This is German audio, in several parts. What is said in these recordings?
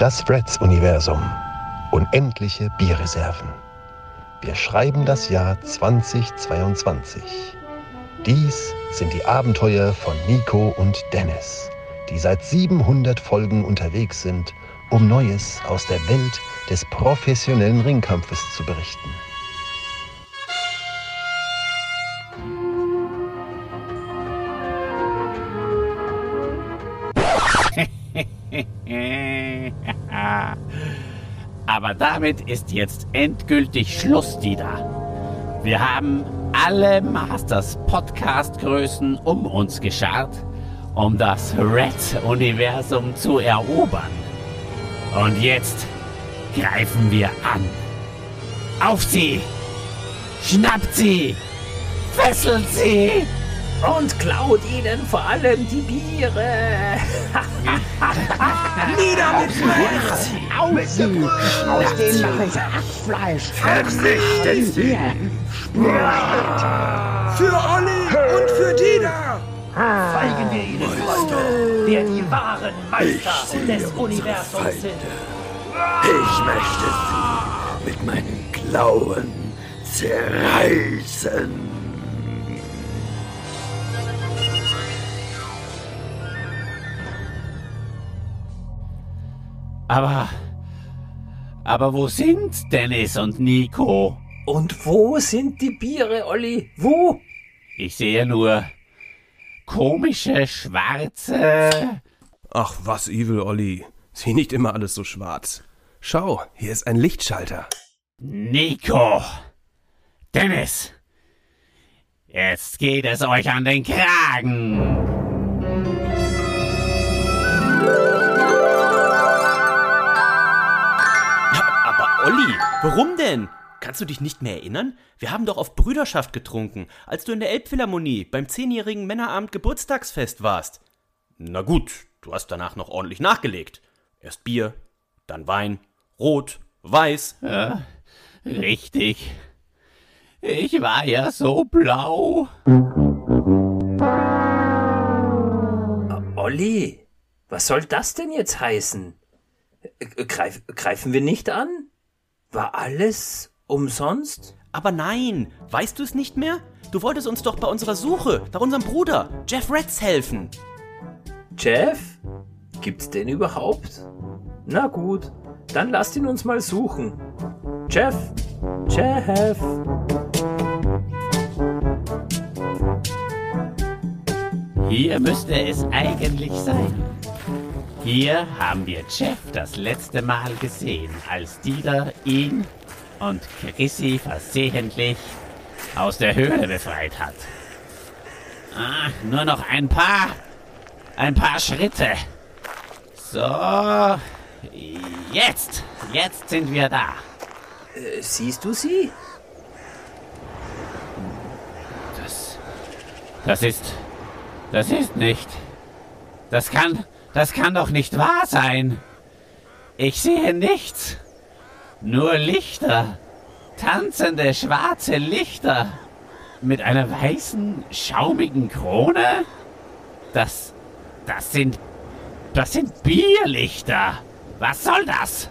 Das Reds-Universum. Unendliche Bierreserven. Wir schreiben das Jahr 2022. Dies sind die Abenteuer von Nico und Dennis, die seit 700 Folgen unterwegs sind, um Neues aus der Welt des professionellen Ringkampfes zu berichten. Damit ist jetzt endgültig Schluss, Dieter. Wir haben alle Masters Podcast Größen um uns geschart, um das Red Universum zu erobern. Und jetzt greifen wir an. Auf sie! Schnappt sie! Fesselt sie! Und klaut ihnen vor allem die Biere. Nieder mit Schmerz! Auf sie! Aus denen mache ich Hackfleisch. Vernichtet sie! Für Olli und für Dina! Zeigen wir ihnen heute, wer die wahren Meister des Universums sind. Ich möchte sie mit meinen Klauen zerreißen. Aber. Aber wo sind Dennis und Nico? Und wo sind die Biere, Olli? Wo? Ich sehe nur komische schwarze. Ach, was Evil, Olli. Sieh nicht immer alles so schwarz. Schau, hier ist ein Lichtschalter. Nico! Dennis! Jetzt geht es euch an den Kragen! Warum denn? Kannst du dich nicht mehr erinnern? Wir haben doch auf Brüderschaft getrunken, als du in der Elbphilharmonie beim zehnjährigen Männerabend Geburtstagsfest warst. Na gut, du hast danach noch ordentlich nachgelegt. Erst Bier, dann Wein, Rot, Weiß. Ja, richtig. Ich war ja so blau. Olli, was soll das denn jetzt heißen? Äh, Greif, greifen wir nicht an? War alles umsonst? Aber nein, weißt du es nicht mehr? Du wolltest uns doch bei unserer Suche nach unserem Bruder, Jeff Retz, helfen. Jeff? Gibt's den überhaupt? Na gut, dann lasst ihn uns mal suchen. Jeff? Jeff? Hier müsste es eigentlich sein. Hier haben wir Jeff das letzte Mal gesehen, als Dieter ihn und Chrissy versehentlich aus der Höhle befreit hat. Ah, nur noch ein paar, ein paar Schritte. So, jetzt, jetzt sind wir da. Äh, siehst du sie? Das, das ist, das ist nicht. Das kann, das kann doch nicht wahr sein. Ich sehe nichts. Nur Lichter. Tanzende schwarze Lichter. Mit einer weißen, schaumigen Krone? Das, das sind, das sind Bierlichter. Was soll das?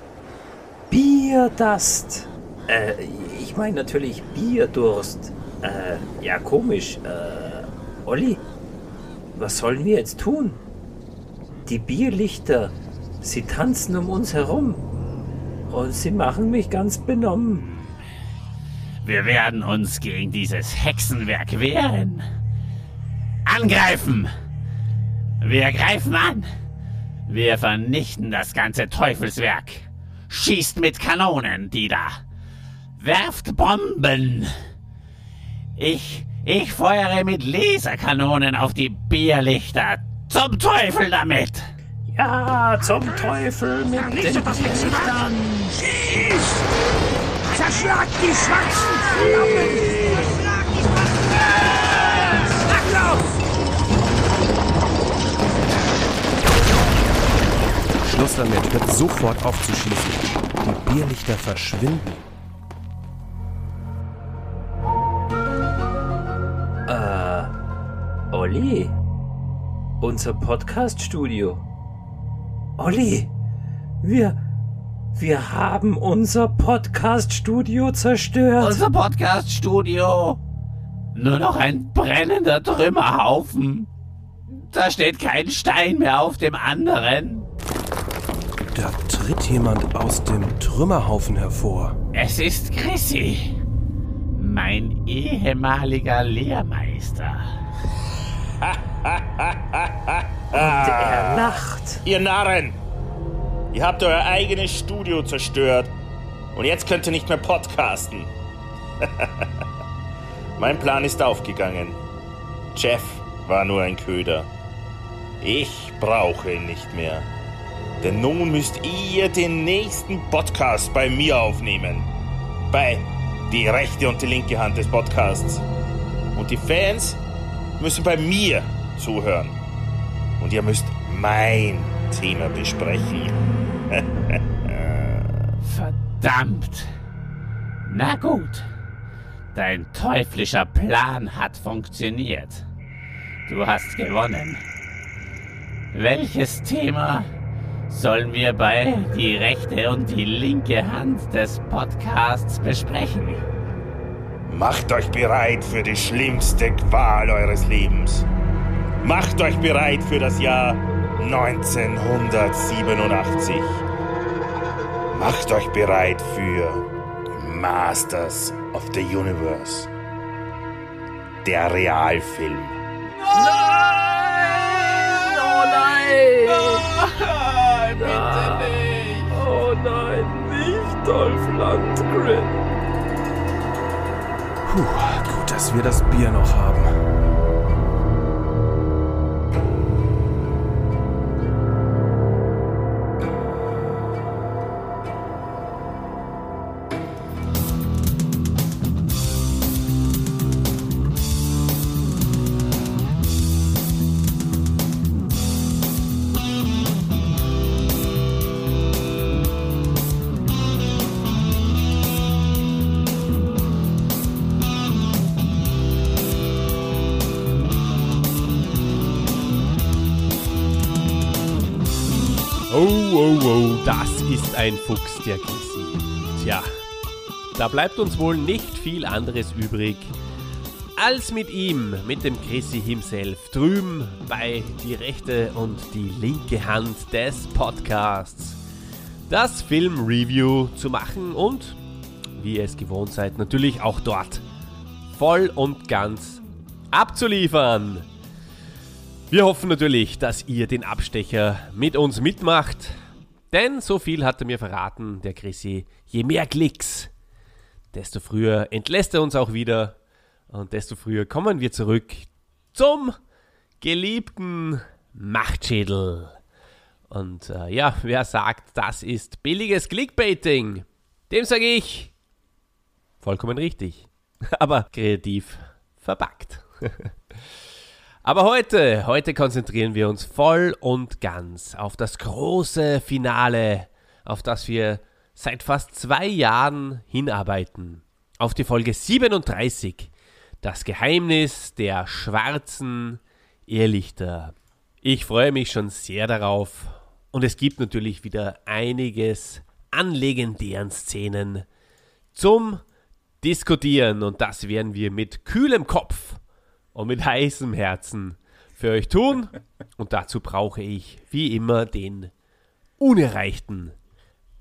Bierdust. Äh, ich meine natürlich Bierdurst. Äh, ja, komisch. Äh, Olli, was sollen wir jetzt tun? Die Bierlichter, sie tanzen um uns herum. Und sie machen mich ganz benommen. Wir werden uns gegen dieses Hexenwerk wehren. Angreifen! Wir greifen an! Wir vernichten das ganze Teufelswerk. Schießt mit Kanonen, die da. Werft Bomben. Ich, ich feuere mit Laserkanonen auf die Bierlichter. Zum Teufel damit! Ja, zum Teufel mit den Bierlichtern. Zerschlag die schwarzen Flammen! Langlauf! Schluss damit, hört sofort aufzuschießen. Die Bierlichter verschwinden. Olli, unser Podcast-Studio. Olli, Wir, wir haben unser Podcast-Studio zerstört. Unser Podcast-Studio. Nur noch ein brennender Trümmerhaufen. Da steht kein Stein mehr auf dem anderen. Da tritt jemand aus dem Trümmerhaufen hervor. Es ist Chrissy. Mein ehemaliger Lehrmeister. er lacht. Ihr Narren! Ihr habt euer eigenes Studio zerstört. Und jetzt könnt ihr nicht mehr podcasten. mein Plan ist aufgegangen. Jeff war nur ein Köder. Ich brauche ihn nicht mehr. Denn nun müsst ihr den nächsten Podcast bei mir aufnehmen. Bei die rechte und die linke Hand des Podcasts. Und die Fans müssen bei mir zuhören. Und ihr müsst mein Thema besprechen. Verdammt. Na gut. Dein teuflischer Plan hat funktioniert. Du hast gewonnen. Welches Thema sollen wir bei die rechte und die linke Hand des Podcasts besprechen? Macht euch bereit für die schlimmste Qual eures Lebens. Macht euch bereit für das Jahr 1987. Macht euch bereit für Masters of the Universe. Der Realfilm. Oh nein, nicht Dolph Lundgren. Puh, gut, dass wir das Bier noch haben. Das ist ein Fuchs, der Chrissy. Tja, da bleibt uns wohl nicht viel anderes übrig, als mit ihm, mit dem Chrissy himself, drüben bei die rechte und die linke Hand des Podcasts, das Film-Review zu machen und, wie ihr es gewohnt seid, natürlich auch dort voll und ganz abzuliefern. Wir hoffen natürlich, dass ihr den Abstecher mit uns mitmacht. Denn so viel hat er mir verraten, der Chrissy, je mehr Klicks, desto früher entlässt er uns auch wieder und desto früher kommen wir zurück zum geliebten Machtschädel. Und äh, ja, wer sagt, das ist billiges Clickbaiting, dem sage ich vollkommen richtig, aber kreativ verpackt. Aber heute, heute konzentrieren wir uns voll und ganz auf das große Finale, auf das wir seit fast zwei Jahren hinarbeiten. Auf die Folge 37, das Geheimnis der schwarzen Irrlichter. Ich freue mich schon sehr darauf und es gibt natürlich wieder einiges an legendären Szenen zum Diskutieren und das werden wir mit kühlem Kopf und mit heißem Herzen für euch tun. Und dazu brauche ich wie immer den unerreichten,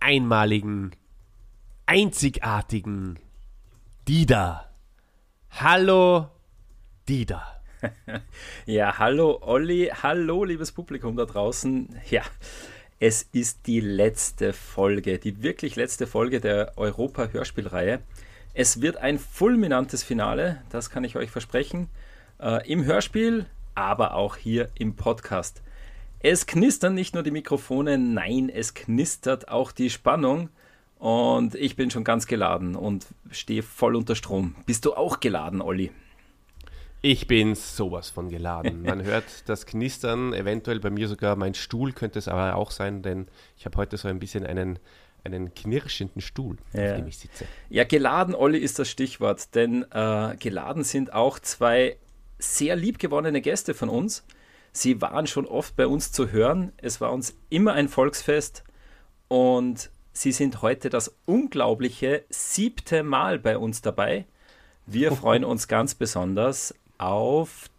einmaligen, einzigartigen Dida. Hallo, Dida. Ja, hallo Olli, hallo liebes Publikum da draußen. Ja, es ist die letzte Folge, die wirklich letzte Folge der Europa-Hörspielreihe. Es wird ein fulminantes Finale, das kann ich euch versprechen. Äh, Im Hörspiel, aber auch hier im Podcast. Es knistern nicht nur die Mikrofone, nein, es knistert auch die Spannung. Und ich bin schon ganz geladen und stehe voll unter Strom. Bist du auch geladen, Olli? Ich bin sowas von geladen. Man hört das Knistern, eventuell bei mir sogar mein Stuhl könnte es aber auch sein, denn ich habe heute so ein bisschen einen, einen knirschenden Stuhl, Ja. auf dem ich sitze. Ja, geladen, Olli, ist das Stichwort, denn äh, geladen sind auch zwei sehr liebgewonnene Gäste von uns. Sie waren schon oft bei uns zu hören. Es war uns immer ein Volksfest Und Sie sind heute das unglaubliche siebte Mal bei uns dabei. Wir freuen uns ganz besonders auf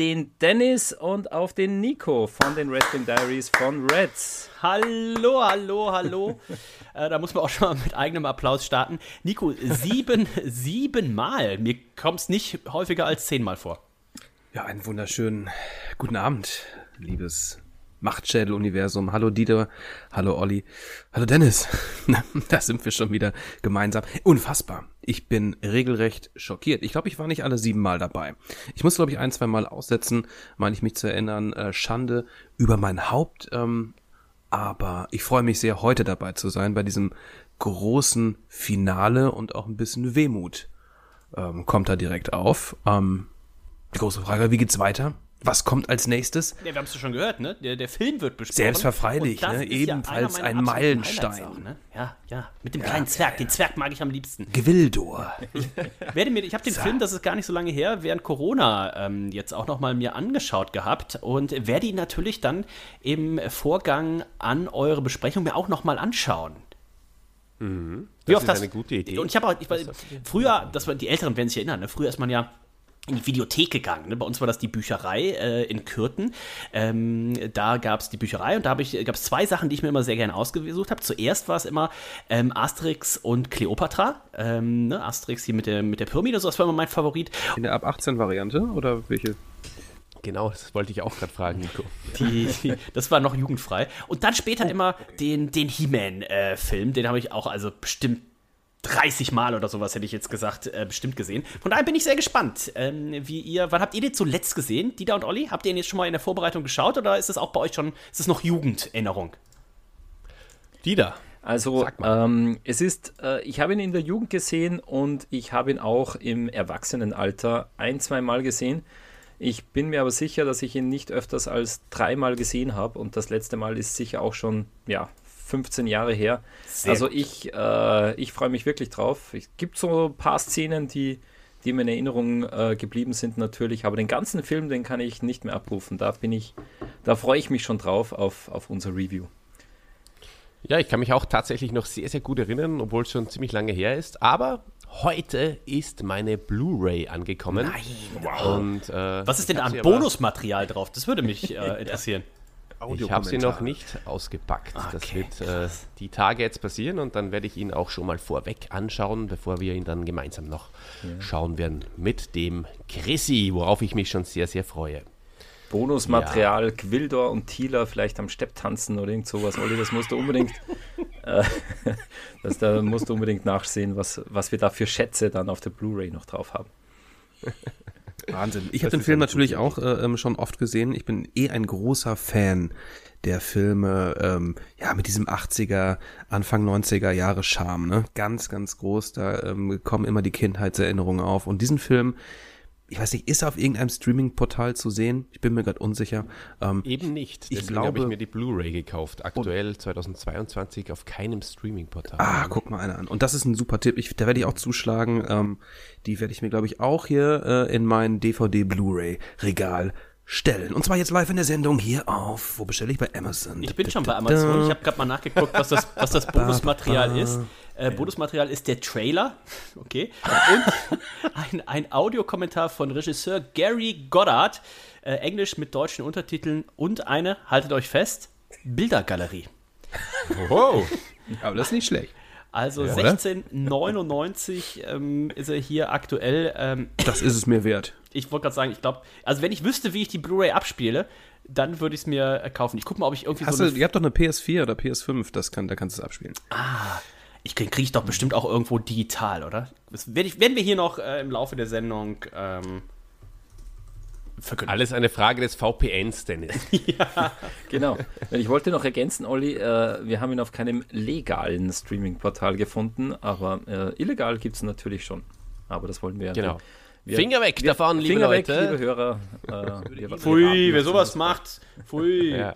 den Dennis und auf den Nico von den Wrestling Diaries von Reds. Hallo, hallo, hallo. äh, da muss man auch schon mal mit eigenem Applaus starten. Nico, sieben, sieben Mal. Mir kommt es nicht häufiger als zehnmal vor. Ja, einen wunderschönen guten Abend, liebes Machtschädel-Universum. Hallo Dieter, hallo Olli, hallo Dennis. da sind wir schon wieder gemeinsam. Unfassbar. Ich bin regelrecht schockiert. Ich glaube, ich war nicht alle sieben Mal dabei. Ich muss, glaube ich, ein, zwei Mal aussetzen, meine ich mich zu erinnern. Äh, Schande über mein Haupt. Ähm, aber ich freue mich sehr, heute dabei zu sein bei diesem großen Finale und auch ein bisschen Wehmut ähm, kommt da direkt auf. Ähm, die große Frage, wie geht's weiter? Was kommt als nächstes? Ja, wir haben es schon gehört, ne? Der, der Film wird besprochen. Selbstverfreilich, ne? Ebenfalls ja ein Meilenstein. Auch, ne? Ja, ja. Mit dem ja, kleinen Zwerg. Den Zwerg mag ich am liebsten. Gewildor. Ich, werde mir, ich habe den Film, das ist gar nicht so lange her, während Corona ähm, jetzt auch noch mal mir angeschaut gehabt und werde ihn natürlich dann im Vorgang an eure Besprechung mir auch noch mal anschauen. Mhm. Das ist das, eine gute Idee. Und ich habe auch, ich, früher, das war, die Älteren werden sich erinnern, ne? früher ist man ja in die Videothek gegangen. Ne? Bei uns war das die Bücherei äh, in Kürten. Ähm, da gab es die Bücherei und da gab es zwei Sachen, die ich mir immer sehr gerne ausgesucht habe. Zuerst war es immer ähm, Asterix und Cleopatra. Ähm, ne? Asterix hier mit der, mit der Pyramide, so das war immer mein Favorit. In der ab 18 Variante oder welche? Genau, das wollte ich auch gerade fragen, Nico. Die, die, das war noch jugendfrei. Und dann später immer den, den He-Man-Film, äh, den habe ich auch also bestimmt 30 Mal oder sowas hätte ich jetzt gesagt, äh, bestimmt gesehen. Von daher bin ich sehr gespannt, ähm, wie ihr, wann habt ihr den zuletzt gesehen, Dieter und Olli? Habt ihr ihn jetzt schon mal in der Vorbereitung geschaut oder ist es auch bei euch schon, ist es noch Jugenderinnerung? Dieter. Also ähm, es ist, äh, ich habe ihn in der Jugend gesehen und ich habe ihn auch im Erwachsenenalter ein, zwei Mal gesehen. Ich bin mir aber sicher, dass ich ihn nicht öfters als dreimal gesehen habe und das letzte Mal ist sicher auch schon, ja, 15 Jahre her. Sehr also ich, äh, ich freue mich wirklich drauf. Es gibt so ein paar Szenen, die, die mir in Erinnerung äh, geblieben sind natürlich, aber den ganzen Film, den kann ich nicht mehr abrufen. Da bin ich, da freue ich mich schon drauf auf, auf unser Review. Ja, ich kann mich auch tatsächlich noch sehr, sehr gut erinnern, obwohl es schon ziemlich lange her ist. Aber heute ist meine Blu-ray angekommen. Nein, wow. Und, äh, Was ist denn an Bonusmaterial drauf? Das würde mich äh, interessieren. Ich habe sie noch nicht ausgepackt. Okay, das wird äh, die Tage jetzt passieren und dann werde ich ihn auch schon mal vorweg anschauen, bevor wir ihn dann gemeinsam noch ja. schauen werden mit dem Chrissy, worauf ich mich schon sehr, sehr freue. Bonusmaterial, ja. Quildor und Thieler vielleicht am Stepp tanzen oder irgend sowas. Olli, das musst du unbedingt, äh, das, da musst du unbedingt nachsehen, was, was wir da für Schätze dann auf der Blu-ray noch drauf haben. Wahnsinn. Ich habe den Film natürlich auch äh, ähm, schon oft gesehen. Ich bin eh ein großer Fan der Filme, ähm, ja, mit diesem 80er, Anfang 90er Jahre Charme, ne? Ganz, ganz groß. Da ähm, kommen immer die Kindheitserinnerungen auf. Und diesen Film, ich weiß nicht, ist er auf irgendeinem Streaming-Portal zu sehen? Ich bin mir gerade unsicher. Ähm, Eben nicht. Deswegen habe ich mir die Blu-ray gekauft. Aktuell 2022 auf keinem Streaming-Portal. Ah, guck mal einer an. Und das ist ein super Tipp. Ich, da werde ich auch zuschlagen. Ähm, die werde ich mir, glaube ich, auch hier äh, in mein DVD-Blu-ray-Regal stellen. Und zwar jetzt live in der Sendung hier auf, wo bestelle ich bei Amazon? Ich bin schon bei Amazon. Ich habe gerade mal nachgeguckt, was das, was das Bonusmaterial ist. Äh, Bonusmaterial ist der Trailer, okay, und ein, ein Audiokommentar von Regisseur Gary Goddard, äh, Englisch mit deutschen Untertiteln und eine, haltet euch fest, Bildergalerie. Wow, aber das ist nicht schlecht. Also ja, 1699 ähm, ist er hier aktuell. Ähm, das ist es mir wert. Ich wollte gerade sagen, ich glaube, also wenn ich wüsste, wie ich die Blu-ray abspiele, dann würde ich es mir äh, kaufen. Ich gucke mal, ob ich irgendwie Hast so. Du, ihr habt doch eine PS4 oder PS5, das kann, da kannst du es abspielen. Ah, ich kriege krieg ich doch bestimmt auch irgendwo digital, oder? Das werd ich, werden wir hier noch äh, im Laufe der Sendung ähm, verkünden. Alles eine Frage des VPNs, Dennis. ja, genau. Ich wollte noch ergänzen, Olli, äh, wir haben ihn auf keinem legalen Streaming-Portal gefunden, aber äh, illegal gibt es natürlich schon. Aber das wollen wir Genau. Wir, Finger weg wir, davon, liebe Finger Leute. Weg, liebe Hörer. Äh, Pfui, wer sowas macht. Pfui. Ja,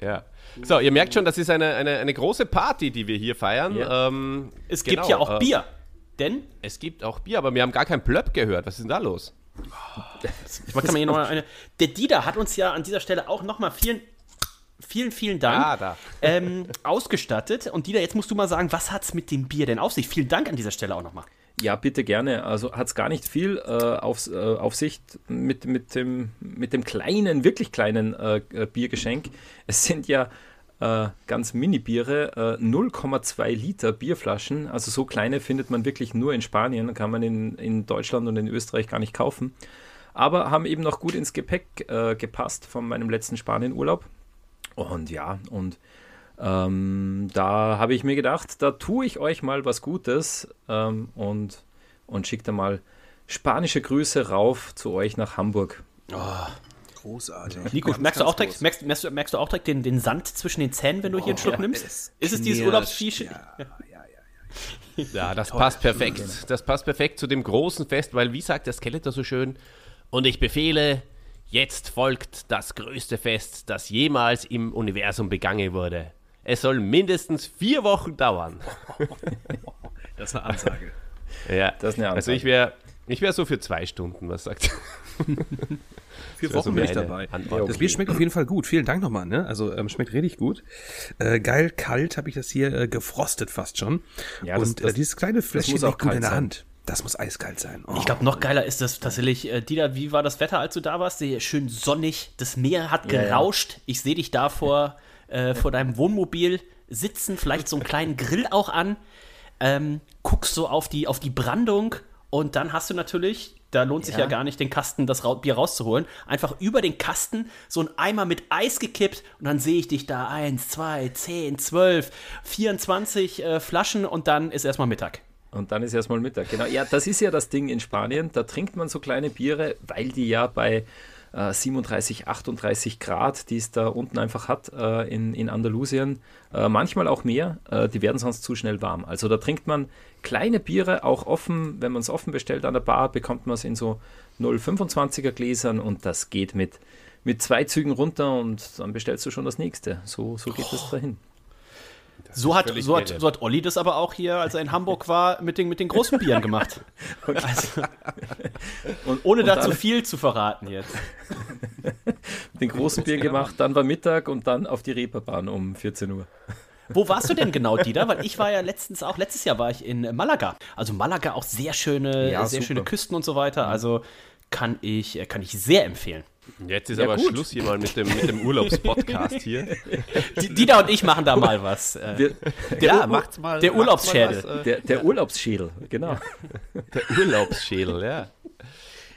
ja. So, ihr merkt schon, das ist eine, eine, eine große Party, die wir hier feiern. Ja. Ähm, es genau, gibt ja auch äh, Bier. Denn? Es gibt auch Bier, aber wir haben gar kein Plöpp gehört. Was ist denn da los? Ich kann mir hier noch eine. Der Dieter hat uns ja an dieser Stelle auch nochmal vielen Vielen, vielen Dank. Ah, da. Ähm, ausgestattet. Und Dieter, jetzt musst du mal sagen, was hat's mit dem Bier denn auf sich? Vielen Dank an dieser Stelle auch nochmal. Ja, bitte gerne. Also hat es gar nicht viel äh, auf, äh, auf sich mit, mit, dem, mit dem kleinen, wirklich kleinen äh Biergeschenk. Es sind ja äh, ganz Mini-Biere, äh, 0,2 Liter Bierflaschen. Also so kleine findet man wirklich nur in Spanien, kann man in, in Deutschland und in Österreich gar nicht kaufen. Aber haben eben noch gut ins Gepäck gepasst von meinem letzten Spanien-Urlaub. Und ja, und ähm, da habe ich mir gedacht, da tue ich euch mal was Gutes ähm, und, und schicke da mal spanische Grüße rauf zu euch nach Hamburg. Oh, großartig. Nico, ganz, merkst, ganz du auch direkt, merkst, merkst, merkst, du auch direkt den, den Sand zwischen den Zähnen, wenn du hier einen Schluck oh, ja, nimmst? Es ist es dieses Urlaubsviech? Ja, ja, ja. Ja, das Toll. passt perfekt. Das passt perfekt zu dem großen Fest, weil, wie sagt der Skeletor so schön, und ich befehle, jetzt folgt das größte Fest, das jemals im Universum begangen wurde. Es soll mindestens vier Wochen dauern. Das ist eine Ansage. Ja, das ist eine Ansage. Also ich wäre ich wär so für zwei Stunden, was sagt Vier Wochen bin ich dabei. Okay. Das Bier schmeckt auf jeden Fall gut. Vielen Dank nochmal. Ne? Also ähm, schmeckt richtig gut. Äh, geil kalt habe ich das hier äh, gefrostet fast schon. Ja, das, Und äh, dieses kleine Fläschchen muss auch gut in der Hand. Das muss eiskalt sein. Oh. Ich glaube, noch geiler ist das tatsächlich. Äh, Dieter, wie war das Wetter, als du da warst? Sehr schön sonnig. Das Meer hat gerauscht. Ja, ja. Ich sehe dich da vor äh, vor deinem Wohnmobil sitzen, vielleicht so einen kleinen Grill auch an, ähm, guckst so auf die, auf die Brandung und dann hast du natürlich, da lohnt sich ja, ja gar nicht, den Kasten, das Bier rauszuholen, einfach über den Kasten so ein Eimer mit Eis gekippt und dann sehe ich dich da, eins, zwei, zehn, zwölf, 24 äh, Flaschen und dann ist erstmal Mittag. Und dann ist erstmal Mittag, genau. Ja, das ist ja das Ding in Spanien. Da trinkt man so kleine Biere, weil die ja bei 37, äh, 38 Grad, die es da unten einfach hat äh, in, in Andalusien. Äh, manchmal auch mehr, die werden sonst zu schnell warm. Also da trinkt man kleine Biere, auch offen, wenn man es offen bestellt an der Bar, bekommt man es in so 0,25er Gläsern und das geht mit, mit zwei Zügen runter und dann bestellst du schon das nächste. So, so geht es oh. dahin. So hat, so, hat, so hat Olli das aber auch hier, als er in Hamburg war, mit den, mit den großen Bieren gemacht. Okay. Also, und ohne und da zu viel zu verraten jetzt. den großen Bier gemacht, dann war Mittag und dann auf die Reeperbahn um 14 Uhr. Wo warst du denn genau, Dieter? Weil ich war ja letztens auch, letztes Jahr war ich in Malaga. Also Malaga auch sehr schöne, ja, sehr schöne Küsten und so weiter. Also kann ich, kann ich sehr empfehlen. Jetzt ist ja, aber gut. Schluss hier mal mit dem, mit dem Urlaubspodcast hier. Dieter und ich machen da mal was. Äh, Wir, der ja, macht's mal. Der Urlaubsschädel. Was, äh, der, der ja. Urlaubsschädel, genau. Der Urlaubsschädel, ja.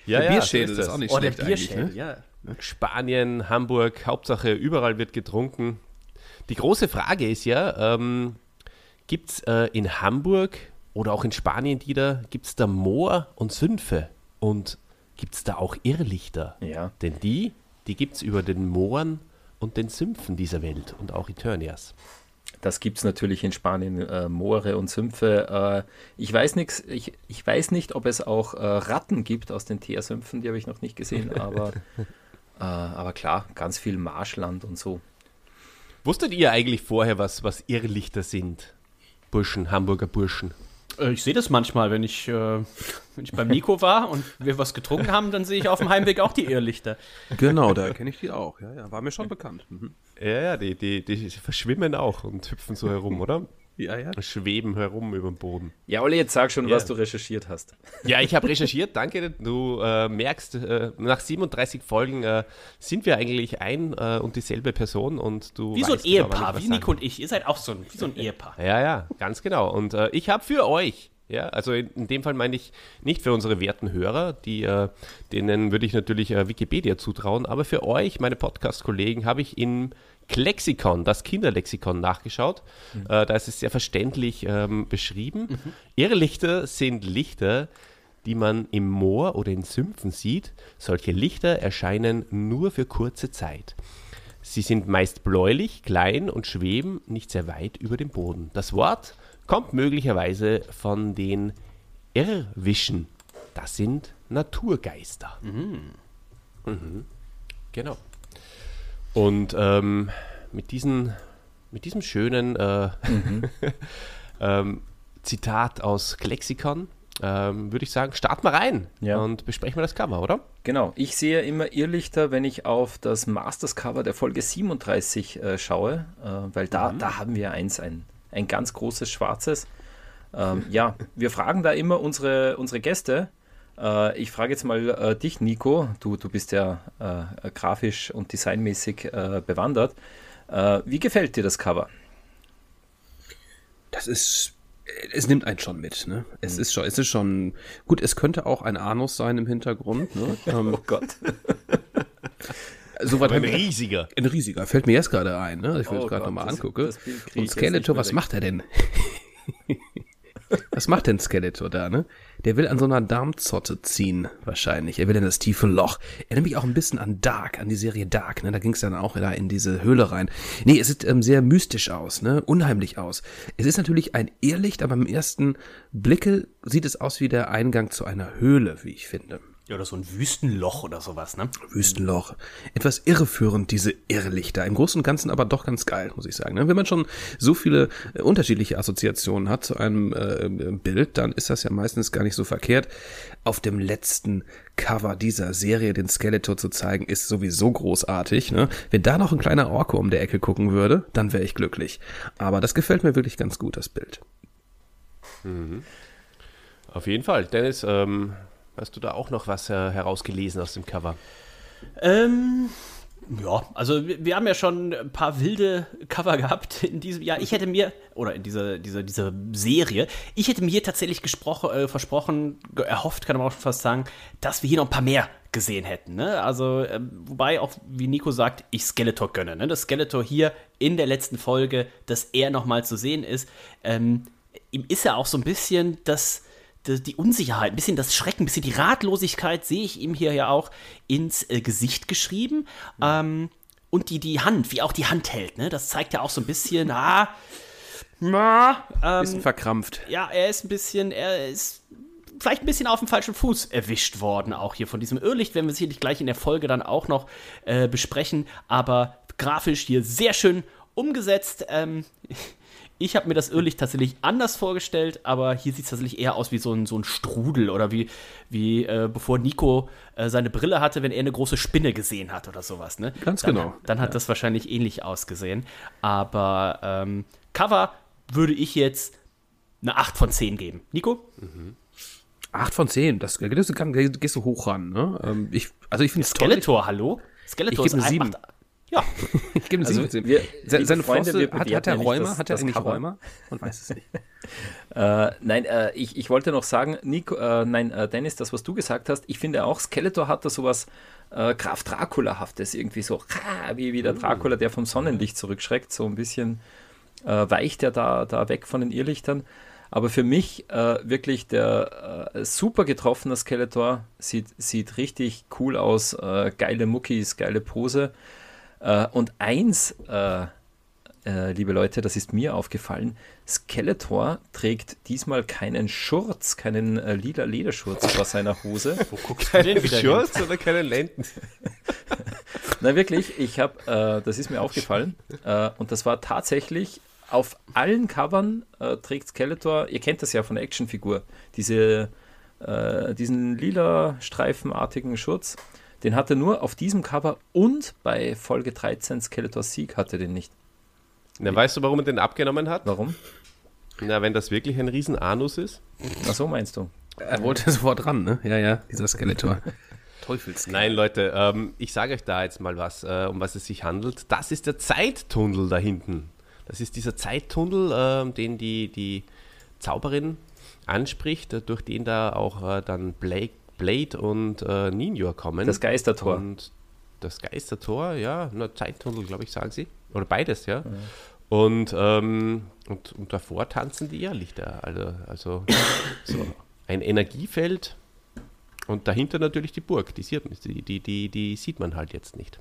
Ja, der Bierschädel ist, ist, auch nicht oh, schlecht der Bierschädel, ne? ja. Spanien, Hamburg, Hauptsache überall wird getrunken. Die große Frage ist ja, ähm, gibt es äh, in Hamburg oder auch in Spanien, Dieter, gibt es da Moor und Sümpfe? Und gibt es da auch Irrlichter. Ja. Denn die, die gibt es über den Mooren und den Sümpfen dieser Welt und auch Eternias. Das gibt es natürlich in Spanien, äh, Moore und Sümpfe. Äh, ich, weiß nix, ich, ich weiß nicht, ob es auch äh, Ratten gibt aus den Teersümpfen, die habe ich noch nicht gesehen, aber, äh, aber klar, ganz viel Marschland und so. Wusstet ihr eigentlich vorher, was, was Irrlichter sind? Burschen, Hamburger Burschen. Äh, ich sehe das manchmal, wenn ich, äh, wenn ich beim Nico war und wir was getrunken haben, dann sehe ich auf dem Heimweg auch die Irrlichter. Genau, da kenne ich die auch. Ja, ja, war mir schon bekannt. Mhm. Ja, ja, die, die, die verschwimmen auch und hüpfen so herum, oder? Ja, ja. Schweben herum über den Boden. Ja, Olli, jetzt sag schon, ja. was du recherchiert hast. Ja, ich habe recherchiert, danke. Du äh, merkst, äh, nach 37 Folgen äh, sind wir eigentlich ein äh, und dieselbe Person und du. Wie so ein Ehepaar, wie Nico und ich. Ihr seid auch so ein, wie so ein Ehepaar. Ja, ja, ganz genau. Und äh, ich habe für euch ja, also in, in, dem Fall meine ich nicht für unsere werten Hörer, die, äh, denen würde ich natürlich äh, Wikipedia zutrauen, aber für euch, meine Podcast-Kollegen, habe ich im Klexikon, das Kinderlexikon, nachgeschaut. Mhm. Äh, da ist es sehr verständlich ähm, beschrieben. Mhm. Irrlichter sind Lichter, die man im Moor oder in Sümpfen sieht. Solche Lichter erscheinen nur für kurze Zeit. Sie sind meist bläulich, klein und schweben nicht sehr weit über dem Boden. Das Wort kommt möglicherweise von den Irrwischen. Das sind Naturgeister. Mhm. Mhm. Genau. Und ähm, mit, diesen, mit diesem schönen äh, mhm. ähm, Zitat aus Lexikon ähm, würde ich sagen, starten wir rein Ja. und besprechen wir das Cover, oder? Genau, ich sehe immer Irrlichter, wenn ich auf das Masters-Cover der Folge 37 äh, schaue, äh, weil da, da haben wir eins, ein, ein ganz großes schwarzes. Ähm, ja, wir fragen da immer unsere, unsere Gäste. Äh, ich frage jetzt mal äh, dich, Nico. Du, du bist ja äh, grafisch und designmäßig äh, bewandert. Äh, wie gefällt dir das Cover? Das ist. Es nimmt einen schon mit, ne? Es ist schon, es ist schon. Gut, es könnte auch ein Anus sein im Hintergrund, ne? ähm, Oh Gott. Soweit Ein riesiger. Ein riesiger, fällt mir jetzt gerade ein, ne? Ich will Oh es gerade Gott, nochmal das- angucke. das Bild krieg ich Und Skeletor, was macht er denn? was macht denn Skeletor da, ne? Der will an so einer Darmzotte ziehen, wahrscheinlich. Er will in das tiefe Loch. Erinnert mich auch ein bisschen an Dark, an die Serie Dark, ne? Da ging es dann auch da in diese Höhle rein. Nee, es sieht ähm, sehr mystisch aus, ne? Unheimlich aus. Es ist natürlich ein Irrlicht, aber im ersten Blicke sieht es aus wie der Eingang zu einer Höhle, wie ich finde. Ja, oder so ein Wüstenloch oder sowas, ne? Wüstenloch. Etwas irreführend, diese Irrlichter. Im Großen und Ganzen aber doch ganz geil, muss ich sagen. ne? Wenn man schon so viele äh, unterschiedliche Assoziationen hat zu einem äh, Bild, dann ist das ja meistens gar nicht so verkehrt. Auf dem letzten Cover dieser Serie den Skeletor zu zeigen, ist sowieso großartig. Ne? Wenn da noch ein kleiner Orko um der Ecke gucken würde, dann wäre ich glücklich. Aber das gefällt mir wirklich ganz gut, das Bild. Auf jeden Fall. Dennis, ähm, hast du da auch noch was äh, herausgelesen aus dem Cover? Ähm, ja, also wir, haben ja schon ein paar wilde Cover gehabt in diesem Jahr. Ich hätte mir, oder in dieser, dieser, dieser Serie, ich hätte mir tatsächlich gesprochen, äh, versprochen, erhofft, kann man auch schon fast sagen, dass wir hier noch ein paar mehr gesehen hätten. Ne? Also, ähm, wobei auch, wie Nico sagt, ich Skeletor gönne. Ne? Das Skeletor hier in der letzten Folge, dass er nochmal zu sehen ist, ähm, ihm ist ja auch so ein bisschen das die, die Unsicherheit, ein bisschen das Schrecken, ein bisschen die Ratlosigkeit sehe ich ihm hier ja auch ins äh, Gesicht geschrieben. Ähm, und die, die Hand, wie auch die Hand hält, ne? Das zeigt ja auch so ein bisschen, ah, na, ähm, Bisschen verkrampft. ja, er ist ein bisschen, er ist vielleicht ein bisschen auf dem falschen Fuß erwischt worden, auch hier von diesem Irrlicht, werden wir sicherlich gleich in der Folge dann auch noch äh, besprechen, aber grafisch hier sehr schön umgesetzt. Ähm, ich habe mir das Irrlicht tatsächlich anders vorgestellt, aber hier sieht es tatsächlich eher aus wie so ein, so ein Strudel oder wie, wie äh, bevor Nico äh, seine Brille hatte, wenn er eine große Spinne gesehen hat oder sowas. Ne? Ganz dann, genau. Dann hat ja. das wahrscheinlich ähnlich ausgesehen. Aber ähm, Cover würde ich jetzt eine 8 von 10 geben. Nico? Mhm. 8 von 10, das, das, das, das gehst du hoch ran. Ne? Ähm, ich, also ich Skeletor, toll. hallo? Skeletor ich ist eine 7. 8, ja, Ich gebe Also wir- Se- Seine Freunde, wir hat, hat er ja das- hat er eigentlich. Räumer? Man weiß es nicht. Äh, nein, äh, ich, ich wollte noch sagen, Nico, äh, nein, äh, Dennis, das, was du gesagt hast, ich finde auch, Skeletor hat da sowas äh, Graf Dracula-haftes, irgendwie so, wie, wie der Dracula, der vom Sonnenlicht zurückschreckt, so ein bisschen äh, weicht er da, da weg von den Irrlichtern. Aber für mich äh, wirklich der super getroffene Skeletor, sieht, sieht richtig cool aus, geile Muckis, geile Pose. Äh, und eins, äh, äh, liebe Leute, das ist mir aufgefallen. Skeletor trägt diesmal keinen Schurz, keinen äh, lila Lederschurz vor seiner Hose. Keinen Shorts oder keinen Lenden? Na wirklich, ich habe, äh, das ist mir aufgefallen. Äh, und das war tatsächlich auf allen Covern äh, trägt Skeletor, ihr kennt das ja von der Actionfigur, diese, äh, diesen lila streifenartigen Schurz. Den hat er nur auf diesem Cover und bei Folge 13 Skeletors Sieg hatte den nicht. Na, weißt du, warum er den abgenommen hat? Warum? Na, wenn das wirklich ein riesen Anus ist? Ach so meinst du? Er wollte sofort ran, ne? Ja, ja, dieser Skeletor. Teufels. Nein, Leute, ähm, ich sage euch da jetzt mal was, äh, um was es sich handelt. Das ist der Zeittunnel da hinten. Das ist dieser Zeittunnel, ähm, den die, die Zauberin anspricht, äh, durch den da auch äh, dann Blake, Blade und äh, Ninja kommen. Das Geistertor. Und das Geistertor, ja, na, Zeittunnel, glaube ich, sagen sie. Oder beides, ja. Und, ähm, und, und davor tanzen die Irrlichter. Also, also so ein Energiefeld und dahinter natürlich die Burg. Die sieht, die, die, die, die sieht man halt jetzt nicht.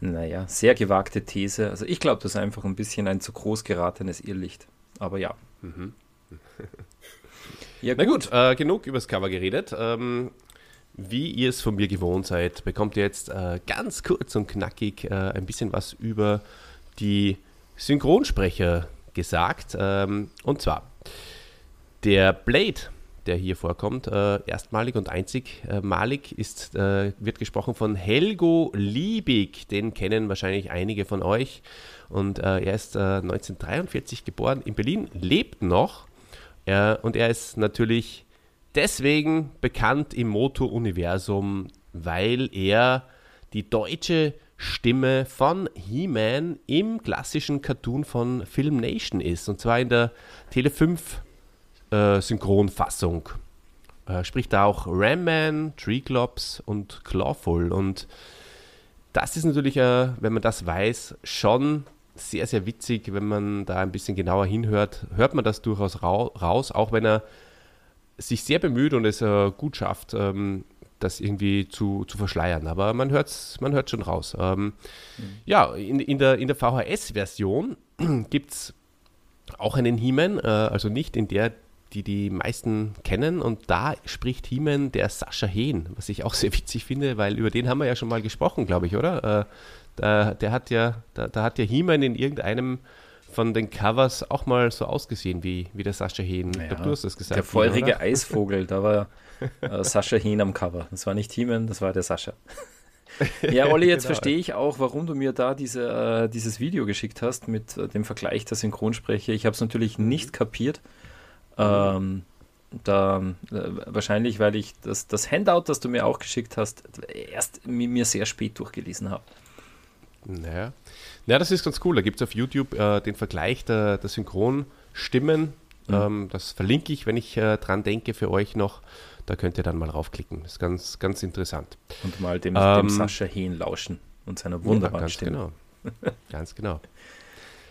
Naja, sehr gewagte These. Also ich glaube, das ist einfach ein bisschen ein zu groß geratenes Irrlicht. Aber ja. ja Na gut, äh, genug übers Cover geredet. Ähm, wie ihr es von mir gewohnt seid, bekommt ihr jetzt äh, ganz kurz und knackig äh, ein bisschen was über die Synchronsprecher gesagt. Ähm, und zwar, der Blade, der hier vorkommt, äh, erstmalig und einzigmalig, ist, äh, wird gesprochen von Helgo Liebig. Den kennen wahrscheinlich einige von euch. Und äh, er ist 1943 geboren in Berlin, lebt noch. Und er ist natürlich deswegen bekannt im Moto-Universum, weil er die deutsche Stimme von He-Man im klassischen Cartoon von Film Nation ist. Und zwar in der Tele 5 äh, Synchronfassung. Äh, spricht da auch Ram-Man, Treeclops und Clawful. Und das ist natürlich, äh, wenn man das weiß, schon sehr, sehr witzig, wenn man da ein bisschen genauer hinhört, hört man das durchaus raus, auch wenn er sich sehr bemüht und es äh, gut schafft, ähm, das irgendwie zu, zu verschleiern. Aber man hört es man hört schon raus. Ähm, mhm. Ja, in, in der, in der VHS-Version gibt es auch einen He-Man, äh, also nicht in der, die die meisten kennen. Und da spricht He-Man der Sascha Hehn, was ich auch sehr witzig finde, weil über den haben wir ja schon mal gesprochen, glaube ich, oder? Äh, da, der hat ja, da, da hat ja He-Man in irgendeinem von den Covers auch mal so ausgesehen wie, wie der Sascha Hehn. Ja, du hast das gesagt. Der feurige oder? Eisvogel, da war äh, Sascha Hehn am Cover. Das war nicht He-Man, das war der Sascha. Ja, Olli, jetzt genau. verstehe ich auch, warum du mir da diese, äh, dieses Video geschickt hast mit äh, dem Vergleich der Synchronsprecher. Ich habe es natürlich nicht kapiert. Ähm, da äh, wahrscheinlich, weil ich das, das Handout, das du mir auch geschickt hast, erst mir sehr spät durchgelesen habe. Naja. Ja, das ist ganz cool. Da gibt es auf YouTube äh, den Vergleich der, der Synchronstimmen. Mhm. Ähm, das verlinke ich, wenn ich äh, dran denke, für euch noch. Da könnt ihr dann mal raufklicken. Das ist ganz, ganz interessant. Und mal dem, ähm, dem Sascha Hehn lauschen und seiner wunderbaren ja, ganz Stimme. Genau. ganz genau.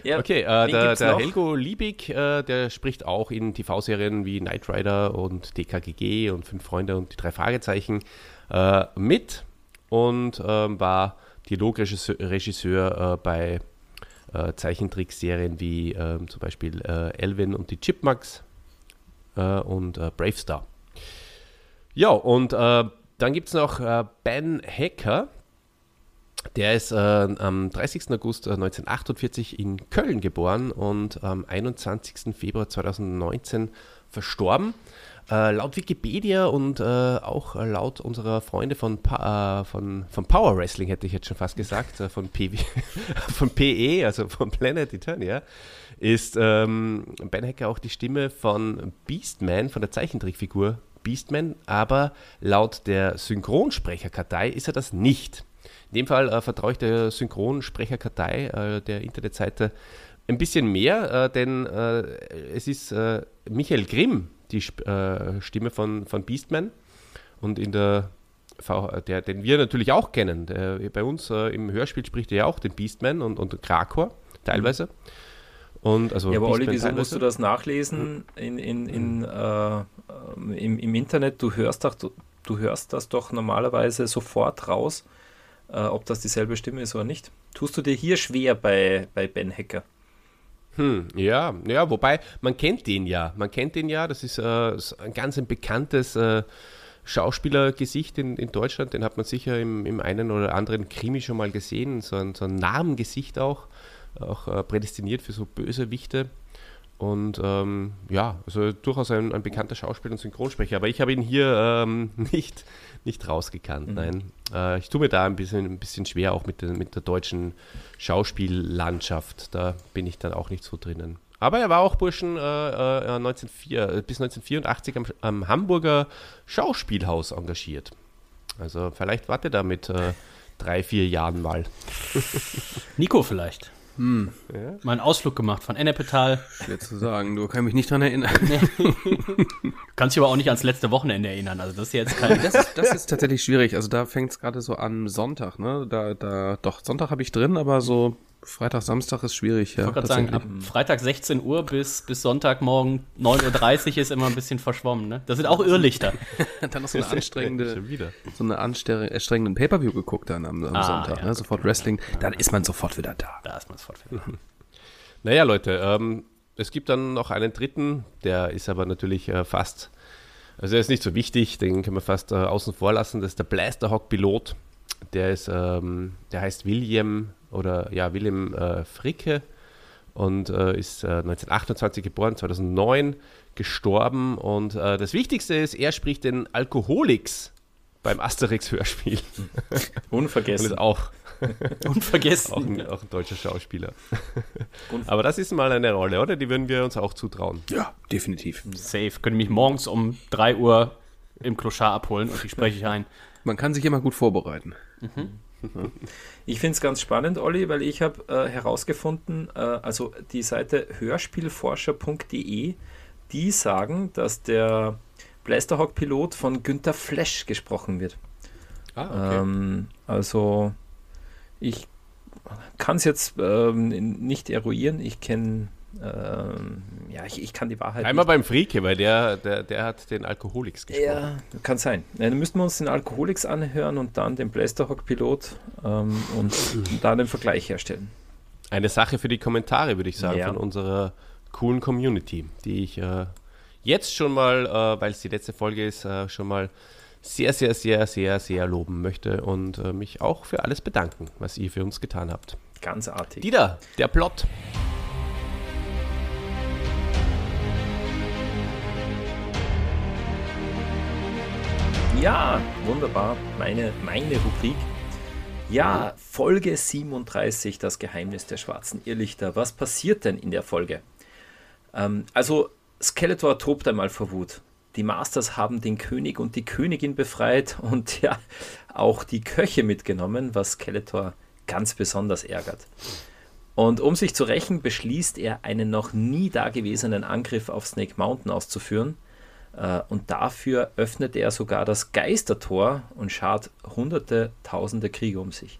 Ja, okay, äh, der, der Helgo Liebig, äh, der spricht auch in TV-Serien wie Knight Rider und DKGG und Fünf Freunde und die drei Fragezeichen äh, mit und ähm, war Dialogregisseur äh, bei äh, Zeichentrickserien wie ähm, zum Beispiel äh, Elvin und die Chipmunks und Bravestar. Ja, und dann gibt es noch Ben Hacker. Der ist äh, am 30. August 1948 in Köln geboren und am 21. Februar 2019 verstorben. Äh, laut Wikipedia und äh, auch laut unserer Freunde von, pa äh, von, von Power Wrestling, hätte ich jetzt schon fast gesagt, äh, von, PW, von PE, also von Planet Eternia, ist ähm, Ben Hacker auch die Stimme von Beastman, von der Zeichentrickfigur Beastman, aber laut der Synchronsprecherkartei ist er das nicht. In dem Fall äh, vertraue ich der Synchronsprecherkartei äh, der Internetseite ein bisschen mehr, denn es ist Michael Grimm, die äh, Stimme von, von Beastman. Und in der v der, den wir natürlich auch kennen. Der, bei uns äh, im Hörspiel spricht er ja auch den Beastman und, und Krakor teilweise. Und also ja, aber Olli, wieso musst du das nachlesen in, in, in, äh, im, im Internet? Du hörst, doch, du, du hörst das doch normalerweise sofort raus, äh, ob das dieselbe Stimme ist oder nicht. Tust du dir hier schwer bei, bei Ben Hacker? Hm, ja, ja, wobei man kennt den ja. Man kennt den ja, das ist äh, ein ganz ein bekanntes äh, Schauspielergesicht in, in Deutschland. Den hat man sicher im, im einen oder anderen Krimi schon mal gesehen. So ein, so ein Namengesicht auch, auch äh, prädestiniert für so böse Wichte. Und ähm, ja, also durchaus ein, ein, bekannter Schauspieler und Synchronsprecher. Aber ich habe ihn hier ähm, nicht, nicht rausgekannt. Mhm. Nein, äh, ich tue mir da ein bisschen, ein bisschen schwer, auch mit, den, mit der deutschen Schauspiellandschaft. Da bin ich dann auch nicht so drinnen. Aber er war auch Burschen äh, äh, 1904, äh, bis 1984 am, am, Hamburger Schauspielhaus engagiert. Also vielleicht warte da mit äh, drei, vier Jahren mal. Nico vielleicht. Hm. Ja? Mal einen Ausflug gemacht von Ennepetal. Schwer zu sagen, du kannst mich nicht dran erinnern. Kannst dich aber auch nicht ans letzte Wochenende erinnern. Also das ist jetzt kein. Das, das ist tatsächlich schwierig. Also da fängt es gerade so an Sonntag, ne? Da, da, doch, Sonntag habe ich drin, aber so Freitag, Samstag ist schwierig. Ich wollte gerade sagen, ab Freitag 16 Uhr bis, bis Sonntagmorgen 9.30 Uhr ist immer ein bisschen verschwommen. Ne? Das sind auch Irrlichter. dann noch so eine anstrengende, so eine anstrengenden Pay-Per-View geguckt dann am, am ah, Sonntag. Ja, ne? Sofort Wrestling. Dann ist man sofort wieder da. Da ist man sofort wieder da. naja, Leute, ähm, es gibt dann noch einen dritten, der ist aber natürlich äh, fast, also er ist nicht so wichtig, den können wir fast äh, außen vor lassen. Das ist der Blasterhawk-Pilot. Der ist, ähm, der heißt William oder ja, William äh, Fricke und äh, ist äh, 1928 geboren, 2009 gestorben. Und äh, das Wichtigste ist, er spricht den Alkoholiks beim Asterix-Hörspiel. Unvergessen. Und ist auch, Unvergessen. auch, ein, auch ein deutscher Schauspieler. Aber das ist mal eine Rolle, oder? Die würden wir uns auch zutrauen. Ja, definitiv. Safe. Könnte mich morgens um 3 Uhr im Kloschar abholen und die spreche ich ein. Man kann sich immer gut vorbereiten. Ich finde es ganz spannend, Olli, weil ich habe äh, herausgefunden, äh, also die Seite hörspielforscher.de, die sagen, dass der Blasterhawk-Pilot von Günther Flesch gesprochen wird. Ah, okay. Ähm, also ich kann es jetzt ähm, nicht eruieren. Ich kenne, ähm, ja, ich, ich kann die Wahrheit Einmal nicht. beim Frieke, weil der, der, der hat den Alkoholiks gesprochen. Ja, kann sein. Ja, dann müssten wir uns den Alkoholiks anhören und dann den Blasterhawk-Pilot ähm, und dann den Vergleich herstellen. Eine Sache für die Kommentare, würde ich sagen, Ja. von unserer coolen Community, die ich äh, jetzt schon mal, äh, weil es die letzte Folge ist, äh, schon mal sehr, sehr, sehr, sehr, sehr loben möchte und äh, mich auch für alles bedanken, was ihr für uns getan habt. Ganz artig. Dieter, der Plot. Ja, wunderbar. Meine, meine Rubrik. Ja, Folge 37, das Geheimnis der schwarzen Irrlichter. Was passiert denn in der Folge? Ähm, also, Skeletor tobt einmal vor Wut. Die Masters haben den König und die Königin befreit und ja, auch die Köche mitgenommen, was Skeletor ganz besonders ärgert. Und um sich zu rächen, beschließt er, einen noch nie dagewesenen Angriff auf Snake Mountain auszuführen. Äh, Und dafür öffnet er sogar das Geistertor und schart hunderte, tausende Krieger um sich.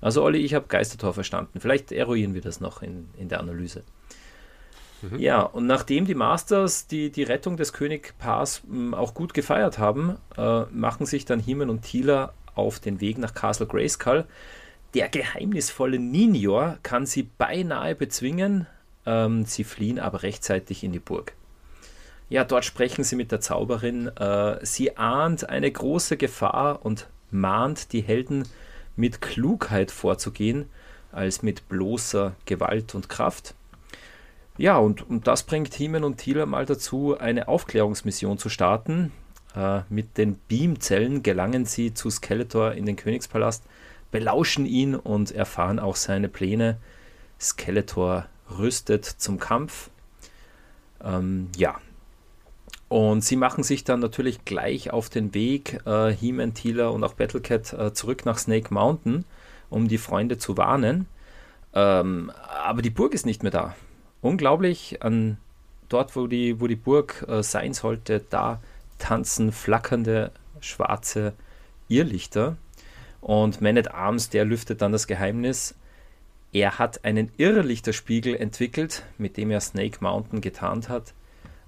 Also Olli, ich habe Geistertor verstanden. Vielleicht eruieren wir das noch in, in der Analyse. Ja, und nachdem die Masters die, die Rettung des Königpaars mh, auch gut gefeiert haben, äh, machen sich dann Himen und Tila auf den Weg nach Castle Grayskull. Der geheimnisvolle Ninjor kann sie beinahe bezwingen, ähm, sie fliehen aber rechtzeitig in die Burg. Ja, dort sprechen sie mit der Zauberin. Äh, sie ahnt eine große Gefahr und mahnt die Helden, mit Klugheit vorzugehen, als mit bloßer Gewalt und Kraft. Ja, und, und das bringt Himen und Tila mal dazu, eine Aufklärungsmission zu starten. Äh, mit den Beamzellen gelangen sie zu Skeletor in den Königspalast, belauschen ihn und erfahren auch seine Pläne. Skeletor rüstet zum Kampf. Ähm, ja. Und sie machen sich dann natürlich gleich auf den Weg, äh, He-Man, Tila und auch Battlecat, äh, zurück nach Snake Mountain, um die Freunde zu warnen. Ähm, aber die Burg ist nicht mehr da. Unglaublich, an dort, wo die, wo die Burg äh, sein sollte, da tanzen flackernde schwarze Irrlichter. Und Man at Arms, der lüftet dann das Geheimnis. Er hat einen Irrlichterspiegel entwickelt, mit dem er Snake Mountain getarnt hat.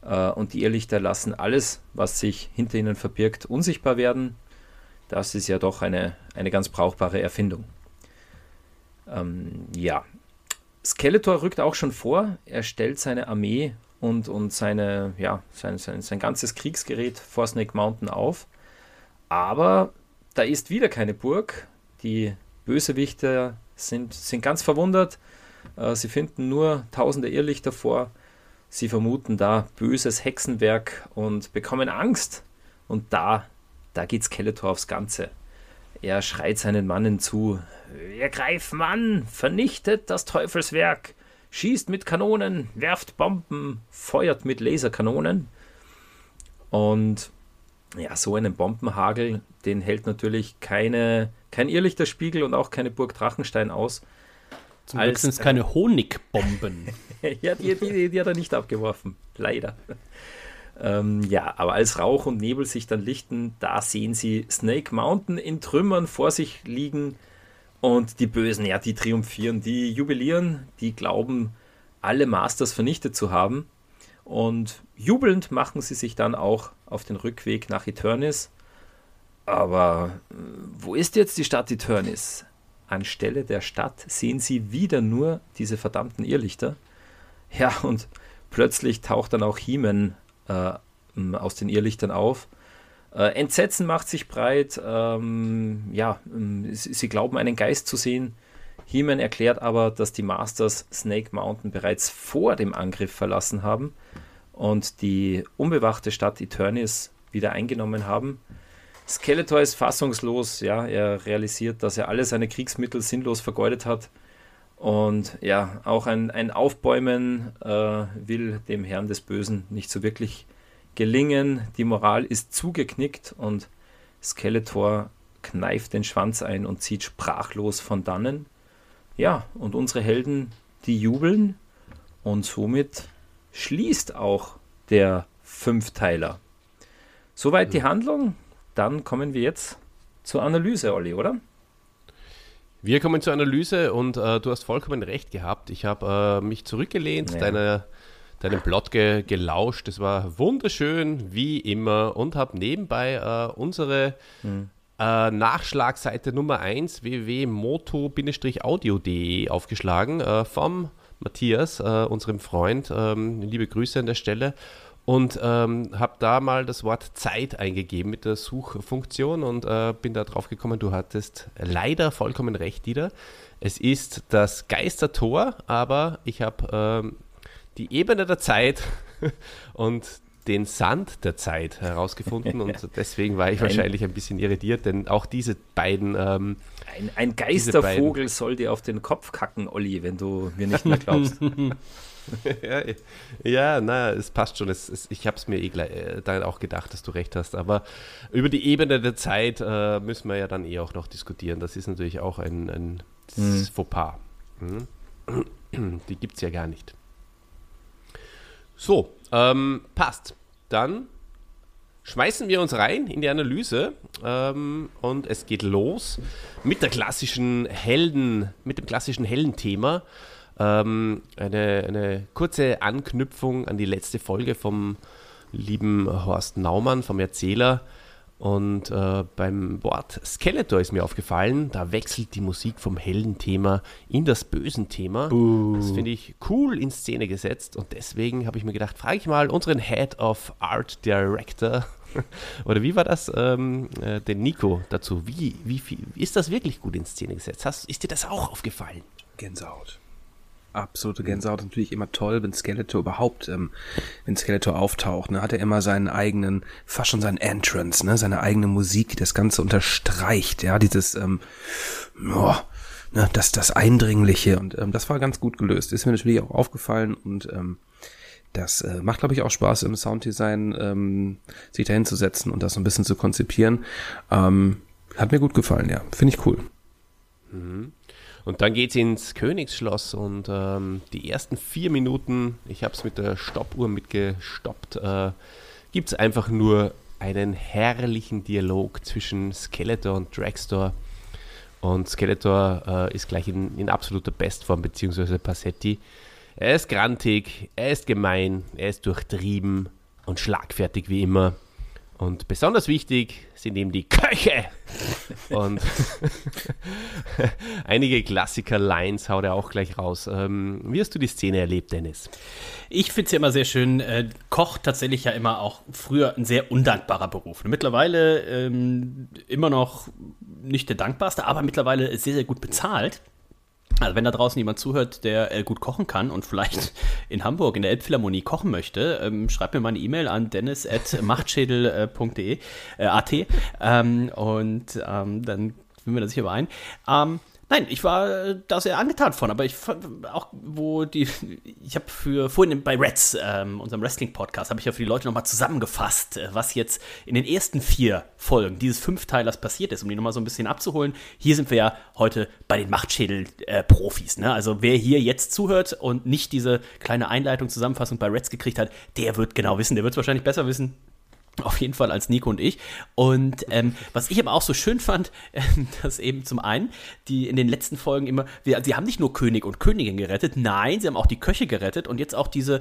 Äh, und die Irrlichter lassen alles, was sich hinter ihnen verbirgt, unsichtbar werden. Das ist ja doch eine, eine ganz brauchbare Erfindung. Ähm, ja. Skeletor rückt auch schon vor. Er stellt seine Armee und, und seine, ja, sein, sein, sein ganzes Kriegsgerät vor Snake Mountain auf. Aber da ist wieder keine Burg. Die Bösewichter sind, sind ganz verwundert. Äh, sie finden nur tausende Irrlichter vor. Sie vermuten da böses Hexenwerk und bekommen Angst. Und da, da geht Skeletor aufs Ganze. Er schreit seinen Mannen zu: Wir greifen an, vernichtet das Teufelswerk, schießt mit Kanonen, werft Bomben, feuert mit Laserkanonen. Und ja, so einen Bombenhagel, den hält natürlich keine, kein Irrlichterspiegel und auch keine Burg Drachenstein aus. Zum Glück sind es keine Honigbomben. ja, die, die, die hat er nicht abgeworfen. Leider. Ähm, ja, aber als Rauch und Nebel sich dann lichten, da sehen sie Snake Mountain in Trümmern vor sich liegen und die Bösen, ja, die triumphieren, die jubilieren, die glauben, alle Masters vernichtet zu haben und jubelnd machen sie sich dann auch auf den Rückweg nach Eternis. Aber äh, wo ist jetzt die Stadt Eternis? Anstelle der Stadt sehen sie wieder nur diese verdammten Irrlichter. Ja, und plötzlich taucht dann auch He-Man äh, aus den Irrlichtern auf. Äh, Entsetzen macht sich breit. Ähm, ja, ähm, sie, sie glauben einen Geist zu sehen. He-Man erklärt aber, dass die Masters Snake Mountain bereits vor dem Angriff verlassen haben und die unbewachte Stadt Eternis wieder eingenommen haben. Skeletor ist fassungslos, ja, er realisiert, dass er alle seine Kriegsmittel sinnlos vergeudet hat und ja, auch ein, ein Aufbäumen äh, will dem Herrn des Bösen nicht so wirklich gelingen. Die Moral ist zugeknickt und Skeletor kneift den Schwanz ein und zieht sprachlos von dannen. Ja, und unsere Helden, die jubeln und somit schließt auch der Fünfteiler. Soweit die Handlung. Dann kommen wir jetzt zur Analyse, Olli, oder? Wir kommen zur Analyse und äh, du hast vollkommen recht gehabt. Ich habe äh, mich zurückgelehnt, ja. deine, deinem Plot ge gelauscht. Es war wunderschön, wie immer, und habe nebenbei äh, unsere mhm. Nachschlagseite Nummer 1 www.moto-audio.de aufgeschlagen äh, vom Matthias, äh, unserem Freund. Ähm, liebe Grüße an der Stelle und ähm, habe da mal das Wort Zeit eingegeben mit der Suchfunktion und äh, bin da drauf gekommen, du hattest leider vollkommen recht, Dieter. Es ist das Geistertor, aber ich habe ähm, die Ebene der Zeit und den Sand der Zeit herausgefunden und deswegen war ich wahrscheinlich ein bisschen irritiert, denn auch diese beiden. Ähm, ein, ein Geistervogel beiden, soll dir auf den Kopf kacken, Olli, wenn du mir nicht mehr glaubst. ja, na, es passt schon. Es, es, ich habe es mir eh gleich, äh, dann auch gedacht, dass du recht hast. Aber über die Ebene der Zeit äh, müssen wir ja dann eh auch noch diskutieren. Das ist natürlich auch ein, ein hm. Fauxpas. Hm? Die gibt es ja gar nicht. So, ähm, passt. Dann schmeißen wir uns rein in die Analyse ähm, und es geht los mit der klassischen Helden, mit dem klassischen Heldenthema. Ähm, eine, eine kurze Anknüpfung an die letzte Folge vom lieben Horst Naumann, vom Erzähler. Und äh, beim Wort Skeletor ist mir aufgefallen, da wechselt die Musik vom hellen Thema in das bösen Thema. Uh. Das finde ich cool in Szene gesetzt und deswegen habe ich mir gedacht, frage ich mal unseren Head of Art Director oder wie war das, ähm, äh, den Nico dazu. Wie, wie, wie, ist das wirklich gut in Szene gesetzt? Hast, ist dir das auch aufgefallen? Gänsehaut absolute Gänsehaut. Natürlich immer toll, wenn Skeletor überhaupt, ähm, wenn Skeletor auftaucht, ne, hat er immer seinen eigenen, fast schon seinen Entrance, ne, seine eigene Musik, die das Ganze unterstreicht, ja, dieses, ähm, oh, ne, das, das Eindringliche und ähm, das war ganz gut gelöst. Ist mir natürlich auch aufgefallen und ähm, das äh, macht, glaube ich, auch Spaß im Sounddesign, ähm, sich dahin zu setzen und das so ein bisschen zu konzipieren. Ähm, hat mir gut gefallen, ja. Finde ich cool. Mhm. Und dann geht es ins Königsschloss und ähm, die ersten vier Minuten, ich habe es mit der Stoppuhr mitgestoppt, äh, gibt es einfach nur einen herrlichen Dialog zwischen Skeletor und Dragstore. Und Skeletor äh, ist gleich in, in absoluter Bestform, beziehungsweise Passetti. Er ist grantig, er ist gemein, er ist durchtrieben und schlagfertig wie immer. Und besonders wichtig sind eben die Köche. Und einige Klassiker-Lines haut er auch gleich raus. Ähm, wie hast du die Szene erlebt, Dennis? Ich finde es ja immer sehr schön. Äh, Koch tatsächlich ja immer auch früher ein sehr undankbarer Beruf. Mittlerweile ähm, immer noch nicht der dankbarste, aber mittlerweile sehr, sehr gut bezahlt. Also wenn da draußen jemand zuhört, der äh, gut kochen kann und vielleicht in Hamburg in der Elbphilharmonie kochen möchte, ähm, schreibt mir mal eine E-Mail an dennis.machtschädel.de äh, at ähm, und ähm, dann finden wir da sicher überein. Ähm, Nein, ich war äh, da sehr angetan von, aber ich auch, wo die, ich habe für vorhin bei Reds, ähm, unserem Wrestling-Podcast, habe ich ja für die Leute nochmal zusammengefasst, äh, was jetzt in den ersten vier Folgen dieses Fünfteilers passiert ist, um die nochmal so ein bisschen abzuholen. Hier sind wir ja heute bei den Machtschädel-Profis, ne? Also wer hier jetzt zuhört und nicht diese kleine Einleitung, Zusammenfassung bei Reds gekriegt hat, der wird genau wissen, der wird es wahrscheinlich besser wissen, auf jeden Fall als Nico und ich. Und ähm, was ich aber auch so schön fand, äh, dass eben zum einen die in den letzten Folgen immer, wir, sie haben nicht nur König und Königin gerettet, nein, sie haben auch die Köche gerettet und jetzt auch diese,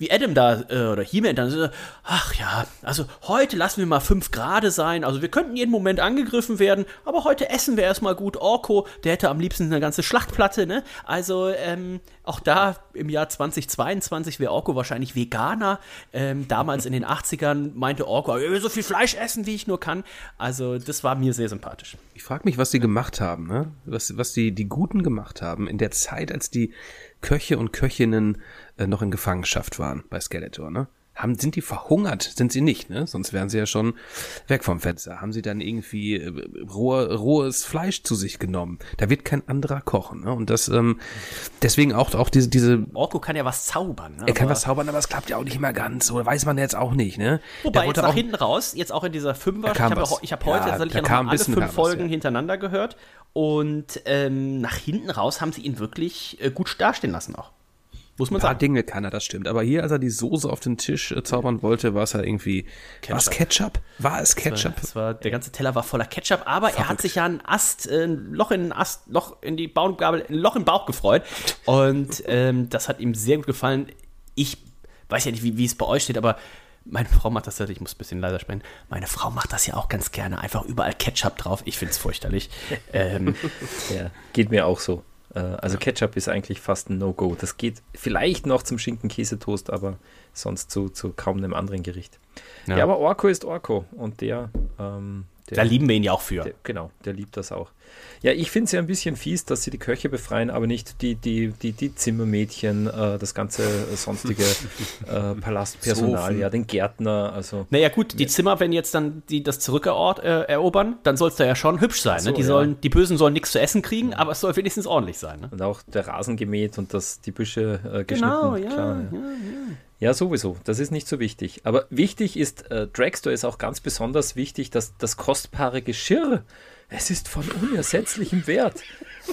wie Adam da äh, oder He-Man dann so, ach ja, also heute lassen wir mal fünf Grade sein, also wir könnten jeden Moment angegriffen werden, aber heute essen wir erstmal gut. Orko, der hätte am liebsten eine ganze Schlachtplatte, ne? Also ähm, auch da im Jahr 2022 wäre Orko wahrscheinlich Veganer. Ähm, damals in den 80ern meinte Orko, ich will so viel Fleisch essen, wie ich nur kann. Also das war mir sehr sympathisch. Ich frage mich, was die gemacht haben, ne? Was, was die, die Guten gemacht haben in der Zeit, als die Köche und Köchinnen äh, noch in Gefangenschaft waren bei Skeletor, ne? Haben, sind die verhungert? Sind sie nicht, ne? Sonst wären sie ja schon weg vom Fenster. Haben sie dann irgendwie äh, rohe, rohes Fleisch zu sich genommen? Da wird kein anderer kochen, ne? Und das, ähm, deswegen auch, auch diese, diese. Orko kann ja was zaubern, ne? Er kann was zaubern, aber es klappt ja auch nicht immer ganz. Oder weiß man jetzt auch nicht, ne? Wobei jetzt nach hinten raus, jetzt auch in dieser Fünfer, ich habe ich hab heute Ja, tatsächlich ja noch alle fünf was, Folgen ja. hintereinander gehört. Und ähm, nach hinten raus haben sie ihn wirklich äh, gut dastehen lassen auch. Muss man sagen. Dinge kann er, das stimmt. Aber hier, als er die Soße auf den Tisch äh, zaubern wollte, war es halt irgendwie. War es Ketchup? War es Ketchup? Das war, der ganze Teller war voller Ketchup, aber er hat sich ja ein Ast, äh, ein Loch in ein Ast, Loch in die Baumgabel, ein Loch im Bauch gefreut. Und ähm, das hat ihm sehr gut gefallen. Ich weiß ja nicht, wie, wie es bei euch steht, aber meine Frau macht das ja, ich muss ein bisschen leiser sprechen. Meine Frau macht das ja auch ganz gerne. Einfach überall Ketchup drauf. Ich finde es fürchterlich. ähm, Ja, geht mir auch so. Äh, Also Ketchup ist eigentlich fast ein No-Go. Das geht vielleicht noch zum Schinken-Käsetoast, aber sonst zu, zu kaum einem anderen Gericht. Ja, Ja. aber Orko ist Orko und der, ähm, der da lieben wir ihn ja auch für. Der, genau, der liebt das auch. Ja, ich finde es ja ein bisschen fies, dass sie die Köche befreien, aber nicht die, die, die, die Zimmermädchen, äh, das ganze sonstige äh, Palastpersonal, ja, den Gärtner, also. Naja gut, die Zimmer, wenn jetzt dann die das zurückerobern, äh, erobern, dann soll es da ja schon hübsch sein. Ach so, ne? die, ja. sollen, die Bösen sollen nichts zu essen kriegen, aber es soll wenigstens ordentlich sein. Ne? Und auch der Rasen gemäht und das, die Büsche äh, geschnitten. Genau, ja, klar, ja, Ja, sowieso. Das ist nicht so wichtig. Aber wichtig ist, äh, Dragstore ist auch ganz besonders wichtig, dass das kostbare Geschirr, es ist von unersetzlichem Wert.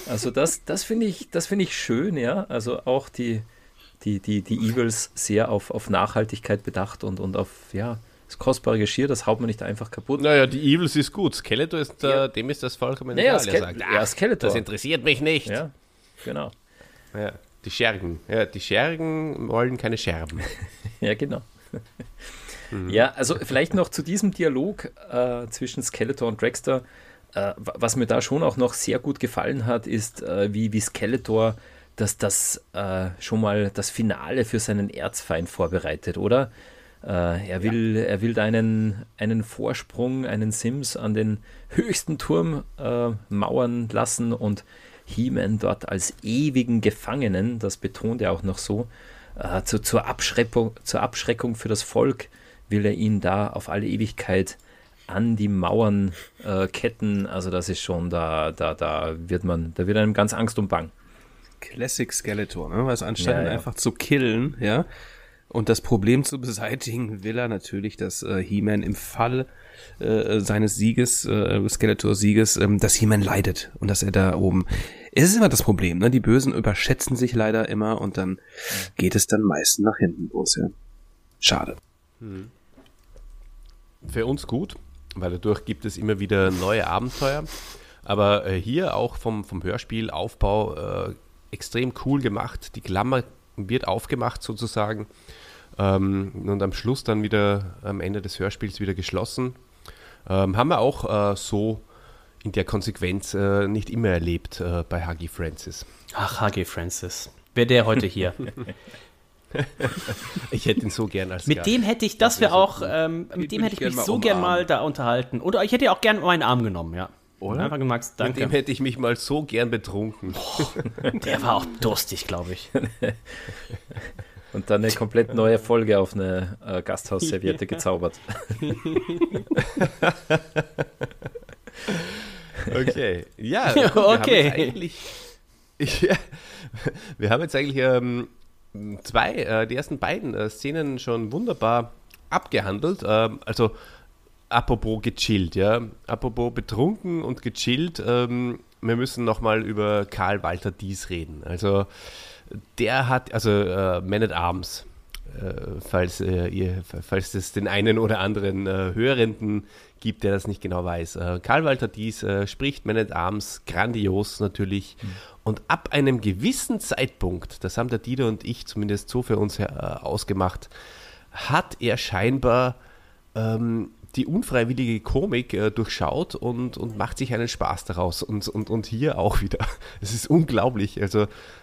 Also das, das finde ich, das finde ich schön, ja. Also auch die, die, die, die Evils sehr auf, auf Nachhaltigkeit bedacht und, und auf, ja, das kostbare Geschirr, das haut man nicht einfach kaputt. Naja, die Evils ist gut. Skeletor ist, äh, dem ist das vollkommen Naja, egal. Ske- sagt, ja, "Ach, Skeletor." Das interessiert mich nicht. Ja, genau. Ja, die Schergen. Ja, die Schergen wollen keine Scherben. Ja, genau. Ja, also vielleicht noch zu diesem Dialog äh, zwischen Skeletor und Dragster. Äh, wa- was mir da schon auch noch sehr gut gefallen hat, ist, äh, wie, wie Skeletor das, das äh, schon mal das Finale für seinen Erzfeind vorbereitet, oder? Äh, er, will, er will da einen, einen Vorsprung, einen Sims an den höchsten Turm äh, mauern lassen und He-Man dort als ewigen Gefangenen, das betont er auch noch so, äh, zu, zur, Abschreckung, zur Abschreckung für das Volk will er ihn da auf alle Ewigkeit an die Mauern äh, ketten. Also das ist schon, da, da, da wird man, da wird einem ganz Angst und Bang. Classic Skeletor, ne? Weil anstatt Ja, ihn ja. einfach zu killen, ja, und das Problem zu beseitigen, will er natürlich, dass äh, He-Man im Fall äh, seines Sieges, äh, Skeletor-Sieges, ähm, dass He-Man leidet und dass er da oben. Es ist immer das Problem, ne? Die Bösen überschätzen sich leider immer und dann geht es dann meistens nach hinten los, ja. Schade. Für uns gut, weil dadurch gibt es immer wieder neue Abenteuer. Aber äh, hier auch vom, vom Hörspielaufbau äh, extrem cool gemacht. Die Klammer wird aufgemacht sozusagen ähm, und am Schluss dann wieder am Ende des Hörspiels wieder geschlossen. Ähm, haben wir auch äh, so in der Konsequenz äh, nicht immer erlebt äh, bei Huggy Francis. Ach, HG Francis. Wäre der heute hier. Ich hätte ihn so gern als mit dem hätte ich, das wäre auch, ähm, mit dem hätte ich ich mich so gern mal da unterhalten. Oder ich hätte ja auch gern meinen Arm genommen, ja. Oder? Einfach gemacht, Mit dem danke. hätte ich mich mal so gern betrunken. Der war auch durstig, glaube ich. Und dann eine komplett neue Folge auf eine äh, Gasthausserviette gezaubert. Okay. Ja, gut, okay. eigentlich, ja, wir haben jetzt eigentlich ähm, zwei, äh, die ersten beiden äh, Szenen schon wunderbar abgehandelt. Ähm, also apropos gechillt, ja. Apropos betrunken und gechillt, ähm, wir müssen nochmal über Karl Walter Dies reden. Also der hat, also äh, Man at Arms, äh, falls, äh, ihr, falls es den einen oder anderen äh, Hörenden gibt, der das nicht genau weiß. Äh, Karl Walter Dies äh, spricht Man at Arms grandios natürlich. Und ab einem gewissen Zeitpunkt, das haben der Dieter und ich zumindest so für uns äh, ausgemacht, hat er scheinbar ähm, die unfreiwillige Komik äh, durchschaut und, und macht sich einen Spaß daraus. Und, und, und hier auch wieder. Es ist unglaublich. Also,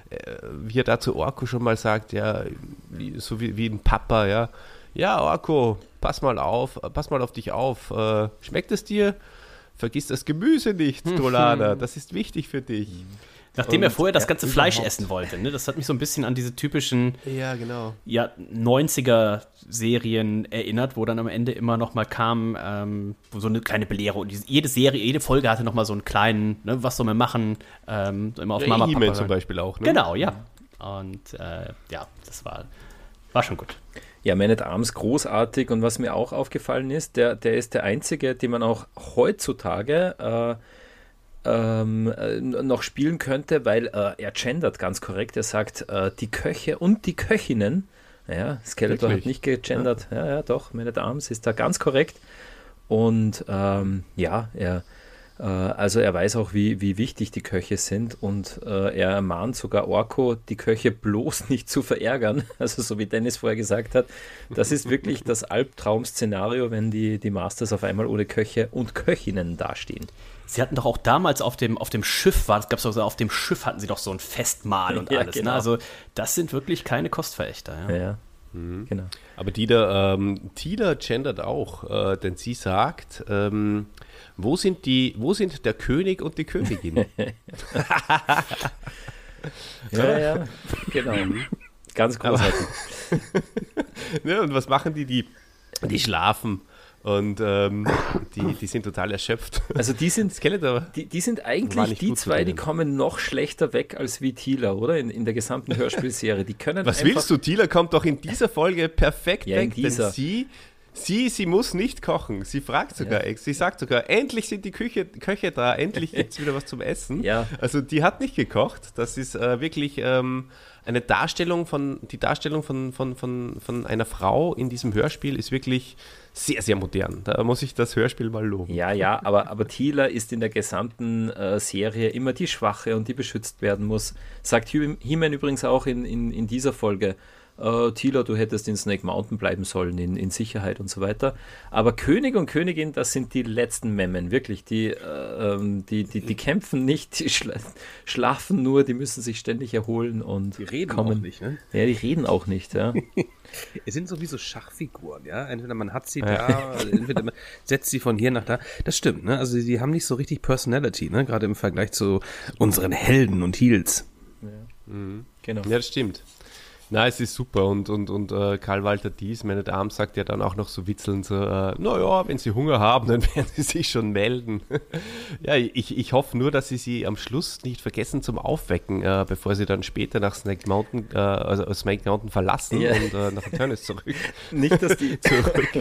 äh, wie er da zu Orko schon mal sagt, ja, wie, so wie, wie ein Papa, ja, Ja, Orko, pass mal auf, pass mal auf dich auf. Äh, schmeckt es dir? Vergiss das Gemüse nicht, Dolana. Das ist wichtig für dich. Nachdem Und- er vorher das ja, ganze Fleisch überhaupt. essen wollte, ne? Das hat mich so ein bisschen an diese typischen Ja, genau. ja, 90er-Serien erinnert, wo dann am Ende immer noch mal kam, ähm, wo so eine kleine Belehrung. Und Jede Serie, jede Folge hatte noch mal so einen kleinen, ne, was soll man machen, ähm, so immer auf Ja, Mama, Papa zum hören. Beispiel auch, ne? Genau, ja. Und äh, ja, das war, war schon gut. Ja, Man at Arms großartig und was mir auch aufgefallen ist, der, der ist der einzige, den man auch heutzutage äh, ähm, äh, noch spielen könnte, weil äh, er gendert ganz korrekt. Er sagt äh, die Köche und die Köchinnen. Ja, Skeletor Wirklich? hat nicht gegendert. Ja, ja, doch, Man at Arms ist da ganz korrekt. Und ähm, ja, er, äh, also er weiß auch, wie, wie wichtig die Köche sind und äh, er ermahnt sogar Orko, die Köche bloß nicht zu verärgern. Also so wie Dennis vorher gesagt hat, das ist wirklich das Albtraum-Szenario, wenn die, die Masters auf einmal ohne Köche und Köchinnen dastehen. Sie hatten doch auch damals auf dem, auf dem Schiff, war, gab es so, auf dem Schiff hatten sie doch so ein Festmahl und Ja, alles. genau. Ne? Also das sind wirklich keine Kostverächter. Ja. Ja, genau. Aber Tida, ähm, Tida gendert auch, äh, denn sie sagt, ähm, wo sind die, wo sind der König und die Königin? Ja, ja, genau. Ganz großartig. ne, und was machen die? Die, die schlafen und ähm, die, die sind total erschöpft. Also die sind, Skeletor. die, die sind eigentlich die zwei, die kommen noch schlechter weg als wie Thieler, oder? In, in der gesamten Hörspielserie. Die können Was willst du? Tila kommt doch in dieser Folge perfekt Ja, weg, dieser. denn sie, sie, sie muss nicht kochen. Sie fragt sogar, ex. sie sagt sogar, endlich sind die Küche, Köche da, endlich gibt es wieder was zum Essen. Ja. Also die hat nicht gekocht. Das ist äh, wirklich ähm, eine Darstellung von, die Darstellung von, von, von, von einer Frau in diesem Hörspiel ist wirklich sehr, sehr modern. Da muss ich das Hörspiel mal loben. Ja, ja, aber, aber Thieler ist in der gesamten äh, Serie immer die Schwache und die beschützt werden muss. Sagt He- He-Man übrigens auch in, in, in dieser Folge. Äh, Thieler, du hättest in Snake Mountain bleiben sollen, in, in Sicherheit und so weiter. Aber König und Königin, das sind die letzten Memmen, wirklich. Die, äh, ähm, die, die, die kämpfen nicht, die schla schlafen nur, die müssen sich ständig erholen und Die reden kommen. auch nicht, ne? Ja, die reden auch nicht, ja. Es sind sowieso Schachfiguren, ja. Entweder man hat sie da, entweder man setzt sie von hier nach da. Das stimmt, ne? Also die haben nicht so richtig Personality, ne? Gerade im Vergleich zu unseren Helden und Heels. Genau. Ja, das stimmt. Na, es ist super und, und, und äh, Karl Walter Dies, meine Dame, sagt ja dann auch noch so witzelnd so, äh, naja, wenn Sie Hunger haben, dann werden Sie sich schon melden. ja, ich, ich hoffe nur, dass Sie sie am Schluss nicht vergessen zum Aufwecken, äh, bevor Sie dann später nach Snake Mountain, äh, also Snake Mountain verlassen Ja. und äh, nach Eternis zurück, Nicht, dass die. zurück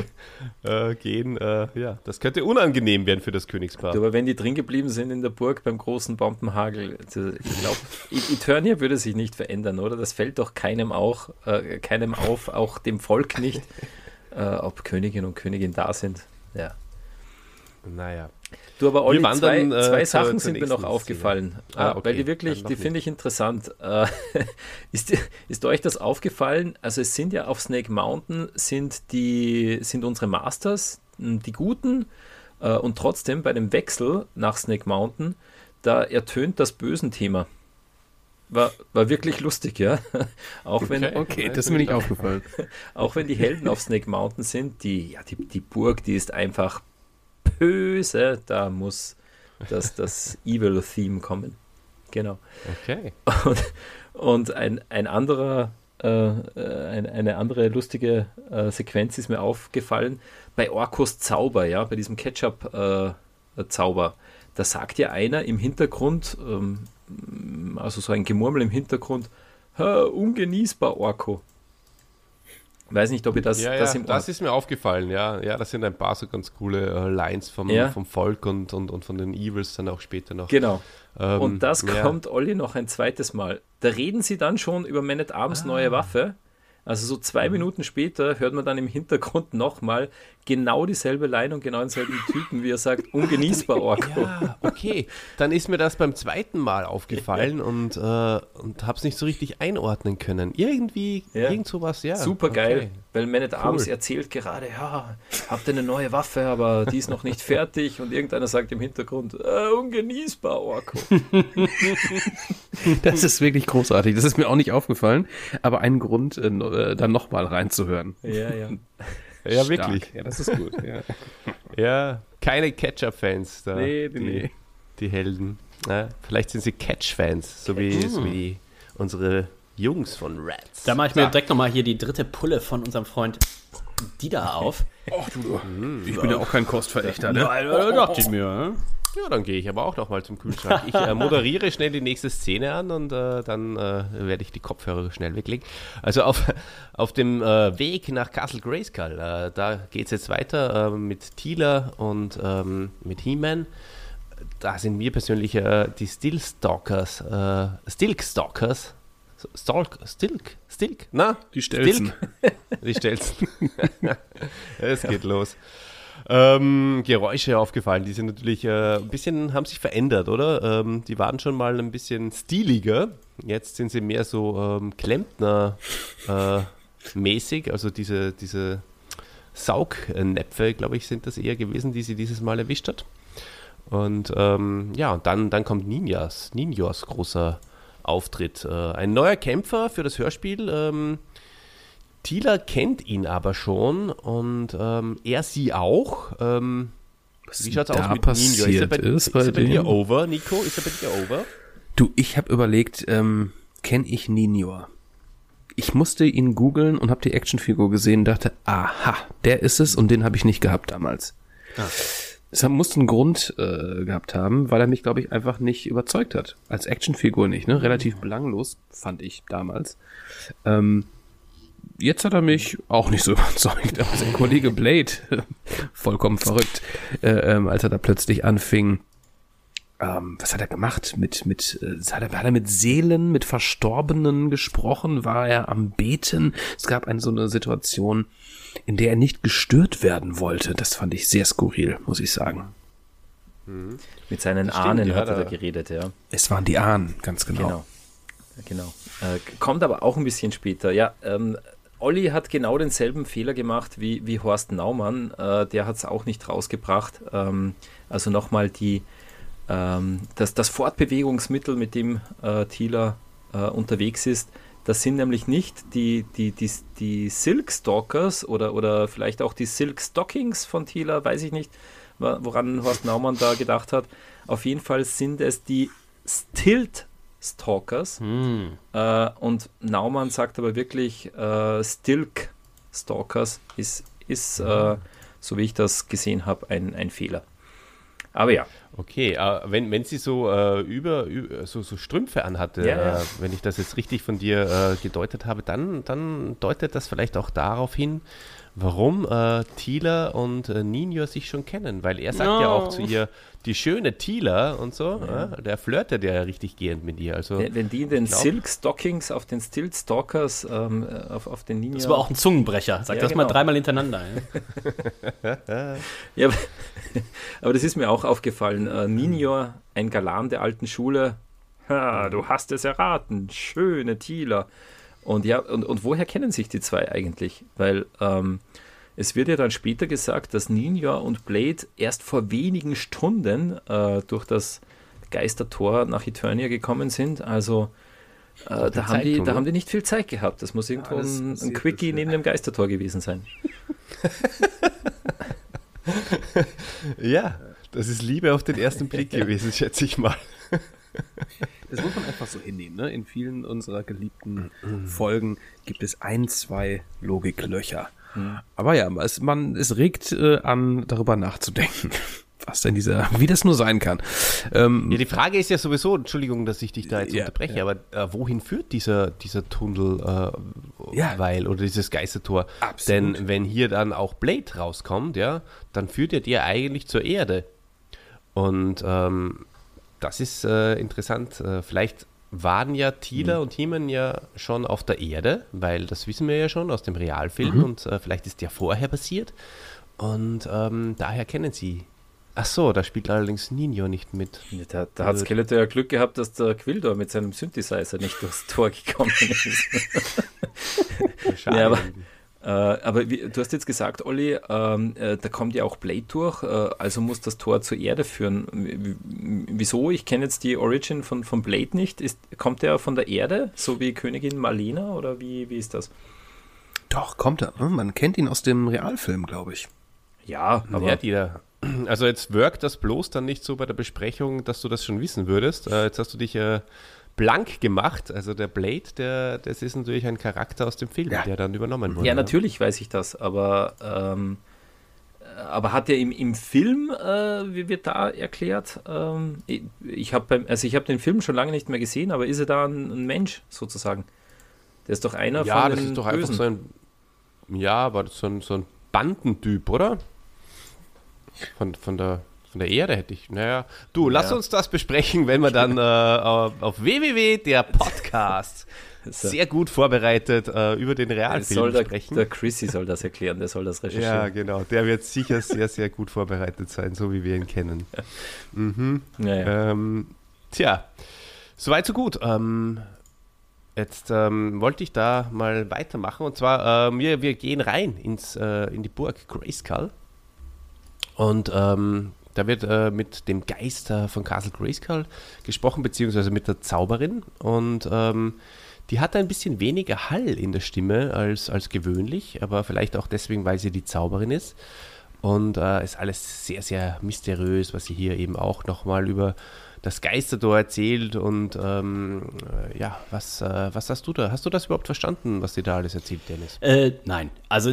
äh. Äh, ja, das könnte unangenehm werden für das Königspaar. Aber wenn die drin geblieben sind in der Burg beim großen Bombenhagel, also ich glaube, Eternia würde sich nicht verändern, oder? Das fällt doch keinem auch, äh, keinem auf, auch dem Volk nicht, äh, ob Königin und Königin da sind. Ja. Naja. Du, aber Olli, wandern, zwei, äh, zwei zur- Sachen sind mir noch aufgefallen. Ah, äh, weil okay. die wirklich, die finde ich interessant. Äh, ist, ist euch das aufgefallen? Also es sind ja auf Snake Mountain sind die sind unsere Masters mh, die Guten äh, und trotzdem bei dem Wechsel nach Snake Mountain da ertönt das Bösen-Thema. War, war wirklich lustig, ja. Auch wenn, Okay. Okay, das ist mir nicht aufgefallen. auch wenn die Helden auf Snake Mountain sind, die, ja, die, die Burg, die ist einfach böse. Da muss das, das Evil-Theme kommen. Genau. Okay. Und, und ein, ein anderer, äh, äh, ein, eine andere lustige äh, Sequenz ist mir aufgefallen. Bei Orkos Zauber, ja, bei diesem Ketchup-Zauber, da sagt ja einer im Hintergrund, ähm, also so ein Gemurmel im Hintergrund, "Ha, ungenießbar Orko. Weiß nicht, ob ihr das, ja, das ja, im das ist mir aufgefallen, ja. Ja, das sind ein paar so ganz coole äh, Lines vom, Ja. vom Volk und, und, und von den Evils dann auch später noch. Genau. Ähm, Und das kommt Olli noch ein zweites Mal. Da reden sie dann schon über Man at Arms Ah. neue Waffe. Also so Mhm. zwei Minuten später hört man dann im Hintergrund nochmal genau dieselbe Line und genau denselben Typen, wie er sagt, ungenießbar Orko. Ja, okay. Dann ist mir das beim zweiten Mal aufgefallen und, äh, und habe es nicht so richtig einordnen können. Irgendwie, Ja. irgend sowas, ja. Super geil. Okay. Weil Man at Arms erzählt gerade, ja, habt ihr eine neue Waffe, aber die ist noch nicht fertig und irgendeiner sagt im Hintergrund, äh, ungenießbar, Orko. Das ist wirklich großartig. Das ist mir auch nicht aufgefallen, aber ein Grund, äh, äh, dann nochmal reinzuhören. ja, ja. Ja, Stark. wirklich. Ja, das ist gut. Ja. Ja, keine Ketchup-Fans da. Nee, nee, die, nee. die Helden. Ja, vielleicht sind sie Catch-Fans, so wie, so wie unsere Jungs von Rats. Da mache ich mir direkt nochmal hier die dritte Pulle von unserem Freund Dieter auf. Ich bin ja auch kein Kostverächter, ne? Nein, äh, dachte ich mir. Ja, dann gehe ich aber auch noch mal zum Kühlschrank. Ich äh, moderiere schnell die nächste Szene an und äh, dann äh, werde ich die Kopfhörer schnell weglegen. Also auf, auf dem äh, Weg nach Castle Grayskull, äh, da geht es jetzt weiter äh, mit Tila und ähm, mit He-Man. Da sind mir persönlich äh, die Stillstalkers, äh, Stilkstalkers, Stalk, Stilk, Stilk, na? Die Stelzen. Stilk? Die Stelzen. es geht los. Ähm, Geräusche aufgefallen, die sind natürlich äh, ein bisschen, haben sich verändert, oder? Ähm, die waren schon mal ein bisschen stiliger. Jetzt sind sie mehr so ähm, Klempner äh, mäßig, also diese, diese Saugnäpfe, glaube ich, sind das eher gewesen, die sie dieses Mal erwischt hat. Und ähm, ja, und dann, dann kommt Ninjas, Ninjas großer Auftritt. Äh, ein neuer Kämpfer für das Hörspiel. Ähm, Tila kennt ihn aber schon und ähm, er sie auch. Ähm, wie schaut's aus da mit Ninja? Ist er passiert bei, ist ist bei er bei dir over, Nico? Ist er bei dir over? Du, ich habe überlegt, ähm, kenne ich Ninor? Ich musste ihn googeln und habe die Actionfigur gesehen und dachte, aha, der ist es und den habe ich nicht gehabt damals. Es muss einen Grund äh, gehabt haben, weil er mich, glaube ich, einfach nicht überzeugt hat. Als Actionfigur nicht, ne? Relativ belanglos, fand ich damals. Ähm, jetzt hat er mich auch nicht so überzeugt, aber sein Kollege Blade, vollkommen verrückt, äh, ähm, als er da plötzlich anfing, ähm, was hat er gemacht? Mit, mit, äh, hat er, hat er mit Seelen, mit Verstorbenen gesprochen? War er am Beten? Es gab eine so eine Situation, in der er nicht gestört werden wollte. Das fand ich sehr skurril, muss ich sagen. Mit seinen stimmt, Ahnen ja, hat er da- da geredet, ja. Es waren die Ahnen, ganz genau. Genau. Genau. Äh, kommt aber auch ein bisschen später. Ja, ähm, Olli hat genau denselben Fehler gemacht wie, wie Horst Naumann. Äh, der hat es auch nicht rausgebracht. Ähm, also nochmal die, ähm, das, das Fortbewegungsmittel, mit dem äh, Thieler äh, unterwegs ist, das sind nämlich nicht die, die, die, die Silk Stalkers oder, oder vielleicht auch die Silk Stockings von Thieler, weiß ich nicht, woran Horst Naumann da gedacht hat. Auf jeden Fall sind es die Stilt Stalkers. Äh, und Naumann sagt aber wirklich, äh, Stilk Stalkers ist, ist äh, so wie ich das gesehen habe, ein, ein Fehler. Aber ja, Okay, äh, wenn, wenn sie so äh, über, über so, so Strümpfe anhatte, Ja, ja. Äh, wenn ich das jetzt richtig von dir äh, gedeutet habe, dann, dann deutet das vielleicht auch darauf hin, warum äh, Tila und äh, Nino sich schon kennen, weil er sagt ja auch zu ihr, die schöne Tila und so, äh, der flirtet ja richtig gehend mit ihr. Also wenn, wenn die in den glaub- Silk Stockings auf den Stilt Stalkers ähm, äh, auf, auf den Ninja. Das war auch ein Zungenbrecher. Sag Ja, das mal genau. dreimal hintereinander. Ja. Ja, aber, das ist mir auch aufgefallen. Äh, Ninja, ein Galan der alten Schule. Ha, du hast es erraten. Schöne Thieler. Und ja, und, und woher kennen sich die zwei eigentlich? Weil ähm, es wird ja dann später gesagt, dass Ninja und Blade erst vor wenigen Stunden äh, durch das Geistertor nach Eternia gekommen sind. Also äh, da, haben die, da ne? haben die nicht viel Zeit gehabt. Das muss irgendwo das ein, ein Quickie ja. neben dem Geistertor gewesen sein. ja, das ist Liebe auf den ersten Blick gewesen, schätze ich mal. Das muss man einfach so hinnehmen. Ne? In vielen unserer geliebten Folgen gibt es ein, zwei Logiklöcher. Aber ja, es, man, es regt äh, an, darüber nachzudenken, was denn dieser, wie das nur sein kann. Ähm, Ja, die Frage ist ja sowieso, Entschuldigung, dass ich dich da jetzt Ja, unterbreche, ja. aber äh, wohin führt dieser, dieser Tunnel, äh, Ja. weil, oder dieses Geistertor? Absolut. Denn wenn hier dann auch Blade rauskommt, ja, dann führt er dir eigentlich zur Erde. Und ähm, das ist äh, interessant. Äh, vielleicht waren ja Tila und He-Man ja schon auf der Erde, weil das wissen wir ja schon aus dem Realfilm und äh, vielleicht ist der vorher passiert. Und ähm, daher kennen sie. Ach so, da spielt allerdings Nino nicht mit. Ja, Da, da hat Skeletor ja Glück gehabt, dass der Quildor mit seinem Synthesizer nicht durchs Tor gekommen ist. Schade. Ja, aber- Äh, aber wie, du hast jetzt gesagt, Olli, ähm, äh, da kommt ja auch Blade durch, äh, also muss das Tor zur Erde führen. W wieso? Ich kenne jetzt die Origin von, von Blade nicht. Ist, kommt der von der Erde, so wie Königin Marlena, oder wie, wie ist das? Doch, kommt er. Ne? Man kennt ihn aus dem Realfilm, glaube ich. Ja, aber. Ja, die also jetzt wirkt das bloß dann nicht so bei der Besprechung, dass du das schon wissen würdest. Äh, jetzt hast du dich äh, blank gemacht. Also der Blade, der, das ist natürlich ein Charakter aus dem Film, ja. der dann übernommen wurde. Ja, natürlich weiß ich das, aber, ähm, aber hat er im, im Film, äh, wie wird da erklärt, ähm, ich habe also hab den Film schon lange nicht mehr gesehen, aber ist er da ein, ein Mensch sozusagen? Der ist doch einer ja, von den Ja, das ist doch Bösen. einfach so ein, ja, aber so ein, so ein Bandentyp, oder? Von, von der von der Erde hätte ich. Naja, du, lass uns das besprechen, wenn wir dann äh, auf www der Podcast sehr gut vorbereitet äh, über den Realfilm soll der, sprechen. Der Chrissy soll das erklären, der soll das recherchieren. Ja, genau. Der wird sicher sehr, sehr gut vorbereitet sein, so wie wir ihn kennen. Mhm. Ja, ja. Ähm, tja, soweit so gut. Ähm, jetzt ähm, wollte ich da mal weitermachen und zwar, ähm, wir, wir gehen rein ins, äh, in die Burg Grayskull. Und ähm, da wird äh, mit dem Geister von Castle Grayskull gesprochen, beziehungsweise mit der Zauberin. Und ähm, die hat ein bisschen weniger Hall in der Stimme als, als gewöhnlich, aber vielleicht auch deswegen, weil sie die Zauberin ist. Und äh, ist alles sehr, sehr mysteriös, was sie hier eben auch nochmal über das Geistertor erzählt und ähm, äh, ja, was, äh, was hast du da? Hast du das überhaupt verstanden, was dir da alles erzählt, Dennis? Äh, nein, also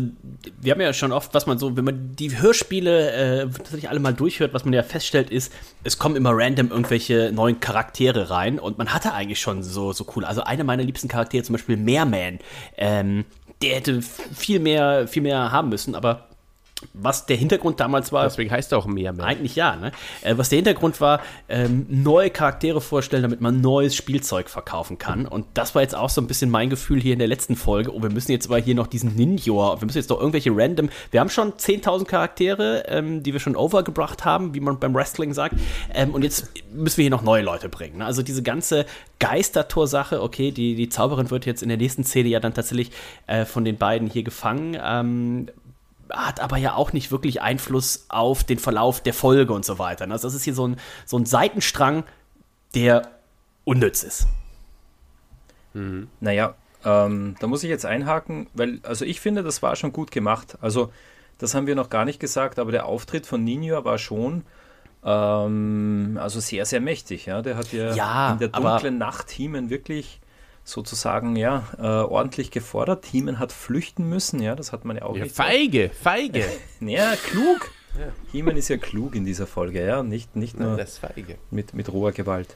wir haben ja schon oft, was man so, wenn man die Hörspiele äh, tatsächlich alle mal durchhört, was man ja feststellt ist, es kommen immer random irgendwelche neuen Charaktere rein und man hatte eigentlich schon so, so cool. Also einer meiner liebsten Charaktere, zum Beispiel Meerman, ähm, der hätte viel mehr, viel mehr haben müssen, aber was der Hintergrund damals war. Deswegen heißt er auch mehr, mehr. Eigentlich ja, ne? Äh, was der Hintergrund war, ähm, neue Charaktere vorstellen, damit man neues Spielzeug verkaufen kann. Und das war jetzt auch so ein bisschen mein Gefühl hier in der letzten Folge. Oh, wir müssen jetzt aber hier noch diesen Ninja, wir müssen jetzt doch irgendwelche random. Wir haben schon 10.000 Charaktere, ähm, die wir schon overgebracht haben, wie man beim Wrestling sagt. Ähm, und jetzt müssen wir hier noch neue Leute bringen. Ne? Also diese ganze Geistertor-Sache, okay, die, die Zauberin wird jetzt in der nächsten Szene ja dann tatsächlich äh, von den beiden hier gefangen. Hat aber ja auch nicht wirklich Einfluss auf den Verlauf der Folge und so weiter. Also das ist hier so ein, so ein Seitenstrang, der unnütz ist. Mhm. Naja, ähm, da muss ich jetzt einhaken, weil, also ich finde, das war schon gut gemacht. Also, das haben wir noch gar nicht gesagt, aber der Auftritt von Ninja war schon, ähm, also sehr, sehr mächtig. Ja? Der hat ja, ja in der dunklen Nacht Heeman wirklich sozusagen ja äh, ordentlich gefordert. Thiemen hat flüchten müssen, ja, das hat man ja auch ja, nicht. Feige, feige. ja, klug. Ja. Heeman ist ja klug in dieser Folge, ja, nicht, nicht nur Nein, Mit, mit roher Gewalt.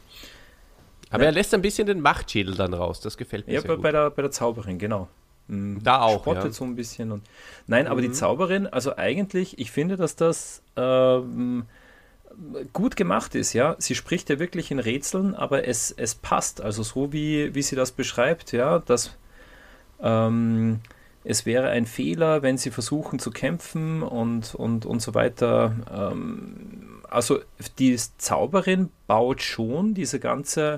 Aber ja. er lässt ein bisschen den Machtschädel dann raus, das gefällt mir ja, sehr bei, gut. bei der, bei der Zauberin, genau. Mhm. Da auch. Spottet ja. so ein bisschen. Und, nein, aber mhm. die Zauberin, also eigentlich, ich finde, dass das ähm, gut gemacht ist, ja. Sie spricht ja wirklich in Rätseln, aber es, es passt. Also so wie, wie sie das beschreibt, ja, dass ähm, es wäre ein Fehler, wenn sie versuchen zu kämpfen und, und, und so weiter. Ähm, also die Zauberin baut schon diese ganze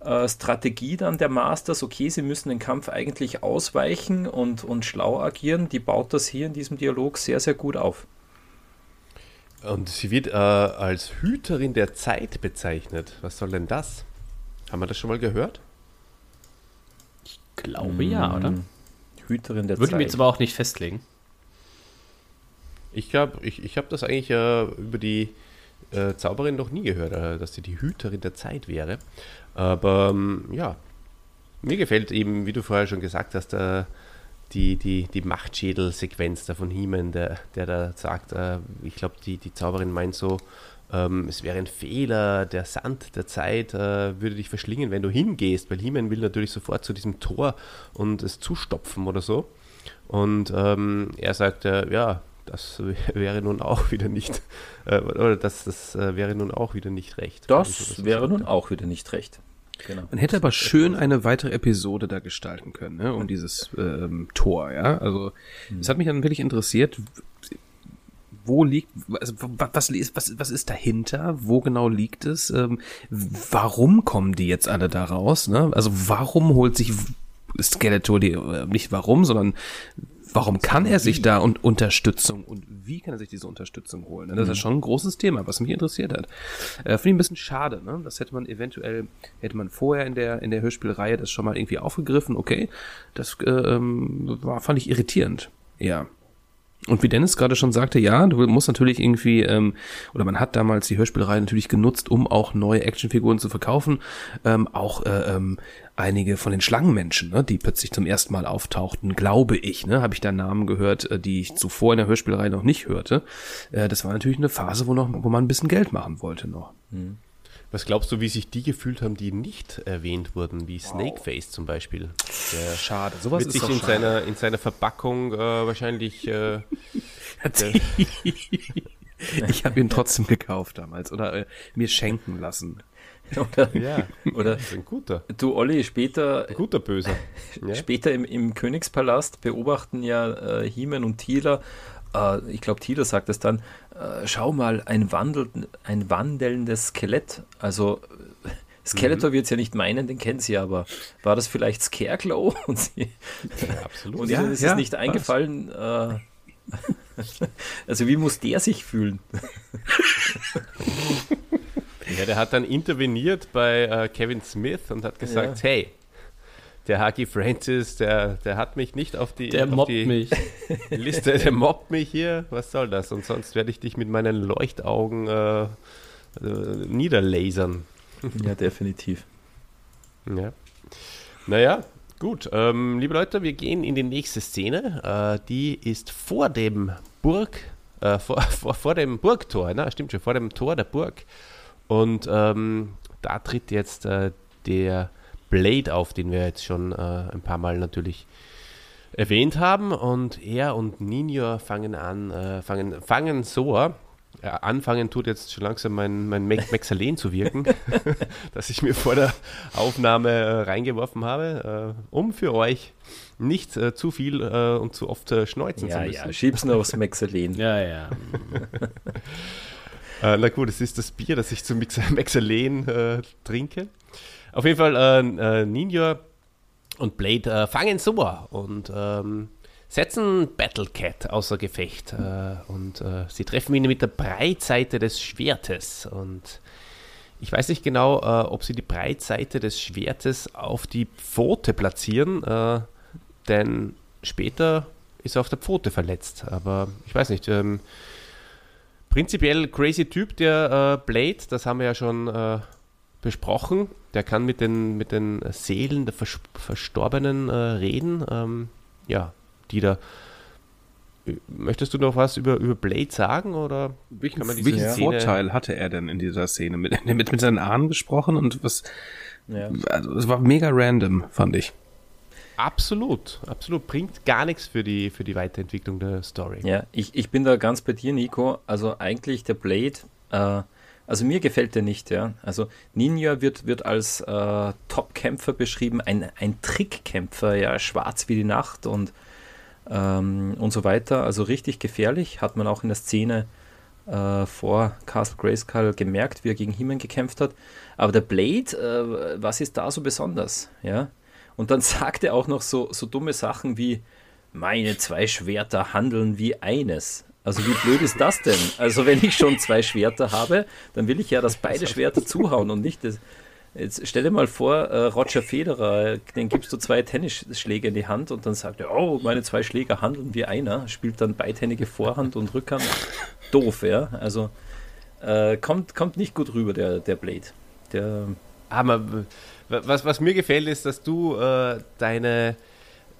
äh, Strategie dann der Masters, okay, sie müssen den Kampf eigentlich ausweichen und, und schlau agieren, die baut das hier in diesem Dialog sehr, sehr gut auf. Und sie wird äh, als Hüterin der Zeit bezeichnet. Was soll denn das? Haben wir das schon mal gehört? Ich glaube hm. ja, oder? Hüterin der Würde Zeit. Würde mir jetzt aber auch nicht festlegen. Ich glaube, ich, ich habe das eigentlich äh, über die äh, Zauberin noch nie gehört, äh, dass sie die Hüterin der Zeit wäre. Aber ähm, ja, mir gefällt eben, wie du vorher schon gesagt hast, äh, die, die, die Machtschädel-Sequenz da von Heeman, der, der da sagt, äh, ich glaube, die, die Zauberin meint so, ähm, es wäre ein Fehler, der Sand der Zeit äh, würde dich verschlingen, wenn du hingehst, weil Heeman will natürlich sofort zu diesem Tor und es zustopfen oder so. Und ähm, er sagt, äh, ja, das wäre nun auch wieder nicht, äh, oder das, das äh, wäre nun auch wieder nicht recht. Das wäre nun auch wieder nicht recht. Genau. Man hätte aber schön eine weitere Episode da gestalten können, ne, um dieses ähm, Tor, ja. Also mhm. es hat mich dann wirklich interessiert, wo liegt, also, was, was, was ist dahinter? Wo genau liegt es? Ähm, warum kommen die jetzt alle da raus? Ne? Also warum holt sich Skeletor die, äh, nicht warum, sondern Warum kann er sich da und Unterstützung und wie kann er sich diese Unterstützung holen? Das ist Mhm. schon ein großes Thema, was mich interessiert hat. Äh, Finde ich ein bisschen schade. Ne? Das hätte man eventuell, hätte man vorher in der in der Hörspielreihe das schon mal irgendwie aufgegriffen. Okay, das äh, ähm, war fand ich irritierend. Ja. Und wie Dennis gerade schon sagte, ja, du musst natürlich irgendwie, ähm, oder man hat damals die Hörspielerei natürlich genutzt, um auch neue Actionfiguren zu verkaufen. Ähm, auch äh, ähm, einige von den Schlangenmenschen, ne, die plötzlich zum ersten Mal auftauchten, glaube ich, ne, habe ich da Namen gehört, äh, die ich zuvor in der Hörspielerei noch nicht hörte. Äh, das war natürlich eine Phase, wo noch, wo man ein bisschen Geld machen wollte noch. Was glaubst du, wie sich die gefühlt haben, die nicht erwähnt wurden, wie Snakeface zum Beispiel? Der Schade, sowas wird ist sich in schade. seiner, in seiner Verpackung äh, wahrscheinlich äh, ich habe ihn trotzdem gekauft damals oder äh, mir schenken lassen. Oder, Ja, oder ein guter, du, Olli, später, ein guter Böser. Ja? später im, im Königspalast beobachten ja äh, Heeman und Thieler, äh, ich glaube, Thieler sagt es dann, äh, schau mal, ein, Wandel, ein wandelndes Skelett. Also, äh, Skeletor wird es ja nicht meinen, den kennt sie aber. War das vielleicht Scarecrow? Und, sie, Ja, absolut. und Ja, ihnen ist ja, es nicht eingefallen. Äh, also, wie muss der sich fühlen? Ja, der hat dann interveniert bei äh, Kevin Smith und hat gesagt, hey, der Huggy Francis, der, der hat mich nicht auf die, Der auf mobbt die mich. Liste, der mobbt mich hier. Was soll das? Und sonst werde ich dich mit meinen Leuchtaugen äh, äh, niederlasern. Ja, definitiv. Ja. Naja, gut. Ähm, liebe Leute, wir gehen in die nächste Szene. Äh, die ist vor dem Burg, äh, vor, vor, vor dem Burgtor, na, stimmt schon, vor dem Tor der Burg. Und ähm, da tritt jetzt äh, der Blade auf, den wir jetzt schon äh, ein paar Mal natürlich erwähnt haben. Und er und Ninja fangen an, äh, fangen, fangen so an. Äh, anfangen tut jetzt schon langsam mein, mein Me Mexalen zu wirken, das ich mir vor der Aufnahme äh, reingeworfen habe, äh, um für euch nicht äh, zu viel äh, und zu oft äh, schneuzen Ja, zu müssen. ja, schieb's nur aufs Mexelen. Ja, ja. Äh, na gut, es ist das Bier, das ich zum Mix Mexalen äh, trinke. Auf jeden Fall, äh, äh, Ninja und Blade äh, fangen so und ähm, setzen Battlecat außer Gefecht. Äh, und äh, sie treffen ihn mit der Breitseite des Schwertes. Und ich weiß nicht genau, äh, ob sie die Breitseite des Schwertes auf die Pfote platzieren, denn später ist er auf der Pfote verletzt. Aber ich weiß nicht. Ähm, Prinzipiell crazy Typ, der äh, Blade, das haben wir ja schon äh, besprochen. Der kann mit den, mit den Seelen der Vers Verstorbenen äh, reden. Ähm, ja, die da. Möchtest du noch was über, über Blade sagen? Oder Welchen, kann man diese welchen Szene- Vorteil hatte er denn in dieser Szene? Mit, mit, mit seinen Ahnen gesprochen und was. Ja. Also, es war mega random, fand ich. Absolut, absolut. Bringt gar nichts für die, für die Weiterentwicklung der Story. Ja, ich, ich bin da ganz bei dir, Nico. Also eigentlich der Blade, äh, also mir gefällt der nicht, ja. Also Ninja wird, wird als äh, Top-Kämpfer beschrieben, ein, ein Trickkämpfer, ja, schwarz wie die Nacht und, ähm, und so weiter. Also richtig gefährlich, hat man auch in der Szene äh, vor Castle Grayskull gemerkt, wie er gegen He-Man gekämpft hat. Aber der Blade, äh, was ist da so besonders, ja? Und dann sagt er auch noch so, so dumme Sachen wie, meine zwei Schwerter handeln wie eines. Also wie blöd ist das denn? Also wenn ich schon zwei Schwerter habe, dann will ich ja, dass beide Schwerter zuhauen und nicht das. Jetzt stell dir mal vor, äh, Roger Federer, den gibst du zwei Tennisschläge in die Hand und dann sagt er, oh, meine zwei Schläger handeln wie einer, spielt dann beidhändige Vorhand und Rückhand. Doof, ja. Also äh, kommt, kommt nicht gut rüber, der, der Blade. Der, Aber was, was mir gefällt, ist, dass du äh, deine,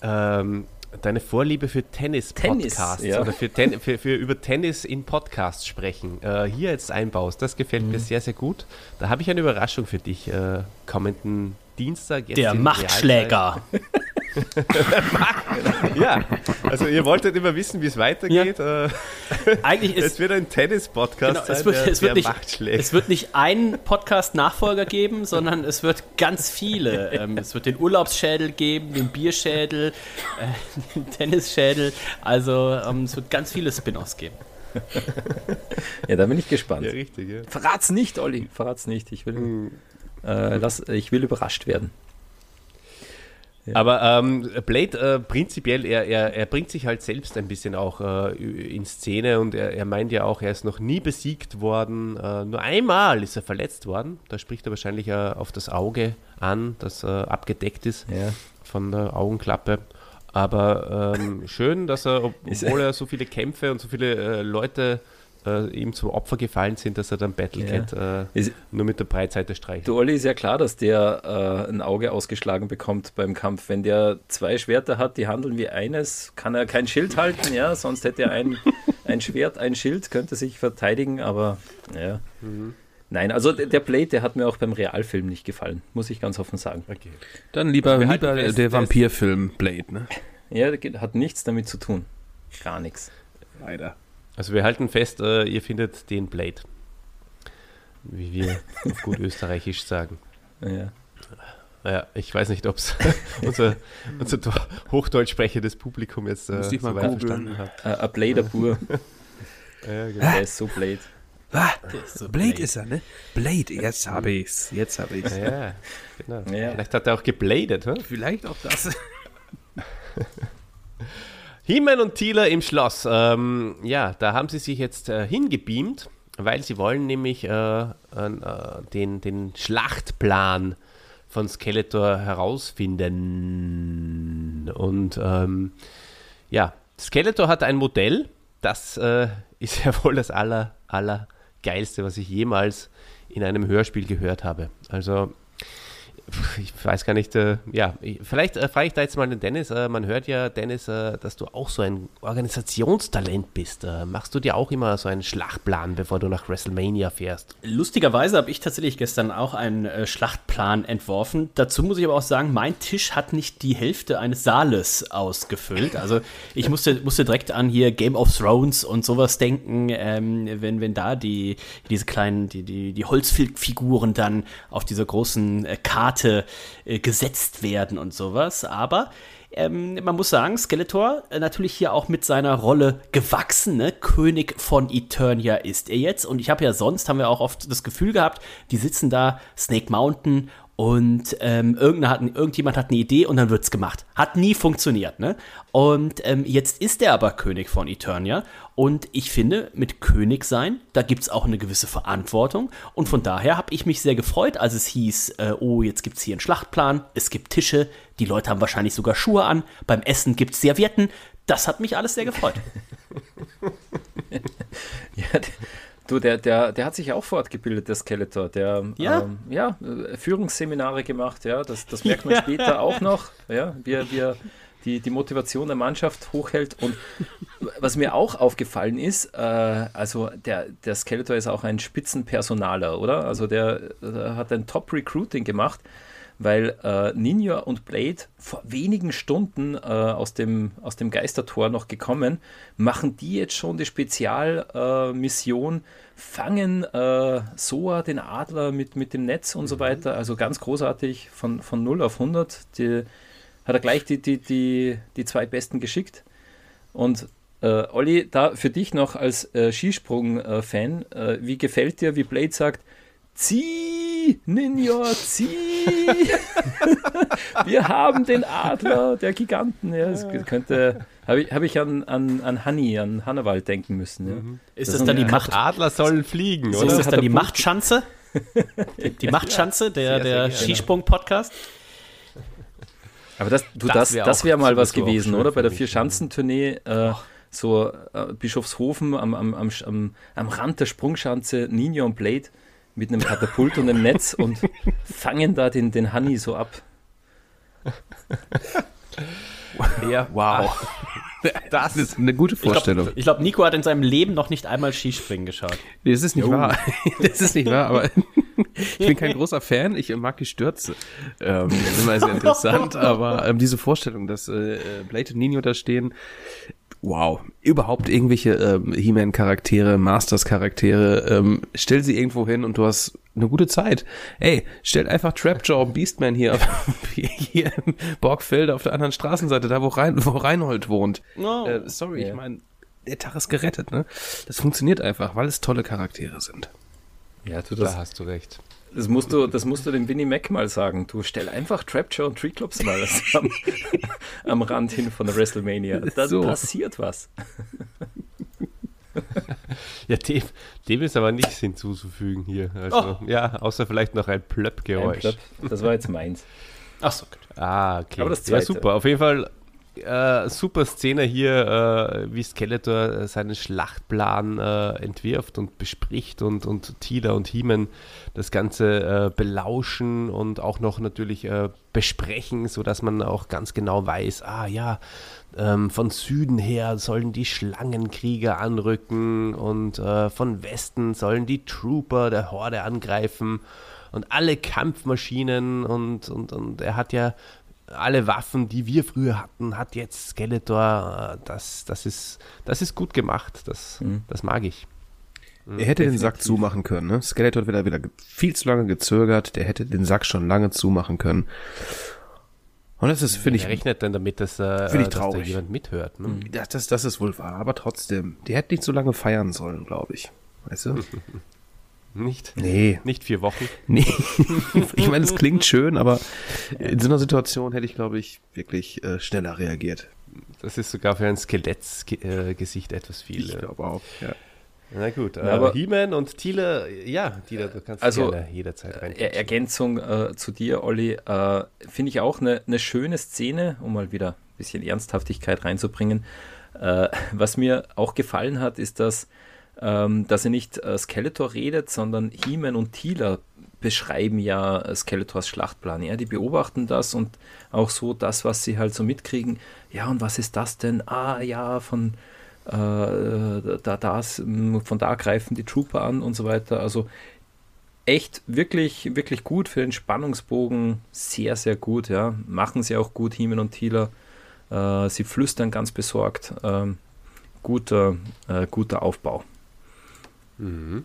ähm, deine Vorliebe für Tennis-Podcasts Tennis, ja. oder für, Ten für, für über Tennis in Podcasts sprechen äh, hier jetzt einbaust. Das gefällt Mhm. mir sehr, sehr gut. Da habe ich eine Überraschung für dich äh, kommenden Dienstag. jetzt Der Machtschläger. Ja, also ihr wolltet immer wissen, wie es weitergeht. Äh, Eigentlich es ist wird ein Tennis-Podcast Genau, sein, es, wird, der, es, wird der nicht, Machtschläger. es wird nicht einen Podcast-Nachfolger geben, sondern es wird ganz viele. Ähm, es wird den Urlaubsschädel geben, den Bierschädel, äh, den Tennisschädel. Also ähm, es wird ganz viele Spin-offs geben. ja, da bin ich gespannt. ja, richtig, ja. Verrat's nicht, Olli. Verrat's nicht. Ich will, äh, lass, ich will überrascht werden. Aber ähm, Blade äh, prinzipiell, er, er, er bringt sich halt selbst ein bisschen auch äh, in Szene und er, er meint ja auch, er ist noch nie besiegt worden. Äh, nur einmal ist er verletzt worden. Da spricht er wahrscheinlich äh, auf das Auge an, das äh, abgedeckt ist Ja. von der Augenklappe. Aber ähm, schön, dass er, ob- obwohl er so viele Kämpfe und so viele äh, Leute äh, ihm zum Opfer gefallen sind, dass er dann Battlecat äh, Ist- nur mit der Breitseite streicht. Du Olli ist ja klar, dass der äh, ein Auge ausgeschlagen bekommt beim Kampf. Wenn der zwei Schwerter hat, die handeln wie eines, kann er kein Schild halten, ja, sonst hätte er ein, ein Schwert, ein Schild, könnte sich verteidigen, aber ja. Nein, also der Blade, der hat mir auch beim Realfilm nicht gefallen, muss ich ganz offen sagen. Okay. Dann lieber, Also lieber der der Vampirfilm Blade, ne? Ja, hat nichts damit zu tun. Gar nichts. Leider. Also wir halten fest, äh, ihr findet den Blade. Wie wir auf gut österreichisch sagen. Ja. Naja, ich weiß nicht, ob es unser, unser hochdeutsch sprechendes Publikum jetzt äh, Muss ich mal so weit verstanden hat. Äh, Ein Blader pur, Ja, genau. der ist so Blade. Ah, so Blade, Blade. ist er, ne? Blade, jetzt habe ich's. Jetzt habe ich's. Ja, genau. Ja. Vielleicht hat er auch gebladet. Hm? Vielleicht auch das. He-Man und Thieler im Schloss. Ähm, ja, da haben sie sich jetzt äh, hingebeamt, weil sie wollen nämlich äh, äh, den, den Schlachtplan von Skeletor herausfinden. Und ähm, ja, Skeletor hat ein Modell, das äh, ist ja wohl das aller, aller geilste, was ich jemals in einem Hörspiel gehört habe. Also ich weiß gar nicht, äh, ja, ich, vielleicht äh, frage ich da jetzt mal den Dennis. Äh, man hört ja, Dennis, äh, dass du auch so ein Organisationstalent bist. Äh, machst du dir auch immer so einen Schlachtplan, bevor du nach WrestleMania fährst? Lustigerweise habe ich tatsächlich gestern auch einen äh, Schlachtplan entworfen. Dazu muss ich aber auch sagen, mein Tisch hat nicht die Hälfte eines Saales ausgefüllt. Also ich musste, musste direkt an hier Game of Thrones und sowas denken, ähm, wenn, wenn da die, diese kleinen, die, die, die Holzfiguren dann auf dieser großen äh, Karte äh, gesetzt werden und sowas. Aber ähm, man muss sagen, Skeletor äh, natürlich hier auch mit seiner Rolle gewachsen, ne? König von Eternia ist er jetzt. Und ich habe ja sonst, haben wir auch oft das Gefühl gehabt, die sitzen da, Snake Mountain, und ähm, hat, irgendjemand hat eine Idee und dann wird's gemacht. Hat nie funktioniert, ne? Und ähm, jetzt ist er aber König von Eternia. Und ich finde, mit König sein, da gibt's auch eine gewisse Verantwortung. Und von daher habe ich mich sehr gefreut, als es hieß, äh, oh, jetzt gibt's hier einen Schlachtplan, es gibt Tische, die Leute haben wahrscheinlich sogar Schuhe an, beim Essen gibt's Servietten. Das hat mich alles sehr gefreut. Ja, du, der, der, der hat sich auch fortgebildet, der Skeletor. Der Ja. ähm, ja äh, Führungsseminare gemacht, ja, das, das merkt man später auch noch, ja, wie er, wie er die, die Motivation der Mannschaft hochhält. Und was mir auch aufgefallen ist, äh, also der, der Skeletor ist auch ein Spitzenpersonaler, oder? Also der, der hat ein Top-Recruiting gemacht weil äh, Ninja und Blade vor wenigen Stunden äh, aus, dem, aus dem Geistertor noch gekommen, machen die jetzt schon die Spezialmission, äh, fangen äh, Soa, den Adler, mit, mit dem Netz und so weiter. Also ganz großartig von, von 0 auf 100. Die, hat er gleich die, die, die, die zwei Besten geschickt. Und äh, Olli, da für dich noch als äh, Skisprung-Fan, äh, wie gefällt dir, wie Blade sagt, Zieh, Ninja, zieh! Wir haben den Adler der Giganten. Ja, das könnte, habe ich, hab ich an, an, an Hanni, an Hannawald denken müssen. Ja. Ist das, dann die Macht? Adler sollen fliegen, Ist oder? das hat dann die Machtschanze? Die, die Machtschanze, der, der. Skisprung-Podcast? Aber das, du, Das das, wär das wäre mal was so gewesen, oder? Bei der Vier-Schanzentournee, äh, so äh, Bischofshofen am, am, am, am, am Rand der Sprungschanze, Ninja und Blade mit einem Katapult und einem Netz und fangen da den, den Hanni so ab. Ja, Wow. Das ist eine gute Vorstellung. Ich glaube, Nico hat in seinem Leben noch nicht einmal Skispringen geschaut. Nee, das ist nicht wahr. Das ist nicht wahr, aber ich bin kein großer Fan. Ich mag die Stürze. Ähm, das ist immer sehr interessant, aber ähm, diese Vorstellung, dass äh, Blade und Nino da stehen, wow. Überhaupt irgendwelche ähm, He-Man-Charaktere, Masters-Charaktere, ähm, stell sie irgendwo hin und du hast eine gute Zeit. Ey, stell einfach Trapjaw und Beastman hier, auf, hier im Borgfeld auf der anderen Straßenseite, da wo, Rein, wo Reinhold wohnt. Oh. Äh, sorry, Ja. ich meine, der Tag ist gerettet, ne? Das funktioniert einfach, weil es tolle Charaktere sind. Ja, du, Da das, hast du recht. Das musst du, das musst du dem Winnie Mac mal sagen. Du stell einfach Trapjaw und Treeclops mal am, am Rand hin von der WrestleMania. Da so. passiert was. ja, dem, dem ist aber nichts hinzuzufügen hier. Also, oh. Ja, außer vielleicht noch ein Plöpp-Geräusch. Plöpp. Das war jetzt meins. Ach so, gut. Ah, okay. Aber das zweite. Ja, super. Auf jeden Fall äh, super Szene hier, äh, wie Skeletor äh, seinen Schlachtplan äh, entwirft und bespricht und, und Tila und Heeman das Ganze äh, belauschen und auch noch natürlich äh, besprechen, sodass man auch ganz genau weiß, ah ja, ähm, von Süden her sollen die Schlangenkrieger anrücken und von Westen sollen die Trooper der Horde angreifen und alle Kampfmaschinen und, und, und er hat ja alle Waffen, die wir früher hatten, hat jetzt Skeletor. Das, das, ist, das ist gut gemacht. Das, mhm. das mag ich. Mhm, er hätte Definitiv. den Sack zumachen können. Ne? Skeletor hat wieder, wieder viel zu lange gezögert. Der hätte den Sack schon lange zumachen können. Und das ist, finde ich. Rechnet denn damit, dass, äh, ich dass da jemand mithört? Ne? Das, das, das ist wohl wahr, aber trotzdem. Der hätte nicht so lange feiern sollen, glaube ich. Weißt du? Nicht? Nee. Nicht vier Wochen? Nee. ich meine, es klingt schön, aber in so einer Situation hätte ich, glaube ich, wirklich äh, schneller reagiert. Das ist sogar für ein Skelettgesicht äh, etwas viel. Ich glaube auch, ja. Na gut, äh, aber He-Man und Thiele, ja, Thiele, du kannst also, gerne jederzeit rein. Er Ergänzung äh, zu dir, Olli, äh, finde ich auch eine, eine schöne Szene, um mal wieder ein bisschen Ernsthaftigkeit reinzubringen. Äh, was mir auch gefallen hat, ist, dass ähm, dass er nicht äh, Skeletor redet, sondern He-Man und Tila beschreiben ja äh, Skeletors Schlachtplan. Ja, die beobachten das und auch so das, was sie halt so mitkriegen. Ja, und was ist das denn? Ah, ja, von äh, da, das, von da greifen die Trooper an und so weiter. Also echt wirklich, wirklich gut für den Spannungsbogen. Sehr, sehr gut, ja. Machen sie auch gut, Heeman und Tila. Äh, sie flüstern ganz besorgt. Ähm, guter, äh, guter Aufbau. Mhm.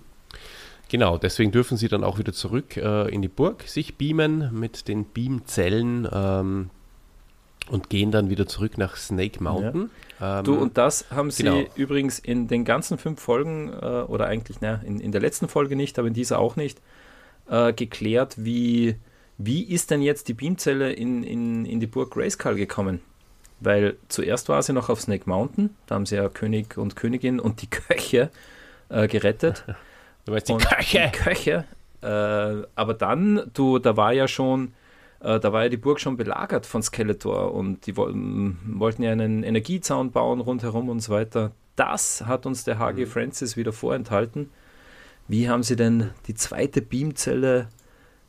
Genau, deswegen dürfen sie dann auch wieder zurück äh, in die Burg sich beamen mit den Beamzellen ähm, und gehen dann wieder zurück nach Snake Mountain. Ja. Ähm, du, und das haben sie genau. übrigens in den ganzen fünf Folgen, äh, oder eigentlich na, in, in der letzten Folge nicht, aber in dieser auch nicht, äh, geklärt, wie, wie ist denn jetzt die Beamzelle in, in, in die Burg Grayskull gekommen? Weil zuerst war sie noch auf Snake Mountain, da haben sie ja König und Königin und die Köche äh, gerettet. Du weißt die und Köche. Die Köche. Äh, aber dann, du, da war ja schon, äh, da war ja die Burg schon belagert von Skeletor und die wollten, wollten ja einen Energiezaun bauen rundherum und so weiter. Das hat uns der HG mhm. Francis wieder vorenthalten. Wie haben sie denn die zweite Beamzelle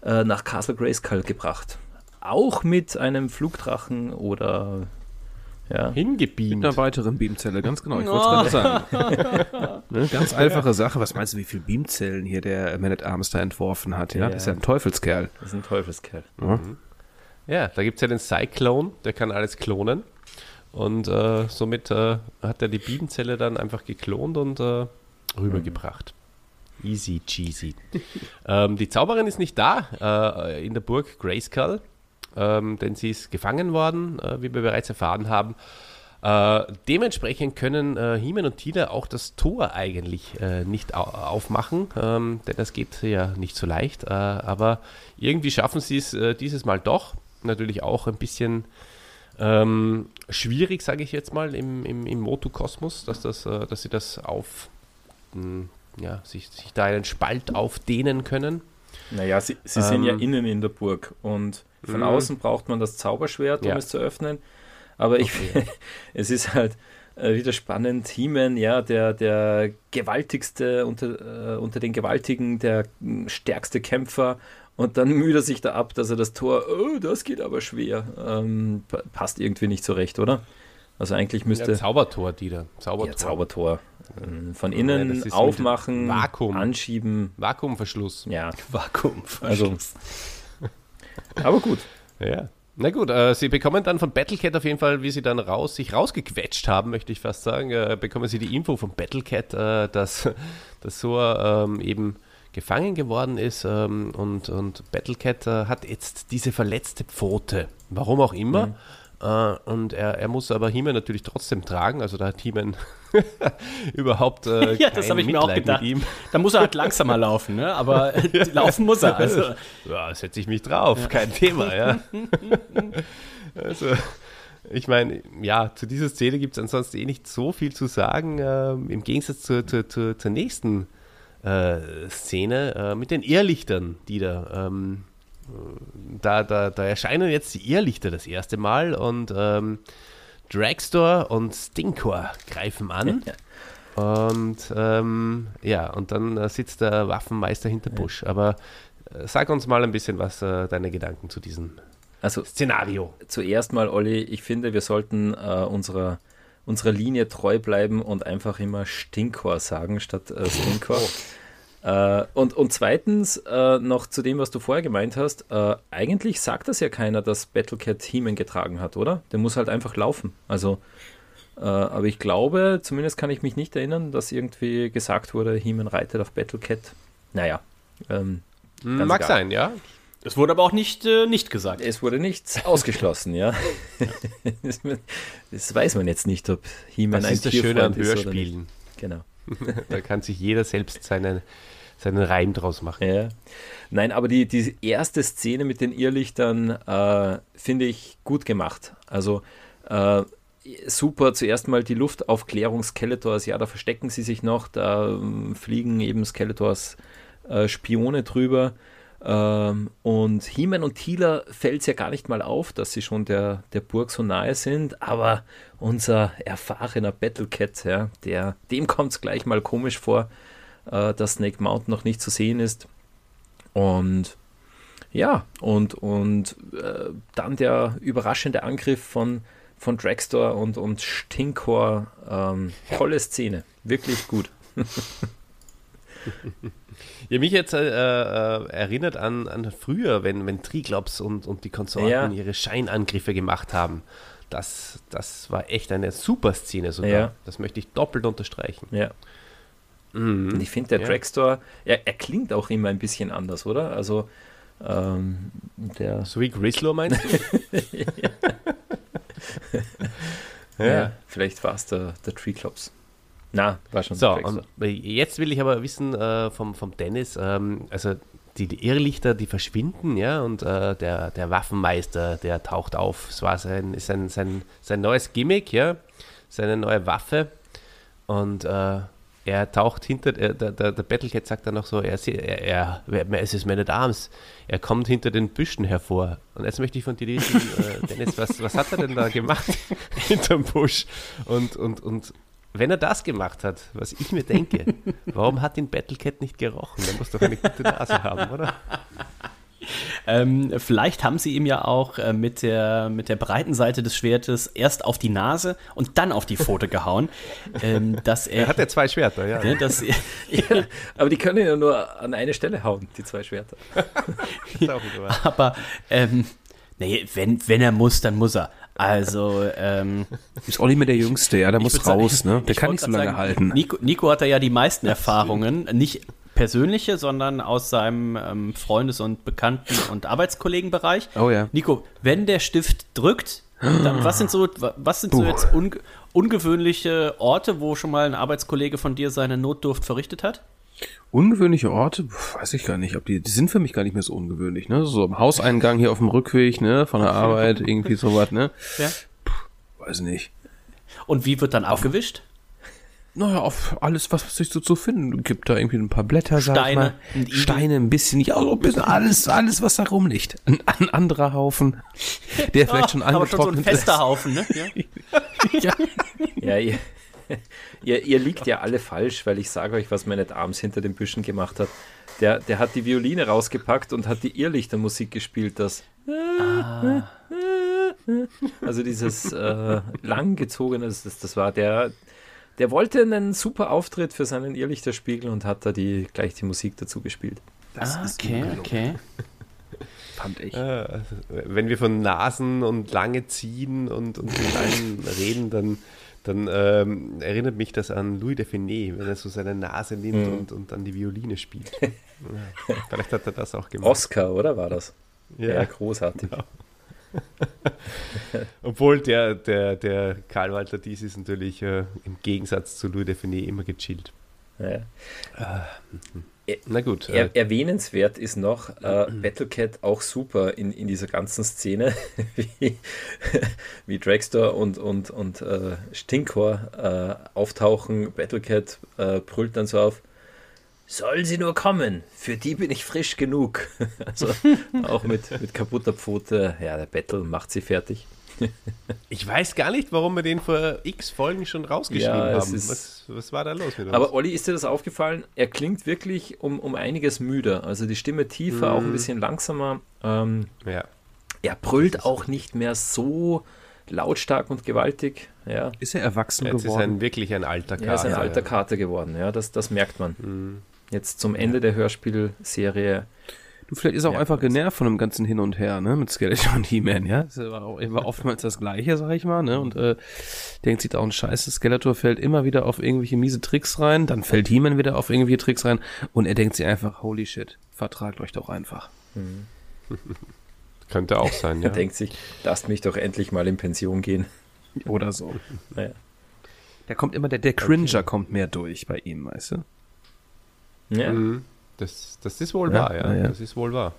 äh, nach Castle Grayskull gebracht? Auch mit einem Flugdrachen oder ja. hingebeamt. Mit einer weiteren Beamzelle, ganz genau. Ich wollte es gerade sagen. ne? Ganz einfache Sache. Was meinst du, wie viele Beamzellen hier der Man at Arms da entworfen hat? Ja, ja. das ist ja ein Teufelskerl. Das ist ein Teufelskerl. Ja, mhm. ja da gibt es ja den Cyclone, der kann alles klonen. Und äh, somit äh, hat er die Beamzelle dann einfach geklont und äh, rübergebracht. Mhm. Easy cheesy. ähm, die Zauberin ist nicht da äh, in der Burg Grayskull ähm, denn sie ist gefangen worden, äh, wie wir bereits erfahren haben. Äh, dementsprechend können äh, Hiemen und Tina auch das Tor eigentlich äh, nicht au aufmachen, ähm, denn das geht ja nicht so leicht. Äh, aber irgendwie schaffen sie es äh, dieses Mal doch. Natürlich auch ein bisschen ähm, schwierig, sage ich jetzt mal, im, im, im Motu-Kosmos, dass, das, äh, dass sie das auf, mh, hm, ja, sich, sich da einen Spalt aufdehnen können. Naja, sie, sie ähm, sind ja ähm, innen in der Burg und von mhm. außen braucht man das Zauberschwert, um ja. es zu öffnen. Aber ich, okay. es ist halt äh, wieder spannend. He-Man, ja, der, der gewaltigste unter, äh, unter den Gewaltigen, der stärkste Kämpfer. Und dann müht er sich da ab, dass er das Tor, oh, das geht aber schwer. Ähm, passt irgendwie nicht so recht, oder? Also eigentlich müsste. Ja, Zaubertor, Dieter. Zaubertor. Ja, Zaubertor. Ähm, von innen ja, aufmachen, Vakuum. anschieben. Vakuumverschluss. Ja. Vakuumverschluss. Also, aber gut. Ja. Na gut, äh, sie bekommen dann von Battlecat auf jeden Fall, wie sie dann raus, sich rausgequetscht haben, möchte ich fast sagen, äh, bekommen sie die Info von Battlecat, äh, dass, dass Soa ähm, eben gefangen geworden ist ähm, und, und Battlecat äh, hat jetzt diese verletzte Pfote. Warum auch immer. Mhm. Äh, und er, er muss aber He-Man natürlich trotzdem tragen. Also da hat He-Man überhaupt äh, Ja, das habe ich mir auch Mitleid gedacht. Da muss er halt langsamer laufen, ne? aber äh, laufen muss er. Also, Ja, setze ich mich drauf, kein Thema, ja. also, ich meine, ja, zu dieser Szene gibt es ansonsten eh nicht so viel zu sagen, ähm, im Gegensatz zur, zur, zur, zur nächsten äh, Szene äh, mit den Irrlichtern, die da, ähm, äh, da, da, da erscheinen jetzt die Irrlichter das erste Mal und ähm, Dragstore und Stinkor greifen an. Und ähm, ja, und dann äh, sitzt der Waffenmeister hinter Busch. Aber äh, sag uns mal ein bisschen, was äh, deine Gedanken zu diesem Also Szenario. zuerst mal, Olli, ich finde, wir sollten äh, unserer, unserer Linie treu bleiben und einfach immer Stinkor sagen statt äh, Stinkor. Äh, und, und zweitens, äh, noch zu dem, was du vorher gemeint hast, äh, eigentlich sagt das ja keiner, dass Battlecat He-Man getragen hat, oder? Der muss halt einfach laufen. Also, äh, aber ich glaube, zumindest kann ich mich nicht erinnern, dass irgendwie gesagt wurde, He-Man reitet auf Battlecat. Naja. Ähm, Hm, Mag egal. sein, ja. es wurde aber auch nicht, äh, nicht gesagt. Es wurde nichts ausgeschlossen, ja. das weiß man jetzt nicht, ob He-Man Das ein ist das Schöne an. Hörspielen. Genau. Da kann sich jeder selbst seinen, seinen Reim draus machen. Ja. Nein, aber die, die erste Szene mit den Irrlichtern äh, finde ich gut gemacht. Also äh, super, zuerst mal die Luftaufklärung Skeletors, ja, da verstecken sie sich noch, da ähm, fliegen eben Skeletors äh, Spione drüber. Ähm, und He-Man und Tila fällt es ja gar nicht mal auf, dass sie schon der, der Burg so nahe sind, aber unser erfahrener Battlecat, ja, der, dem kommt es gleich mal komisch vor, äh, dass Snake Mountain noch nicht zu sehen ist. Und ja, und, und äh, dann der überraschende Angriff von, von Dragstore und, und Stinkor. Ähm, tolle Szene, wirklich gut. Ja, mich jetzt äh, äh, erinnert an, an früher, wenn, wenn Triglops und, und die Konsorten Ja. ihre Scheinangriffe gemacht haben. Das, das war echt eine super Szene sogar. Ja. Das möchte ich doppelt unterstreichen. Ja. Mhm. Und ich finde, der Ja. Dragstore, er, er klingt auch immer ein bisschen anders, oder? Also, ähm, der. So wie Grislow meinst du? Ja, vielleicht war es der, der Treeclops. Na, war schon So, Dragstore. und jetzt will ich aber wissen äh, vom, vom Dennis, ähm, also die, die Irrlichter, die verschwinden, ja, und äh, der, der Waffenmeister, der taucht auf. Es war sein, sein, sein, sein neues Gimmick, ja, seine neue Waffe. Und äh, er taucht hinter, äh, der, der, der Battlecat sagt dann noch so, er, er, er, es ist meine Arms, er kommt hinter den Büschen hervor. Und jetzt möchte ich von dir wissen, äh, Dennis, was, was hat er denn da gemacht hinterm Busch? Und, und, und wenn er das gemacht hat, was ich mir denke, warum hat ihn Battlecat nicht gerochen? Der muss doch eine gute Nase haben, oder? Ähm, vielleicht haben sie ihm ja auch äh, mit, der, mit der breiten Seite des Schwertes erst auf die Nase und dann auf die Pfote gehauen, ähm, dass er. Er hat ja zwei Schwerter, ja. ne, dass, Ja, aber die können ja nur an eine Stelle hauen, die zwei Schwerter. Aber ähm, nee, wenn, wenn er muss, dann muss er. Also, ähm, Ist Olli mit der Jüngste, ja, der muss würd sagen- raus, ne? Der kann nicht so lange sagen, halten. Nico, Nico hat da ja die meisten Erfahrungen, nicht persönliche, sondern aus seinem ähm, Freundes- und Bekannten- und Arbeitskollegenbereich. Oh ja. Nico, wenn der Stift drückt, dann, was sind so, was sind so jetzt unge ungewöhnliche Orte, wo schon mal ein Arbeitskollege von dir seine Notdurft verrichtet hat? Ungewöhnliche Orte, Puh, weiß ich gar nicht, ob die, die sind für mich gar nicht mehr so ungewöhnlich, ne? So am Hauseingang hier auf dem Rückweg, ne, von der Arbeit, irgendwie sowas, ne? Ja. Weiß nicht. Und wie wird dann abgewischt? Naja, auf alles, was sich so zu finden gibt. Da irgendwie ein paar Blätter, Steine, ein. Steine, ein bisschen, ja, so ein bisschen alles, alles, was da rumliegt. Ein, ein anderer Haufen, der vielleicht schon Ah, aber schon so ein angetrocknet fester ist. Haufen, ne? Ja. Ja. Ja, ihr, ihr, ihr liegt ja alle falsch, weil ich sage euch, was meine Arms hinter den Büschen gemacht hat. Der, der hat die Violine rausgepackt und hat die Irrlichtermusik gespielt, das. Also dieses äh, langgezogene, das, das war der. Der wollte einen super Auftritt für seinen Irrlichterspiegel und hat da die, gleich die Musik dazu gespielt. Das Ah, ist okay, okay. fand ich. Äh, also, wenn wir von Nasen und lange ziehen und, und von allen reden, dann, dann ähm, erinnert mich das an Louis de Finet, wenn er so seine Nase nimmt Mhm. und, und dann die Violine spielt. Ja, vielleicht hat er das auch gemacht. Oscar, oder war das? Ja. Ja, großartig. Genau. Obwohl der, der, der Karl Walter Dies ist natürlich äh, im Gegensatz zu Louis Define immer gechillt. Ja. Äh, na gut. Er, erwähnenswert ist noch äh, Battlecat auch super in, in dieser ganzen Szene, wie, wie Dragster und, und, und äh, Stinkor äh, auftauchen. Battlecat äh, brüllt dann so auf, Sollen sie nur kommen, für die bin ich frisch genug. also auch mit, mit kaputter Pfote, ja, der Battle macht sie fertig. Ich weiß gar nicht, warum wir den vor x Folgen schon rausgeschrieben ja, haben. Was, was, war da los mit uns? Aber Olli, ist dir das aufgefallen? Er klingt wirklich um, um einiges müder. Also die Stimme tiefer, mm. auch ein mhm. bisschen langsamer. Ähm, ja. Er brüllt auch nicht mehr so lautstark und gewaltig. Ja. Ist er erwachsen Jetzt geworden? Ist ein, wirklich ein alter Kater. Er ist ein alter. Kater geworden, ja, das, das merkt man. Mm. Jetzt zum Ende der Hörspielserie. Du, vielleicht ist er auch ja, einfach genervt von dem ganzen Hin und Her, ne, mit Skeleton und He-Man, ja. Das war, auch, war oftmals das Gleiche, sag ich mal, ne, und äh, denkt sich da auch ein Scheiße, Skeletor fällt immer wieder auf irgendwelche miese Tricks rein, dann fällt He-Man wieder auf irgendwelche Tricks rein und er denkt sich einfach, holy shit, vertragt euch doch einfach. Mhm. Könnte auch sein, ja. er denkt sich, lasst mich doch endlich mal in Pension gehen. Oder so. Naja. Da kommt immer der, der Cringer okay. kommt mehr durch bei ihm, weißt du? Ja. Mhm. Das, das ist wohl ja, wahr, ja. ja. Das ist wohl wahr.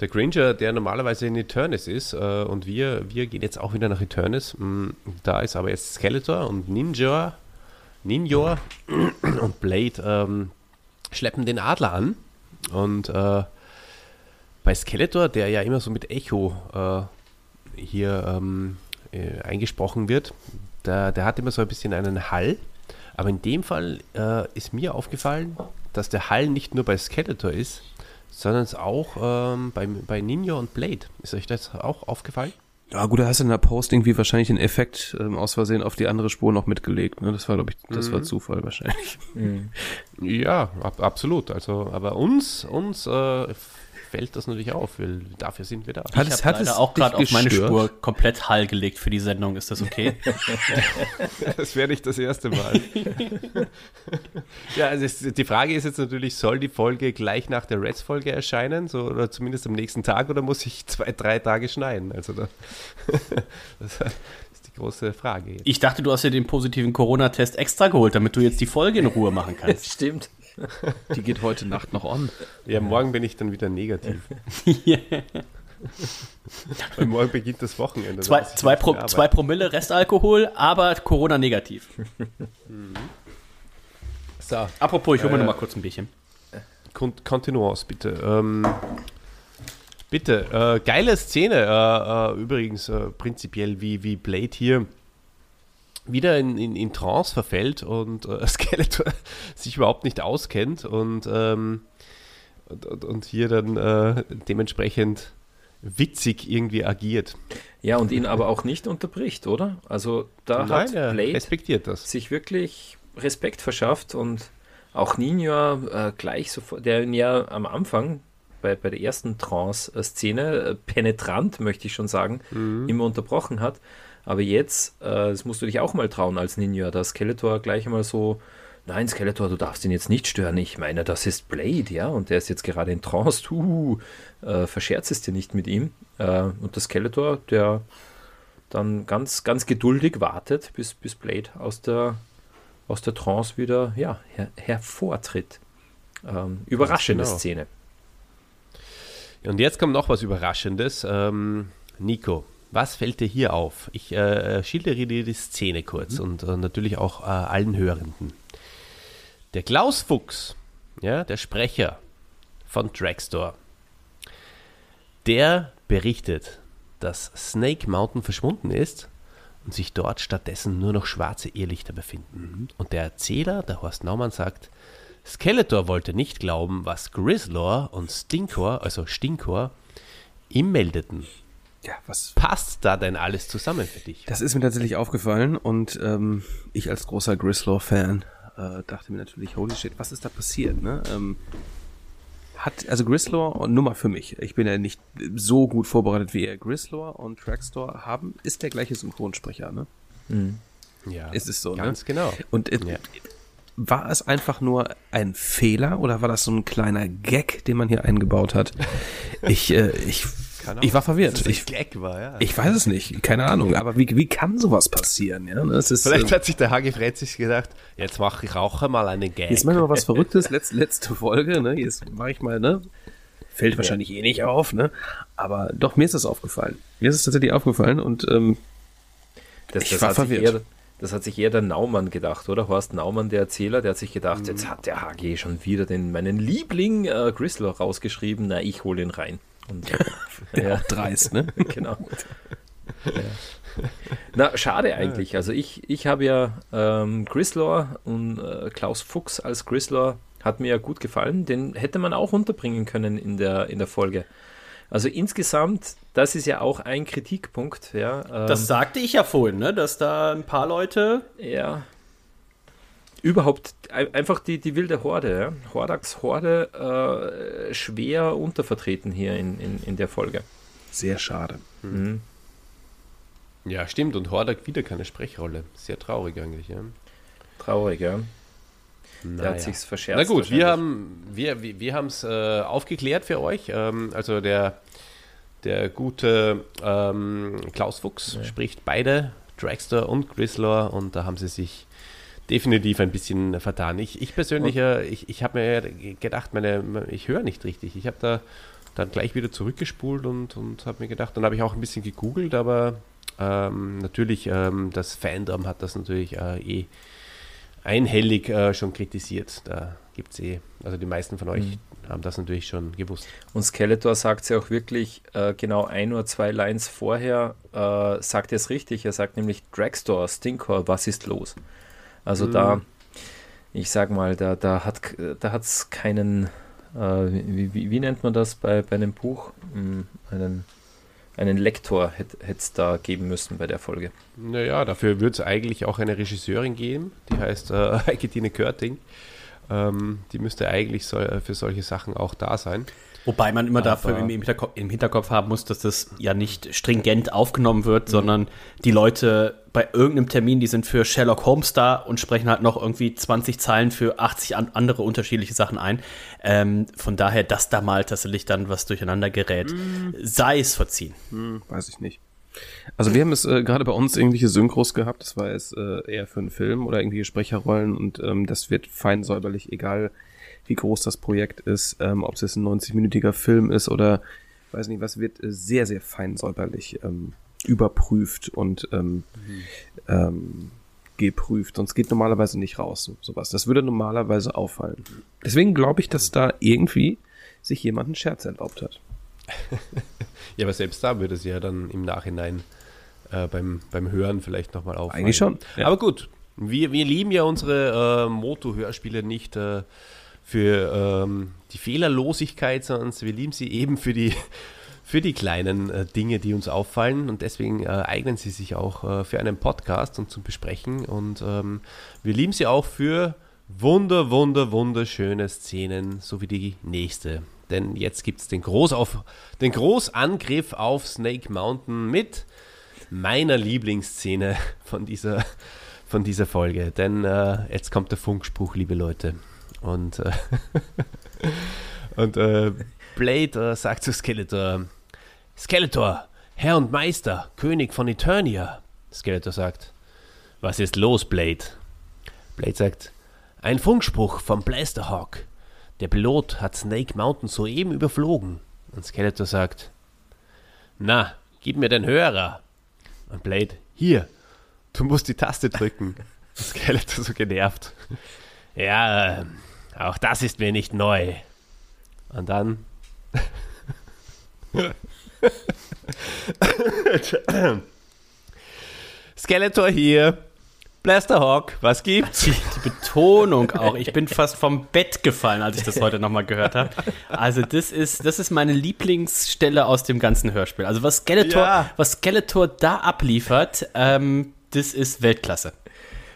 Der Granger, der normalerweise in Eternis ist, äh, und wir, wir gehen jetzt auch wieder nach Eternis. Mm, da ist aber jetzt Skeletor und Ninja, Ninja und Blade ähm, schleppen den Adler an. Und äh, bei Skeletor, der ja immer so mit Echo äh, hier ähm, äh, eingesprochen wird, der, der hat immer so ein bisschen einen Hall. Aber in dem Fall äh, ist mir aufgefallen, dass der Hall nicht nur bei Skeletor ist, sondern es auch ähm, bei, bei Ninja und Blade. Ist euch das auch aufgefallen? Ja, gut, da hast du in der Post irgendwie wahrscheinlich den Effekt ähm, aus Versehen auf die andere Spur noch mitgelegt. Ne? Das war, glaube ich, das mhm. war Zufall wahrscheinlich. Mhm. Ja, ab, absolut. Also, aber uns, uns äh, fällt das natürlich auf, weil dafür sind wir da. Hat ich es, hat es auch gerade auf meine Spur komplett Hall gelegt für die Sendung. Ist das okay? das wäre nicht das erste Mal. ja, also es, die Frage ist jetzt natürlich, soll die Folge gleich nach der Reds-Folge erscheinen? So, oder zumindest am nächsten Tag oder muss ich zwei, drei Tage schneiden? Also da, das ist die große Frage. Jetzt. Ich dachte, du hast ja den positiven Corona-Test extra geholt, damit du jetzt die Folge in Ruhe machen kannst. Stimmt. Die geht heute Nacht noch on. Ja, morgen bin ich dann wieder negativ. yeah. Weil morgen beginnt das Wochenende. Zwei, zwei, Pro, zwei Promille Restalkohol, aber Corona negativ. Mhm. So. Apropos, ich hole mir äh, noch mal kurz ein Bierchen. Continuance, bitte. Ähm, bitte, äh, geile Szene. Äh, äh, übrigens, äh, prinzipiell wie, wie Blade hier wieder in, in, in Trance verfällt und äh, Skeletor sich überhaupt nicht auskennt und, ähm, und, und, hier dann äh, dementsprechend witzig irgendwie agiert. Ja, und ihn aber auch nicht unterbricht, oder? Also da Nein, hat Blade respektiert das. sich wirklich Respekt verschafft und auch Ninja äh, gleich sofort, der ihn ja am Anfang bei, bei der ersten Trance-Szene äh, penetrant, möchte ich schon sagen, mhm. immer unterbrochen hat. Aber jetzt, äh, das musst du dich auch mal trauen als Ninja, dass Skeletor gleich einmal so, nein, Skeletor, du darfst ihn jetzt nicht stören. Ich meine, das ist Blade, ja, und der ist jetzt gerade in Trance. Du äh, verscherzt es dir nicht mit ihm. Äh, und der Skeletor, der dann ganz, ganz geduldig wartet, bis, bis Blade aus der, aus der Trance wieder ja, her, hervortritt. Ähm, überraschende genau. Szene. Und jetzt kommt noch was Überraschendes. Ähm, Nico, was fällt dir hier auf? Ich äh, schildere dir die Szene kurz mhm. und äh, natürlich auch äh, allen Hörenden. Der Klaus Fuchs, ja, der Sprecher von Dragstore, der berichtet, dass Snake Mountain verschwunden ist und sich dort stattdessen nur noch schwarze Irrlichter befinden. Mhm. Und der Erzähler, der Horst Naumann, sagt, Skeletor wollte nicht glauben, was Grizzlor und Stinkor, also Stinkor, ihm meldeten. Ja, was passt da denn alles zusammen für dich? Das ist mir tatsächlich aufgefallen und ähm, ich als großer Grislaw-Fan äh, dachte mir natürlich, holy shit, was ist da passiert? Ne? Ähm, hat, also Grislaw, nur mal für mich, ich bin ja nicht so gut vorbereitet wie er, Grislaw und Trackstore haben, ist der gleiche Synchronsprecher, ne? Mhm. Ja. Ist es so, ne? Ganz genau. Und äh, ja. war es einfach nur ein Fehler oder war das so ein kleiner Gag, den man hier eingebaut hat? ich, äh, ich Ich war verwirrt. Ich, war, ja. ich weiß es nicht, keine Ahnung. Aber wie, wie kann sowas passieren? Ja, das ist, Vielleicht äh, hat sich der Hagi Fred sich gedacht, jetzt mache ich auch einmal einen Gag. Jetzt machen wir was Verrücktes, letzte, letzte Folge, ne? Jetzt mache ich mal, ne? Fällt wahrscheinlich eh nicht auf, ne? Aber doch, mir ist das aufgefallen. Mir ist es tatsächlich aufgefallen und ähm, Das, Ich das, war hat sich verwirrt. eher, das hat sich eher der Naumann gedacht, oder? Horst Naumann, der Erzähler, der hat sich gedacht, jetzt hat der HG schon wieder den, meinen Liebling äh, Grisler rausgeschrieben, na, ich hole ihn rein. Und, ja, auch dreist, ne? genau. Ja. Na, schade eigentlich. Also ich, ich habe ja ähm, Grislor und äh, Klaus Fuchs als Grislor hat mir ja gut gefallen. Den hätte man auch unterbringen können in der, in der Folge. Also insgesamt, das ist ja auch ein Kritikpunkt. Ja, ähm, Das sagte ich ja vorhin, ne? dass da ein paar Leute. ja. Überhaupt ein- einfach die, die wilde Horde. Ja? Hordax Horde äh, schwer untervertreten hier in, in, in der Folge. sehr schade. Mhm. Ja, stimmt. Und Hordak wieder keine Sprechrolle. Sehr traurig eigentlich, ja. Traurig, ja. Der Naja. hat sich's verscherzt. Na gut, wir haben wir, wir, wir haben es äh, aufgeklärt für euch. Ähm, also der, der gute ähm, Klaus Fuchs spricht beide, Dragster und Grislor, und da haben sie sich definitiv ein bisschen vertan. Ich, ich persönlich, äh, ich, ich habe mir gedacht, meine, ich höre nicht richtig. Ich habe da dann gleich wieder zurückgespult und, und habe mir gedacht, dann habe ich auch ein bisschen gegoogelt, aber ähm, natürlich, ähm, das Fandom hat das natürlich äh, eh einhellig äh, schon kritisiert. Da gibt es eh, also die meisten von euch Mhm. haben das natürlich schon gewusst. Und Skeletor sagt es ja auch wirklich äh, genau ein oder zwei Lines vorher, äh, sagt er es richtig. Er sagt nämlich Dragstore, Stinkor, was ist los? Also Mhm. da, ich sag mal, da, da hat da hat's keinen, äh, wie, wie, wie nennt man das bei, bei einem Buch? Hm, einen, einen Lektor hätte es da geben müssen bei der Folge. Naja, dafür wird es eigentlich auch eine Regisseurin geben, die heißt äh, Heiketine Körting. Ähm, die müsste eigentlich so, für solche Sachen auch da sein. Wobei man immer dafür Aber- im Hinterkopf, im Hinterkopf haben muss, dass das ja nicht stringent aufgenommen wird, sondern die Leute bei irgendeinem Termin, die sind für Sherlock Holmes da und sprechen halt noch irgendwie 20 Zeilen für 80 an andere unterschiedliche Sachen ein. Ähm, von daher, dass da mal tatsächlich dann was durcheinander gerät, sei es verziehen. Hm, weiß ich nicht. Also wir haben es äh, gerade bei uns irgendwelche Synchros gehabt, das war jetzt äh, eher für einen Film oder irgendwelche Sprecherrollen und ähm, das wird fein säuberlich, egal wie groß das Projekt ist, ähm, ob es jetzt ein 90-minütiger Film ist oder weiß nicht was, wird äh, sehr, sehr fein säuberlich ähm, überprüft und ähm, ähm, geprüft. Sonst geht normalerweise nicht raus, so- sowas. Das würde normalerweise auffallen. Deswegen glaube ich, dass da irgendwie sich jemand einen Scherz erlaubt hat. Ja, aber selbst da würde es ja dann im Nachhinein äh, beim, beim Hören vielleicht nochmal auffallen. Eigentlich schon, ja. Aber gut, wir, wir lieben ja unsere äh, Moto-Hörspiele nicht äh, für ähm, die Fehlerlosigkeit, sondern wir lieben sie eben für die, für die kleinen äh, Dinge, die uns auffallen. Und deswegen äh, eignen sie sich auch äh, für einen Podcast und zum Besprechen. Und ähm, wir lieben sie auch für wunder, wunder, wunderschöne Szenen, so wie die nächste. Denn jetzt gibt es den, den Großangriff auf Snake Mountain mit meiner Lieblingsszene von dieser, von dieser Folge. Denn äh, jetzt kommt der Funkspruch, liebe Leute. Und, äh, und äh, Blade äh, sagt zu Skeletor: Skeletor, Herr und Meister, König von Eternia. Skeletor sagt: Was ist los, Blade? Blade sagt: Ein Funkspruch vom Blasterhawk. Der Pilot hat Snake Mountain soeben überflogen. Und Skeletor sagt: Na, gib mir den Hörer. Und Blade: Hier, du musst die Taste drücken. Skeletor so genervt. Ja, äh, auch das ist mir nicht neu. Und dann. Skeletor hier. Blasterhawk, was gibt's? Die, die Betonung auch. Ich bin fast vom Bett gefallen, als ich das heute nochmal gehört habe. Also das ist, das ist meine Lieblingsstelle aus dem ganzen Hörspiel. Also was Skeletor, Ja. was Skeletor da abliefert, ähm, das ist Weltklasse.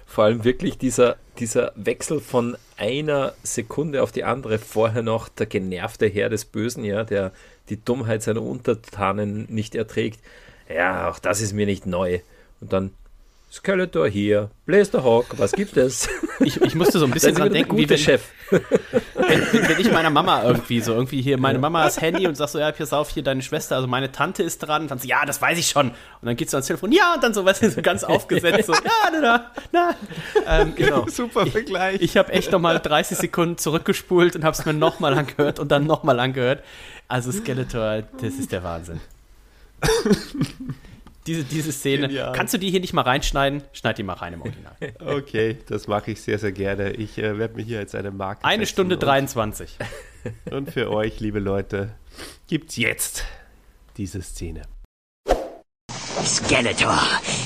Vor allem wirklich dieser, dieser Wechsel von einer Sekunde auf die andere, vorher noch der genervte Herr des Bösen, ja, der die Dummheit seiner Untertanen nicht erträgt. Ja, auch das ist mir nicht neu. Und dann, Skeletor hier, Blaster Hawk, was gibt es? Ich, ich musste so ein bisschen dran denken, wie wenn, Chef. wenn, wenn, wenn ich meiner Mama irgendwie so, irgendwie hier, meine Mama das Handy und sagt so, ja, pass auf, hier deine Schwester, also meine Tante ist dran. Und dann so, ja, das weiß ich schon. Und dann geht sie ans Telefon, ja, und dann so, weißt du, so ganz aufgesetzt, so, ja, na, na, na. Ähm, genau. Super Vergleich. Ich, ich habe echt nochmal 30 Sekunden zurückgespult und habe es mir nochmal angehört und dann nochmal angehört. Also Skeletor, das ist der Wahnsinn. Diese, diese Szene. Genial. Kannst du die hier nicht mal reinschneiden? Schneid die mal rein im Original. Okay, das mache ich sehr, sehr gerne. Ich äh, werde mir hier jetzt eine Marke. Eine Stunde und- 23. Und für euch, liebe Leute, gibt's jetzt diese Szene. Skeletor,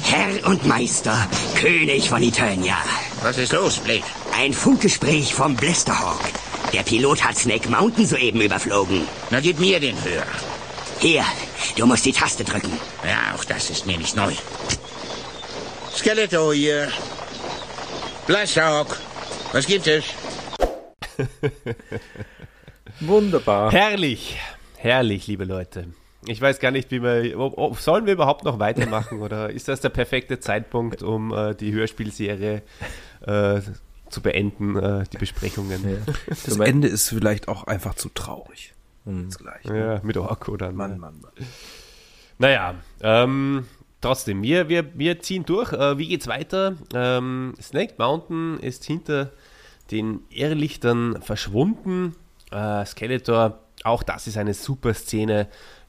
Herr und Meister, König von Eternia. Was ist los, Blade? Ein Funkgespräch vom Blisterhawk. Der Pilot hat Snake Mountain soeben überflogen. Na, gib mir den Hörer. Hier, du musst die Taste drücken. Ja, auch das ist mir nicht neu. Skeletor hier. Blasterhawk. Was gibt es? Wunderbar. Herrlich, herrlich, liebe Leute. Ich weiß gar nicht, wie wir. Ob, ob, sollen wir überhaupt noch weitermachen oder ist das der perfekte Zeitpunkt, um äh, die Hörspielserie äh, zu beenden, äh, die Besprechungen? Das Ende ist vielleicht auch einfach zu traurig. Hm. Das gleich. Ja, mit Orko dann. Mann, Mann, Mann. Naja, ähm, trotzdem, wir, wir, wir ziehen durch. Äh, wie geht's weiter? Ähm, Snake Mountain ist hinter den Irrlichtern verschwunden. Äh, Skeletor, auch das ist eine super Szene.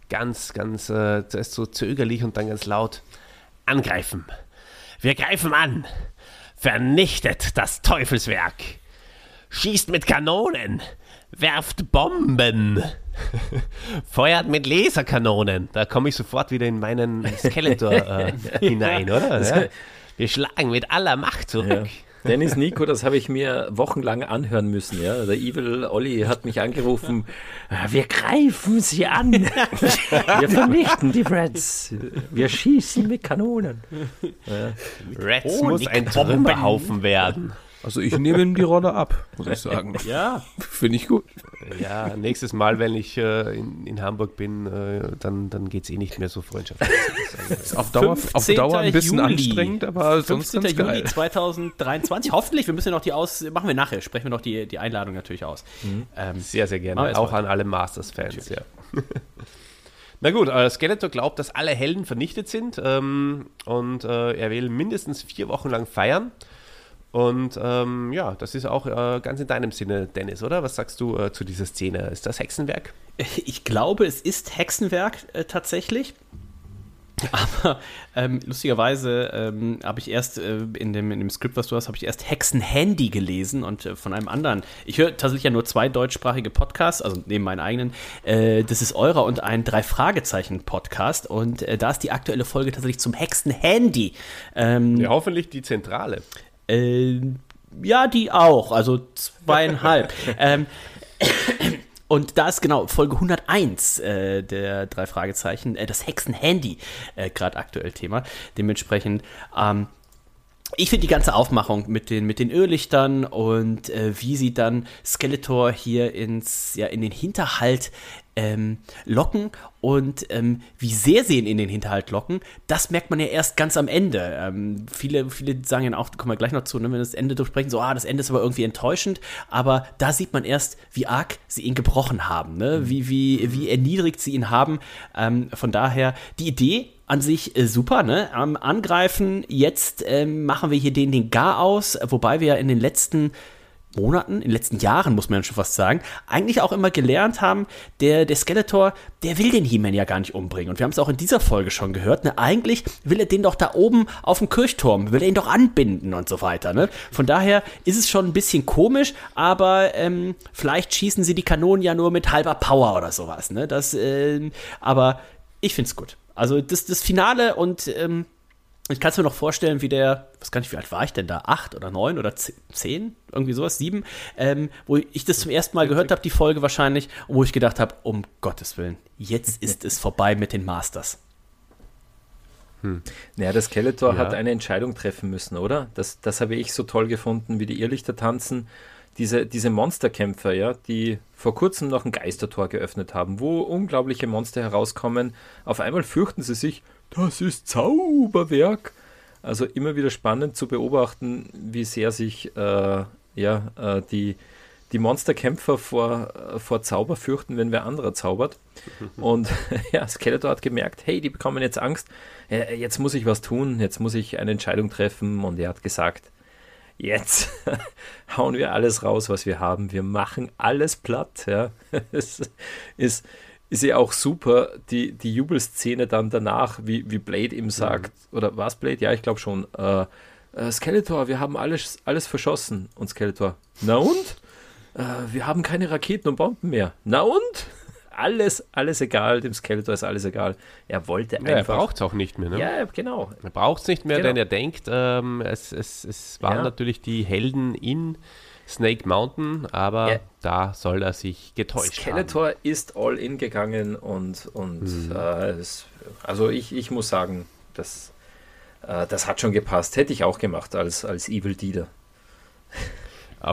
Ganz, ganz, äh, zuerst so zögerlich und dann ganz laut. Angreifen. Wir greifen an. Vernichtet das Teufelswerk. Schießt mit Kanonen. Werft Bomben. Feuert mit Laserkanonen. Da komme ich sofort wieder in meinen Skeletor äh, hinein, oder? Ja. Wir schlagen mit aller Macht zurück. Dennis Nico, das habe ich mir wochenlang anhören müssen. Ja? Der Evil Olli hat mich angerufen. "Ah, Wir greifen sie an. Wir vernichten die Reds. Wir schießen mit Kanonen. Ja. Reds Oh, muss ein Bomben. Trümmerhaufen werden. Also ich nehme ihm die Rolle ab, muss ich sagen. Ja. Finde ich gut. Ja, nächstes Mal, wenn ich äh, in, in Hamburg bin, äh, dann, dann geht es eh nicht mehr so freundschaftlich. Ist auf Dauer, auf 15. Dauer ein bisschen Juli. anstrengend, aber sonst 15. ganz Juli geil. 2023. Hoffentlich, wir müssen ja noch die aus, machen wir nachher, sprechen wir noch die, die Einladung natürlich aus. Ähm, Sehr, sehr gerne. Auch an alle Masters-Fans, ja. Na gut, äh, Skeletor glaubt, dass alle Helden vernichtet sind ähm, und äh, er will mindestens vier Wochen lang feiern. Und ähm, ja, das ist auch äh, ganz in deinem Sinne, Dennis, oder? Was sagst du äh, zu dieser Szene? Ist das Hexenwerk? Ich glaube, es ist Hexenwerk äh, tatsächlich. Aber ähm, lustigerweise ähm, habe ich erst äh, in, dem, in dem Skript, was du hast, habe ich erst Hexenhandy gelesen und äh, von einem anderen. Ich höre tatsächlich ja nur zwei deutschsprachige Podcasts, also neben meinen eigenen. Äh, das ist eurer und ein Drei-Fragezeichen-Podcast. Und äh, da ist die aktuelle Folge tatsächlich zum Hexenhandy. Ähm, Ja, hoffentlich die Zentrale. Äh, ja, die auch, also zweieinhalb. ähm, und da ist genau Folge 101 äh, der drei Fragezeichen, äh, das Hexenhandy, äh, gerade aktuell Thema. Dementsprechend, ähm, ich finde die ganze Aufmachung mit den, mit den Irrlichtern und äh, wie sie dann Skeletor hier ins, ja, in den Hinterhalt ähm, locken und ähm, wie sehr sie ihn in den Hinterhalt locken, das merkt man ja erst ganz am Ende. Ähm, viele, viele sagen ja auch, da kommen wir gleich noch zu, ne, wenn wir das Ende durchsprechen, so, ah, das Ende ist aber irgendwie enttäuschend, aber da sieht man erst, wie arg sie ihn gebrochen haben, ne? wie, wie, wie erniedrigt sie ihn haben. Ähm, von daher, die Idee an sich äh, super, ne? Am Angreifen, jetzt ähm, machen wir hier den, den Gar aus, wobei wir ja in den letzten Monaten, in den letzten Jahren, muss man ja schon fast sagen, eigentlich auch immer gelernt haben, der, der Skeletor, der will den He-Man ja gar nicht umbringen. Und wir haben es auch in dieser Folge schon gehört, ne? Eigentlich will er den doch da oben auf dem Kirchturm, will er ihn doch anbinden und so weiter, ne? Von daher ist es schon ein bisschen komisch, aber ähm, vielleicht schießen sie die Kanonen ja nur mit halber Power oder sowas, ne? Das, ähm, aber ich find's gut. Also das, das Finale und ähm, ich kann es mir noch vorstellen, wie der, was kann ich, wie alt war ich denn da? Acht oder neun oder ze- zehn? Irgendwie sowas, sieben, ähm, wo ich das zum ersten Mal gehört habe, die Folge wahrscheinlich, und wo ich gedacht habe, um Gottes Willen, jetzt ist es vorbei mit den Masters. Naja, der Skeletor Ja. hat eine Entscheidung treffen müssen, oder? Das, das habe ich so toll gefunden, wie die Irrlichter tanzen. Diese, diese Monsterkämpfer, ja, die vor kurzem noch ein Geistertor geöffnet haben, wo unglaubliche Monster herauskommen. Auf einmal fürchten sie sich, das ist Zauberwerk. Also immer wieder spannend zu beobachten, wie sehr sich äh, ja, äh, die, die Monsterkämpfer vor, äh, vor Zauber fürchten, wenn wer anderer zaubert. Und ja, Skeletor hat gemerkt, hey, die bekommen jetzt Angst, äh, jetzt muss ich was tun, jetzt muss ich eine Entscheidung treffen. Und er hat gesagt, jetzt hauen wir alles raus, was wir haben. Wir machen alles platt. Ja. Es ist, ist ja auch super, die, die Jubelszene dann danach, wie, wie Blade ihm sagt, mhm. oder was Blade? Ja, ich glaube schon. Äh, äh, Skeletor, wir haben alles, alles verschossen. Und Skeletor, na und? Äh, wir haben keine Raketen und Bomben mehr. Na und? Alles, alles egal, dem Skeletor ist alles egal. Er wollte einfach. Ja, er braucht es auch nicht mehr, ne? Ja, genau. Er braucht es nicht mehr, genau. denn er denkt, ähm, es, es, es waren ja. natürlich die Helden in Snake Mountain, aber ja. da soll er sich getäuscht Skeletor haben. ist all in gegangen und, und mhm. äh, es, also ich, ich muss sagen, das, äh, das hat schon gepasst. Hätte ich auch gemacht als, als Evil Dealer.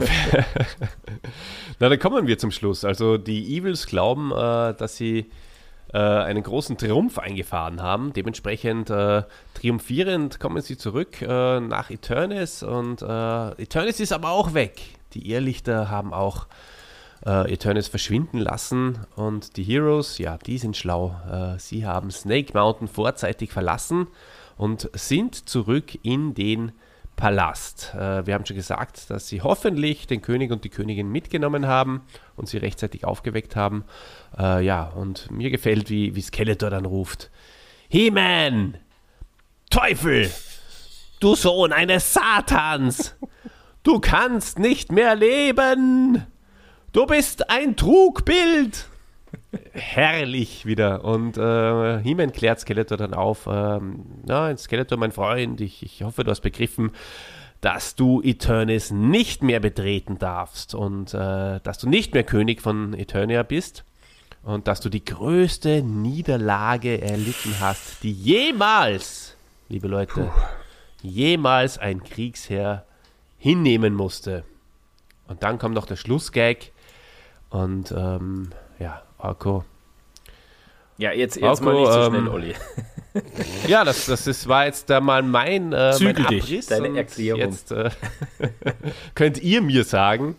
Na, dann kommen wir zum Schluss. Also die Evils glauben, äh, dass sie äh, einen großen Triumph eingefahren haben. Dementsprechend äh, triumphierend kommen sie zurück äh, nach Eternis und äh, Eternis ist aber auch weg. Die Irrlichter haben auch äh, Eternis verschwinden lassen und die Heroes, ja, die sind schlau. sie haben Snake Mountain vorzeitig verlassen und sind zurück in den Palast. Äh, wir haben schon gesagt, dass sie hoffentlich den König und die Königin mitgenommen haben und sie rechtzeitig aufgeweckt haben. Äh, ja, und mir gefällt, wie, wie Skeletor dann ruft: He-Man! Teufel! Du Sohn eines Satans! Du kannst nicht mehr leben! Du bist ein Trugbild! Herrlich wieder. Und äh, He-Man klärt Skeletor dann auf. Ähm, na, Skeletor, mein Freund, ich, ich hoffe, du hast begriffen, dass du Eternis nicht mehr betreten darfst und äh, dass du nicht mehr König von Eternia bist und dass du die größte Niederlage erlitten hast, die jemals, liebe Leute, jemals ein Kriegsherr hinnehmen musste. Und dann kommt noch der Schlussgag und ähm, ja, Arco. Ja, jetzt, jetzt Arco, mal nicht so schnell, ähm, Olli. ja, das, das ist, war jetzt da mal mein, äh, mein Abriss. Deine Erklärung. Jetzt äh, könnt ihr mir sagen,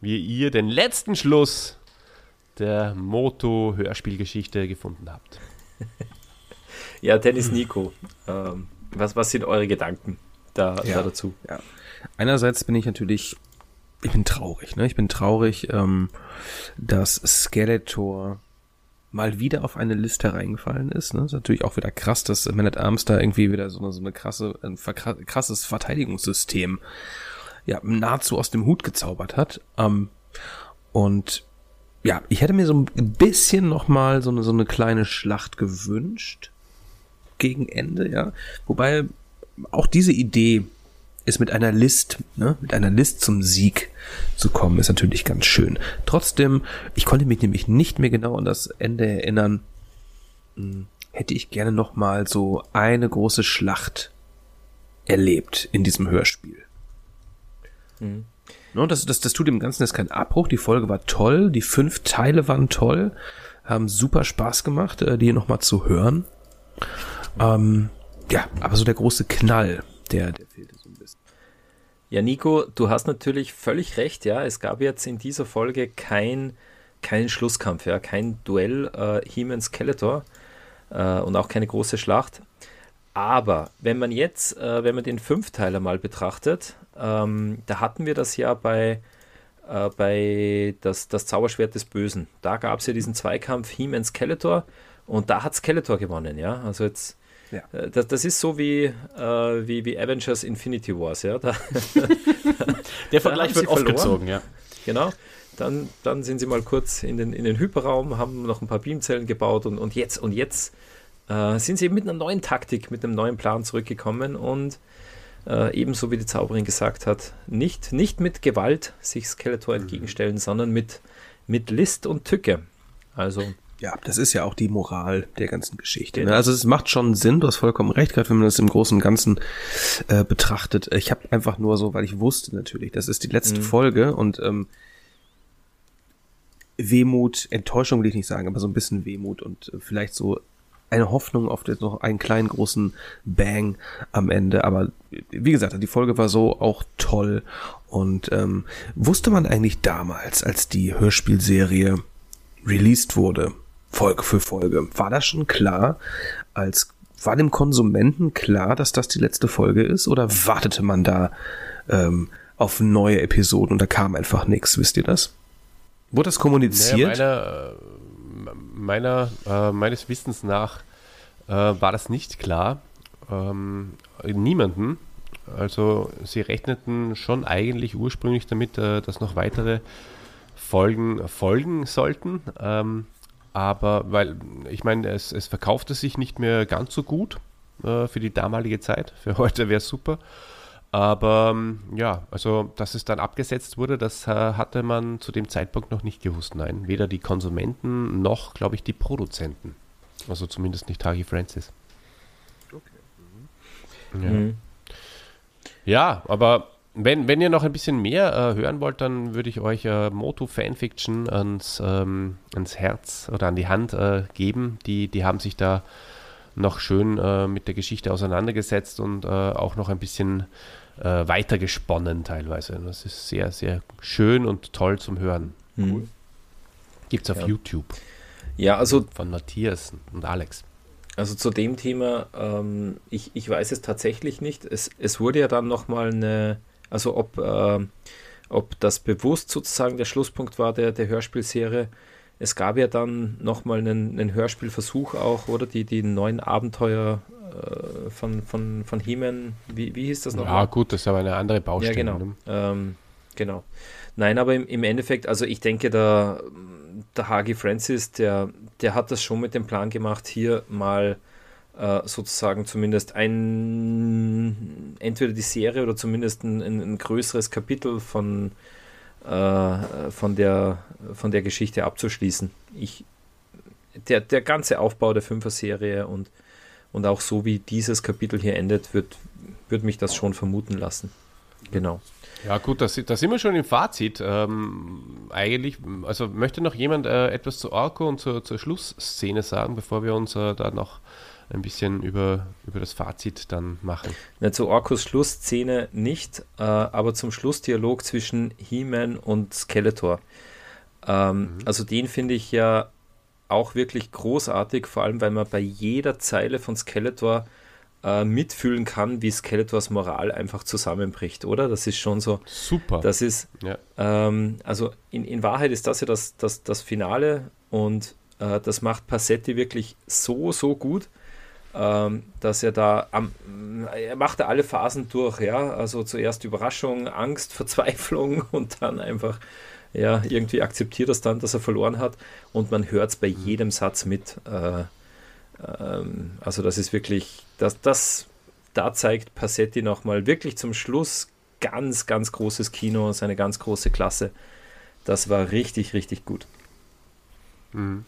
wie ihr den letzten Schluss der Moto-Hörspielgeschichte gefunden habt. ja, Tennis Nico, ähm, was, was sind eure Gedanken da, ja, da dazu? Ja. Einerseits bin ich natürlich ich bin traurig, ne? Ich bin traurig, ähm, dass Skeletor mal wieder auf eine Liste reingefallen ist. Ne? Ist natürlich auch wieder krass, dass Man at Arms da irgendwie wieder so eine, so eine krasse, ein krasses Verteidigungssystem ja nahezu aus dem Hut gezaubert hat. Ähm, und ja, ich hätte mir so ein bisschen noch mal so eine, so eine kleine Schlacht gewünscht gegen Ende, ja. Wobei auch diese Idee ist mit einer List, ne, mit einer List zum Sieg zu kommen, ist natürlich ganz schön. Trotzdem, ich konnte mich nämlich nicht mehr genau an das Ende erinnern. Hm, hätte ich gerne noch mal so eine große Schlacht erlebt in diesem Hörspiel. Mhm. No, das, das, das tut dem Ganzen jetzt keinen Abbruch. Die Folge war toll, die fünf Teile waren toll, haben super Spaß gemacht, äh, die noch mal zu hören. Ähm, ja, aber so der große Knall, der, der bisschen. Ja, Nico, du hast natürlich völlig recht, ja. Es gab jetzt in dieser Folge kein, keinen Schlusskampf, ja, kein Duell äh, He-Man Skeletor äh, und auch keine große Schlacht. Aber wenn man jetzt, äh, wenn man den Fünfteiler mal betrachtet, ähm, da hatten wir das ja bei, äh, bei das, das Zauberschwert des Bösen. Da gab es ja diesen Zweikampf He-Man Skeletor und da hat Skeletor gewonnen, ja. Also jetzt ja. Äh, das, das, ist so wie, äh, wie, wie Avengers Infinity Wars, ja. Da, Der Vergleich wird aufgezogen, ja. Genau. Dann, dann sind sie mal kurz in den, in den Hyperraum, haben noch ein paar Beamzellen gebaut und, und jetzt, und jetzt äh, sind sie mit einer neuen Taktik, mit einem neuen Plan zurückgekommen und äh, ebenso wie die Zauberin gesagt hat, nicht, nicht mit Gewalt sich Skeletor mhm. entgegenstellen, sondern mit, mit List und Tücke. Also ja, das ist ja auch die Moral der ganzen Geschichte. Ne? Genau. Also es macht schon Sinn, du hast vollkommen recht, gerade wenn man das im Großen und Ganzen äh, betrachtet. Ich habe einfach nur so, weil ich wusste natürlich, das ist die letzte mhm. Folge und ähm, Wehmut, Enttäuschung will ich nicht sagen, aber so ein bisschen Wehmut und äh, vielleicht so eine Hoffnung auf den, noch einen kleinen großen Bang am Ende. Aber wie gesagt, die Folge war so auch toll. Und ähm, wusste man eigentlich damals, als die Hörspielserie released wurde, Folge für Folge, war das schon klar, als war dem Konsumenten klar, dass das die letzte Folge ist? Oder wartete man da ähm, auf neue Episoden und da kam einfach nichts? Wisst ihr das? Wurde das kommuniziert? Naja, meiner, meiner äh, meines Wissens nach äh, war das nicht klar. Ähm, niemanden. Also sie rechneten schon eigentlich ursprünglich damit, äh, dass noch weitere Folgen folgen sollten. Ähm, aber weil, ich meine, es, es verkaufte sich nicht mehr ganz so gut äh, für die damalige Zeit. Für heute wäre es super. Aber ähm, ja, also dass es dann abgesetzt wurde, das äh, hatte man zu dem Zeitpunkt noch nicht gewusst. Nein, weder die Konsumenten noch, glaube ich, die Produzenten. Also zumindest nicht Hagi Francis. Okay. Mhm. Ja. Mhm. ja, aber wenn, wenn ihr noch ein bisschen mehr äh, hören wollt, dann würde ich euch äh, Moto Fanfiction ans, ähm, ans Herz oder an die Hand äh, geben. Die, die haben sich da noch schön äh, mit der Geschichte auseinandergesetzt und äh, auch noch ein bisschen äh, weitergesponnen teilweise. Das ist sehr, sehr schön und toll zum Hören. Mhm. Cool. Gibt es auf ja. YouTube. Ja, also. Von Matthias und Alex. Also zu dem Thema, ähm, ich, ich weiß es tatsächlich nicht. Es, es wurde ja dann nochmal eine also ob, äh, ob das bewusst sozusagen der Schlusspunkt war der, der Hörspielserie. Es gab ja dann nochmal einen, einen Hörspielversuch auch, oder? Die, die neuen Abenteuer äh, von, von, von He-Man, wie, wie hieß das noch? Ja, gut, das ist aber eine andere Baustelle. Ja, genau. Ne? Ähm, genau. Nein, aber im, im Endeffekt, also ich denke, der, der Hagi Francis, der, der hat das schon mit dem Plan gemacht, hier mal äh, sozusagen zumindest ein, entweder die Serie oder zumindest ein, ein, größeres Kapitel von, äh, von, der, von der Geschichte abzuschließen. Ich, der, der ganze Aufbau der Fünfer-Serie und, und auch so wie dieses Kapitel hier endet, wird, wird mich das schon vermuten lassen. Genau. Ja, gut, da, da sind wir schon im Fazit. Ähm, eigentlich, also möchte noch jemand äh, etwas zu Orko und zur, zur Schlussszene sagen, bevor wir uns äh, da noch ein bisschen über, über das Fazit dann machen. Ja, zu Orkus Schlussszene nicht, äh, aber zum Schlussdialog zwischen He-Man und Skeletor. Ähm, mhm. Also den finde ich ja auch wirklich großartig, vor allem weil man bei jeder Zeile von Skeletor äh, mitfühlen kann, wie Skeletors Moral einfach zusammenbricht, oder? Das ist schon so. Super. Das ist, ja. ähm, also in, in Wahrheit ist das ja das, das, das Finale und äh, das macht Passetti wirklich so, so gut dass er da am, er machte alle Phasen durch, ja, also zuerst Überraschung, Angst, Verzweiflung und dann einfach, ja, irgendwie akzeptiert das dann, dass er verloren hat und man hört es bei mhm. jedem Satz mit. Äh, ähm, also das ist wirklich, das, das, da zeigt Passetti nochmal wirklich zum Schluss ganz, ganz großes Kino, seine ganz große Klasse. Das war richtig, richtig gut. Mhm.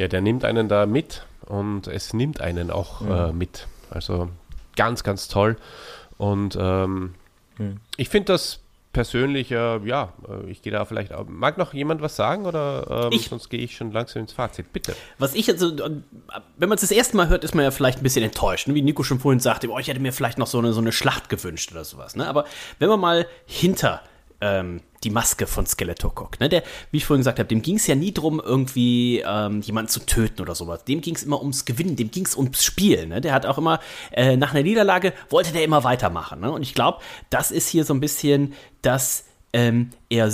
Ja, der nimmt einen da mit und es nimmt einen auch mhm. äh, mit. Also ganz, ganz toll. Und ähm, mhm. ich finde das persönlich, äh, ja, äh, ich gehe da vielleicht. Auch. Mag noch jemand was sagen oder ähm, ich, sonst gehe ich schon langsam ins Fazit. Bitte. Was ich also, wenn man es das erste Mal hört, ist man ja vielleicht ein bisschen enttäuscht. Ne? Wie Nico schon vorhin sagte, oh, ich hätte mir vielleicht noch so eine, so eine Schlacht gewünscht oder sowas. Ne? Aber wenn man mal hinter ähm, die Maske von Skeletor guckt. Ne? Der, wie ich vorhin gesagt habe, dem ging es ja nie darum, irgendwie ähm, jemanden zu töten oder sowas. Dem ging es immer ums Gewinnen, dem ging es ums Spiel. Ne? Der hat auch immer, äh, nach einer Niederlage wollte der immer weitermachen. Ne? Und ich glaube, das ist hier so ein bisschen, dass ähm, er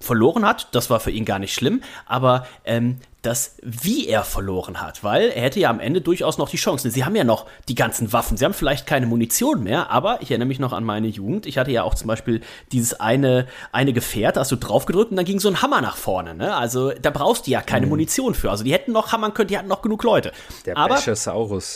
verloren hat. Das war für ihn gar nicht schlimm, aber ähm, das, wie er verloren hat, weil er hätte ja am Ende durchaus noch die Chance. Sie haben ja noch die ganzen Waffen, sie haben vielleicht keine Munition mehr, aber ich erinnere mich noch an meine Jugend. Ich hatte ja auch zum Beispiel dieses eine, eine Gefährt, da hast du drauf gedrückt und dann ging so ein Hammer nach vorne. Ne? Also da brauchst du ja keine mhm. Munition für. Also die hätten noch hammern können, die hatten noch genug Leute. Der aber,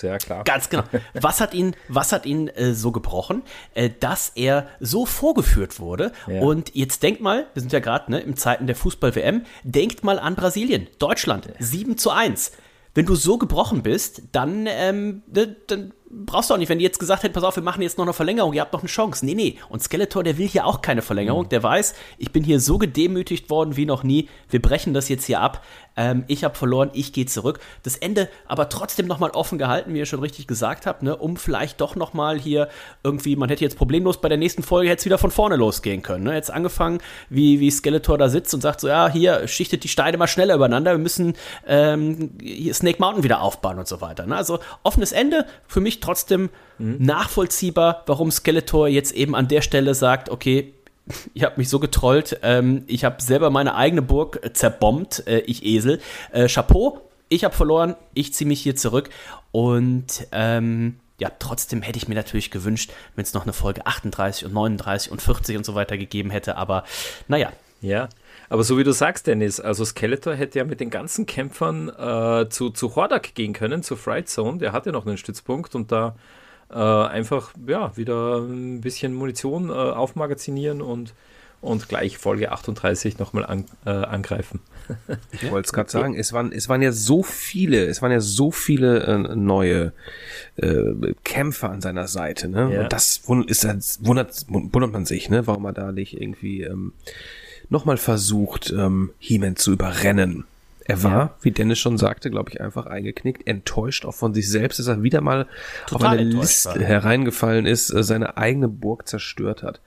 ja klar. Ganz genau. Was hat ihn, was hat ihn äh, so gebrochen, äh, dass er so vorgeführt wurde? Ja. Und jetzt denkt mal, wir sind ja gerade ne, im Zeiten der Fußball-WM, denkt mal an Brasilien, Deutschland. Deutschland. 7 zu 1. Wenn du so gebrochen bist, dann, ähm, ne, dann brauchst du auch nicht, wenn die jetzt gesagt hätten, pass auf, wir machen jetzt noch eine Verlängerung, ihr habt noch eine Chance. Nee, nee. Und Skeletor, der will hier auch keine Verlängerung. Mhm. Der weiß, ich bin hier so gedemütigt worden wie noch nie. Wir brechen das jetzt hier ab. Ähm, ich habe verloren, ich gehe zurück. Das Ende aber trotzdem nochmal offen gehalten, wie ihr schon richtig gesagt habt, ne, um vielleicht doch nochmal hier irgendwie, man hätte jetzt problemlos bei der nächsten Folge jetzt wieder von vorne losgehen können. Ne? Jetzt angefangen, wie, wie Skeletor da sitzt und sagt so, ja, hier schichtet die Steine mal schneller übereinander, wir müssen ähm, Snake Mountain wieder aufbauen und so weiter. Ne? Also offenes Ende, für mich trotzdem mhm. nachvollziehbar, warum Skeletor jetzt eben an der Stelle sagt, okay, ihr habt mich so getrollt. Ähm, ich habe selber meine eigene Burg äh, zerbombt, äh, ich Esel. Äh, Chapeau, ich habe verloren, ich ziehe mich hier zurück. Und ähm, ja, trotzdem hätte ich mir natürlich gewünscht, wenn es noch eine Folge 38 und 39 und 40 und so weiter gegeben hätte. Aber naja. Ja, aber so wie du sagst, Dennis, also Skeletor hätte ja mit den ganzen Kämpfern äh, zu, zu Hordak gehen können, zu Fright Zone. Der hatte noch einen Stützpunkt und da äh, einfach ja, wieder ein bisschen Munition äh, aufmagazinieren und, und gleich Folge 38 nochmal an, äh, angreifen. Ich wollte es gerade sagen, es waren, es waren ja so viele, es waren ja so viele äh, neue äh, Kämpfer an seiner Seite, ne? Ja. Und das ist, wundert, wundert man sich, ne? Warum er da nicht irgendwie ähm, nochmal versucht, ähm, He-Man zu überrennen. Er war, ja. wie Dennis schon sagte, glaube ich, einfach eingeknickt, enttäuscht auch von sich selbst, dass er wieder mal Total auf eine Liste war. hereingefallen ist, äh, seine eigene Burg zerstört hat.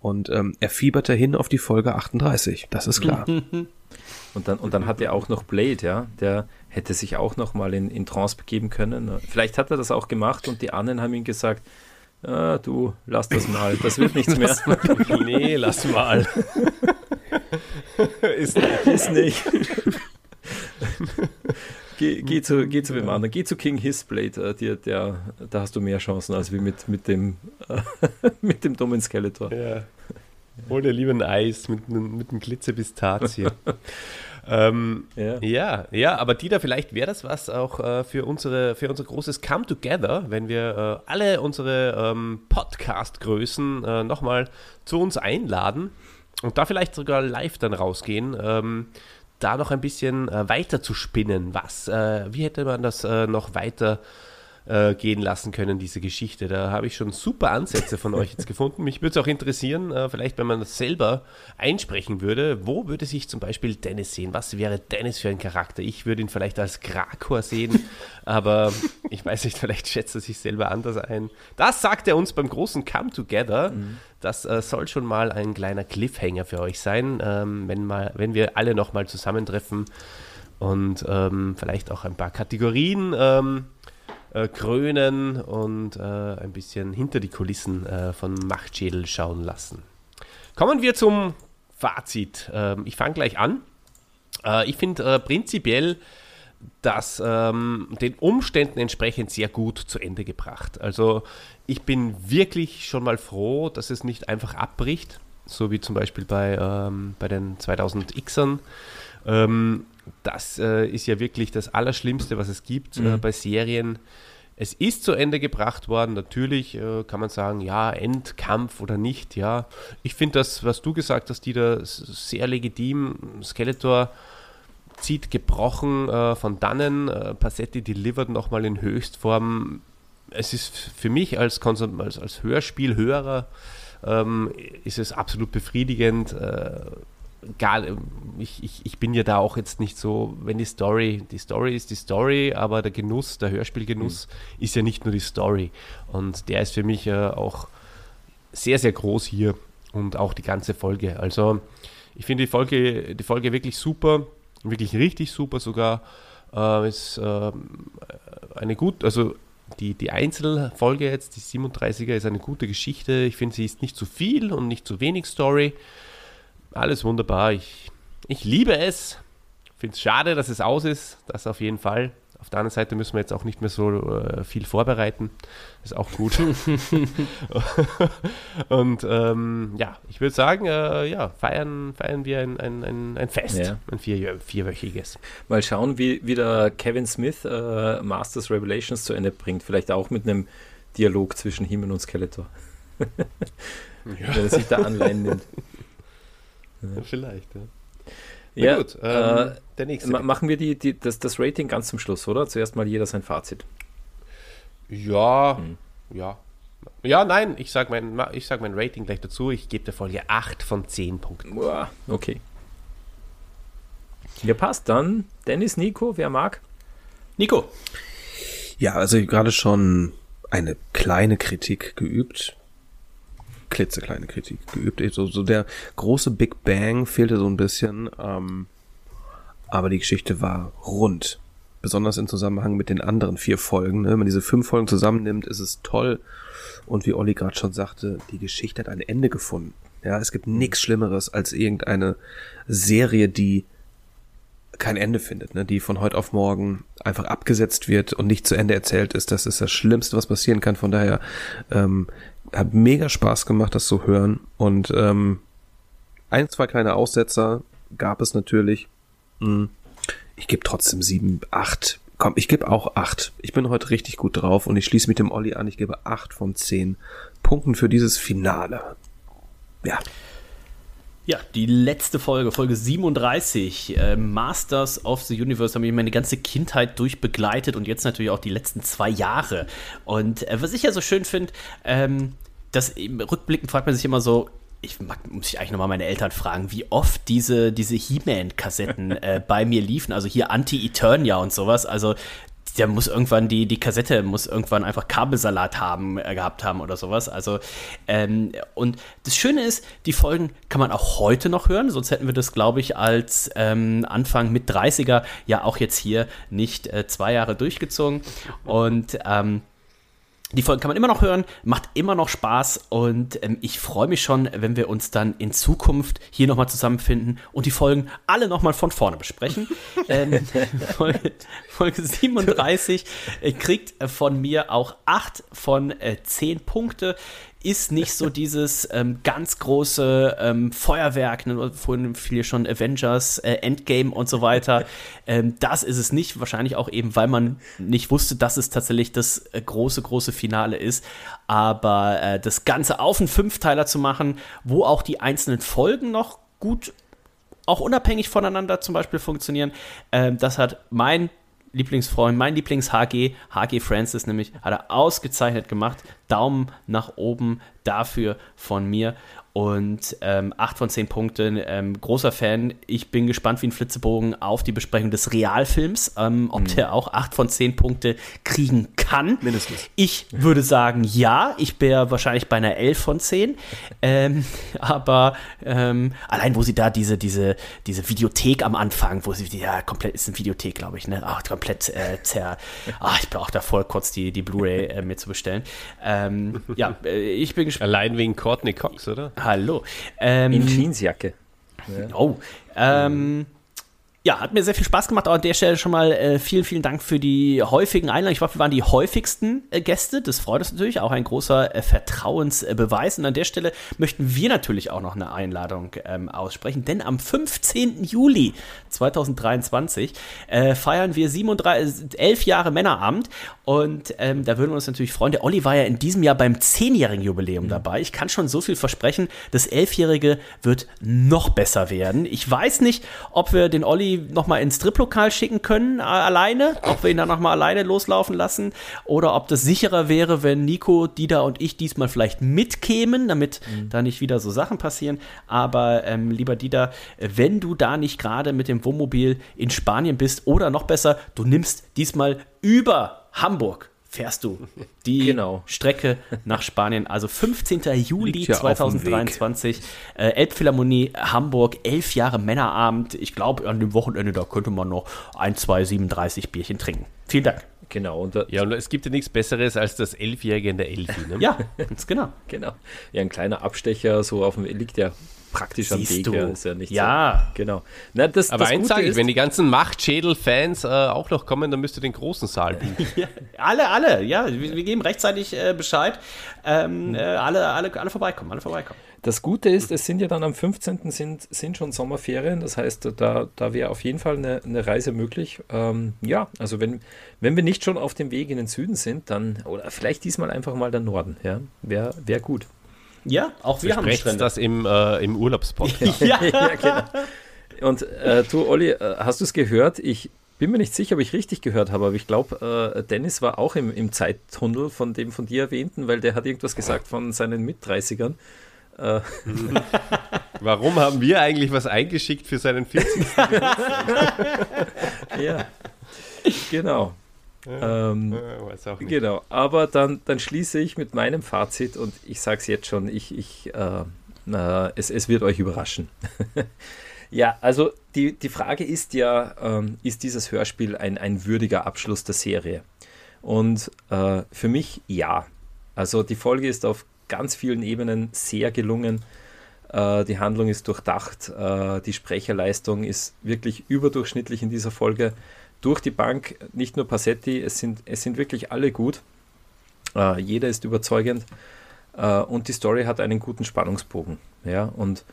Und ähm, er fieberte hin auf die Folge 38, das ist klar. und dann, und dann hat er auch noch Blade, ja, der hätte sich auch noch mal in, in Trance begeben können. Vielleicht hat er das auch gemacht und die anderen haben ihm gesagt, ah, du, lass das mal, das wird nichts mehr. nee, lass mal. ist nicht. Ist nicht. geh, geh, zu, geh zu wem anderen. Geh zu King Hisblade. Äh, der, da hast du mehr Chancen als wie mit, mit, dem, äh, mit dem dummen Skeletor. Ja. Hol dir lieber ein Eis mit, mit einem Glitzepistazie. ähm, ja. ja. ja, aber Dieter, vielleicht wäre das was auch äh, für, unsere, für unser großes Come Together, wenn wir äh, alle unsere ähm, Podcast-Größen äh, nochmal zu uns einladen und da vielleicht sogar live dann rausgehen. Ähm, da noch ein bisschen äh, weiter zu spinnen. Was, äh, wie hätte man das äh, noch weiter äh, gehen lassen können, diese Geschichte? Da habe ich schon super Ansätze von euch jetzt gefunden. Mich würde es auch interessieren, äh, vielleicht wenn man das selber einsprechen würde, wo würde sich zum Beispiel Dennis sehen? Was wäre Dennis für ein Charakter? Ich würde ihn vielleicht als Krakor sehen, aber ich weiß nicht, vielleicht schätzt er sich selber anders ein. Das sagt er uns beim großen Come Together. Mhm. Das äh, soll schon mal ein kleiner Cliffhanger für euch sein, ähm, wenn, mal, wenn wir alle nochmal zusammentreffen und ähm, vielleicht auch ein paar Kategorien ähm, äh, krönen und äh, ein bisschen hinter die Kulissen äh, von Machtschädel schauen lassen. Kommen wir zum Fazit. Ähm, ich fange gleich an. Äh, ich finde äh, prinzipiell das ähm, den Umständen entsprechend sehr gut zu Ende gebracht. Also ich bin wirklich schon mal froh, dass es nicht einfach abbricht, so wie zum Beispiel bei, ähm, bei den 2000Xern. Ähm, das äh, ist ja wirklich das Allerschlimmste, was es gibt äh, mhm. äh, bei Serien. Es ist zu Ende gebracht worden. Natürlich äh, kann man sagen, ja, Endkampf oder nicht. Ja, ich finde das, was du gesagt hast, Dieter, sehr legitim. Skeletor zieht gebrochen äh, von dannen. Äh, Passetti delivered nochmal in Höchstform. Es ist für mich als, Konsum als, als Hörspielhörer ähm, ist es absolut befriedigend. Äh, egal, ich, ich, ich bin ja da auch jetzt nicht so, wenn die Story, die Story ist die Story, aber der Genuss, der Hörspielgenuss mhm. ist ja nicht nur die Story. Und der ist für mich äh, auch sehr, sehr groß hier und auch die ganze Folge. Also ich finde die Folge, die Folge wirklich super wirklich richtig super sogar. Äh, ist äh, eine gut, also die, die Einzelfolge jetzt, die 37er, ist eine gute Geschichte. Ich finde, sie ist nicht zu viel und nicht zu wenig Story. Alles wunderbar. Ich, ich liebe es. Finde es schade, dass es aus ist. Das auf jeden Fall. Auf der anderen Seite müssen wir jetzt auch nicht mehr so äh, viel vorbereiten. Ist auch gut. und ähm, ja, ich würde sagen, äh, ja, feiern, feiern wir ein, ein, ein, Fest, ja. ein vier, vierwöchiges. Mal schauen, wie, wie der Kevin Smith äh, Masters Revelations zu Ende bringt. Vielleicht auch mit einem Dialog zwischen Himmel und Skeletor. Wenn er sich da Anleihen nimmt. Ja. Vielleicht, ja. Ja, gut, ähm, äh, der nächste. Machen wir die, die, das, das Rating ganz zum Schluss, oder? Zuerst mal jeder sein Fazit. Ja, hm. ja. Ja, nein, ich sag mein, ich sag mein Rating gleich dazu. Ich gebe der Folge 8 von 10 Punkten. Okay. Ja, passt dann. Dennis, Nico, wer mag? Nico. Ja, also gerade schon eine kleine Kritik geübt. Klitzekleine Kritik geübt. So, so der große Big Bang fehlte so ein bisschen. Ähm, aber die Geschichte war rund. Besonders im Zusammenhang mit den anderen vier Folgen. Ne? Wenn man diese fünf Folgen zusammennimmt, ist es toll. Und wie Olli gerade schon sagte, die Geschichte hat ein Ende gefunden. Ja, es gibt nichts Schlimmeres als irgendeine Serie, die kein Ende findet, ne? die von heute auf morgen einfach abgesetzt wird und nicht zu Ende erzählt ist. Das ist das Schlimmste, was passieren kann. Von daher ähm, hat mega Spaß gemacht, das zu hören. Und ähm, ein, zwei kleine Aussetzer gab es natürlich. Hm. Ich gebe trotzdem sieben, acht. Komm, ich gebe auch acht. Ich bin heute richtig gut drauf und ich schließe mit dem Olli an. Ich gebe acht von zehn Punkten für dieses Finale. Ja. Ja, die letzte Folge, Folge 37, äh, Masters of the Universe, haben mich meine ganze Kindheit durchbegleitet und jetzt natürlich auch die letzten zwei Jahre. Und äh, was ich ja so schön finde, ähm, dass im Rückblicken fragt man sich immer so, ich mag, muss ich eigentlich nochmal meine Eltern fragen, wie oft diese, diese He-Man-Kassetten äh, bei mir liefen, also hier Anti-Eternia und sowas. Also der muss irgendwann die, die Kassette muss irgendwann einfach Kabelsalat haben, äh, gehabt haben oder sowas. Also, ähm, und das Schöne ist, die Folgen kann man auch heute noch hören, sonst hätten wir das, glaube ich, als ähm, Anfang mit 30er ja auch jetzt hier nicht äh, zwei Jahre durchgezogen. Und ähm, die Folgen kann man immer noch hören, macht immer noch Spaß und ähm, ich freue mich schon, wenn wir uns dann in Zukunft hier nochmal zusammenfinden und die Folgen alle nochmal von vorne besprechen. ähm, Folge, Folge 37 äh, kriegt von mir auch 8 von äh, 10 Punkte ist nicht so dieses ähm, ganz große ähm, Feuerwerk, ne, vorhin fiel schon Avengers, äh, Endgame und so weiter. Ähm, das ist es nicht, wahrscheinlich auch eben, weil man nicht wusste, dass es tatsächlich das äh, große, große Finale ist. Aber äh, das Ganze auf einen Fünfteiler zu machen, wo auch die einzelnen Folgen noch gut, auch unabhängig voneinander zum Beispiel funktionieren, ähm, das hat mein Lieblingsfreund, mein Lieblings-HG, HG Francis nämlich, hat er ausgezeichnet gemacht. Daumen nach oben dafür von mir und ähm, 8 von 10 Punkten. Ähm, großer Fan. Ich bin gespannt wie ein Flitzebogen auf die Besprechung des Realfilms, ähm, ob mhm. der auch 8 von 10 Punkte kriegen kann. Mindestens. Ich würde sagen, ja. Ich wäre wahrscheinlich bei einer 11 von 10. Ähm, aber ähm, allein, wo sie da diese, diese, diese Videothek am Anfang, wo sie, ja, komplett ist eine Videothek, glaube ich, ne? Ach, komplett äh, zer. Ach, ich brauche da voll kurz die, die Blu-ray äh, mir zu bestellen. Ähm, ja, äh, ich bin gespannt. Allein wegen Courtney Cox, oder? Hallo. Ähm, In Jeansjacke. Ja. Oh. Ähm, ja, hat mir sehr viel Spaß gemacht. Aber an der Stelle schon mal äh, vielen, vielen Dank für die häufigen Einladungen. Ich glaube, wir waren die häufigsten äh, Gäste. Das freut uns natürlich. Auch ein großer äh, Vertrauensbeweis. Und an der Stelle möchten wir natürlich auch noch eine Einladung ähm, aussprechen. Denn am 15. Juli 2023 äh, feiern wir 37, 11 Jahre Männerabend. Und ähm, da würden wir uns natürlich freuen. Der Olli war ja in diesem Jahr beim 10-jährigen Jubiläum mhm. dabei. Ich kann schon so viel versprechen. Das 11-jährige wird noch besser werden. Ich weiß nicht, ob wir den Olli nochmal ins Striplokal schicken können, äh, alleine, ob wir ihn dann nochmal alleine loslaufen lassen oder ob das sicherer wäre, wenn Nico, Dida und ich diesmal vielleicht mitkämen, damit mhm. da nicht wieder so Sachen passieren. Aber ähm, lieber Dida, wenn du da nicht gerade mit dem Wohnmobil in Spanien bist oder noch besser, du nimmst diesmal über Hamburg fährst du die genau. Strecke nach Spanien. Also 15. Juli ja 2023, äh, Elbphilharmonie Hamburg, elf Jahre Männerabend. Ich glaube, an dem Wochenende, da könnte man noch ein, zwei, 37 Bierchen trinken. Vielen Dank. Genau. Und ja, und es gibt ja nichts Besseres als das Elfjährige in der Elfi. Ne? ja, ganz genau. genau. Ja, ein kleiner Abstecher, so auf dem, liegt ja praktisch am Weg. Du. Ja, ist ja nicht ja. So. Genau. Na, das, Aber das eins sage ich, wenn die ganzen Machtschädel-Fans äh, auch noch kommen, dann müsst ihr den großen Saal buchen. ja, alle, alle, ja. Wir, wir geben rechtzeitig äh, Bescheid. Ähm, äh, alle, alle, alle vorbeikommen, alle vorbeikommen. Das Gute ist, es sind ja dann am 15. sind, sind schon Sommerferien, das heißt, da, da wäre auf jeden Fall eine, eine Reise möglich. Ähm, ja, also wenn, wenn wir nicht schon auf dem Weg in den Süden sind, dann, oder vielleicht diesmal einfach mal der Norden, ja, wäre wär gut. Ja, auch wir haben Strände. das im, äh, im Urlaubspodcast. ja. ja, genau. Und äh, du, Olli, äh, hast du es gehört? Ich bin mir nicht sicher, ob ich richtig gehört habe, aber ich glaube, äh, Dennis war auch im, im Zeittunnel von dem von dir erwähnten, weil der hat irgendwas gesagt von seinen Mit-30ern. Äh. Warum haben wir eigentlich was eingeschickt für seinen 40. ja, genau. Ähm, Weiß auch nicht. Genau, aber dann, dann schließe ich mit meinem Fazit und ich sage es jetzt schon, ich, ich, äh, äh, es, es wird euch überraschen. ja, also die, die Frage ist ja, ähm, ist dieses Hörspiel ein, ein würdiger Abschluss der Serie? Und äh, für mich ja. Also die Folge ist auf ganz vielen Ebenen sehr gelungen. Äh, die Handlung ist durchdacht. Äh, die Sprecherleistung ist wirklich überdurchschnittlich in dieser Folge durch die Bank, nicht nur Passetti, es sind, es sind wirklich alle gut. Äh, jeder ist überzeugend äh, und die Story hat einen guten Spannungsbogen. Ja, und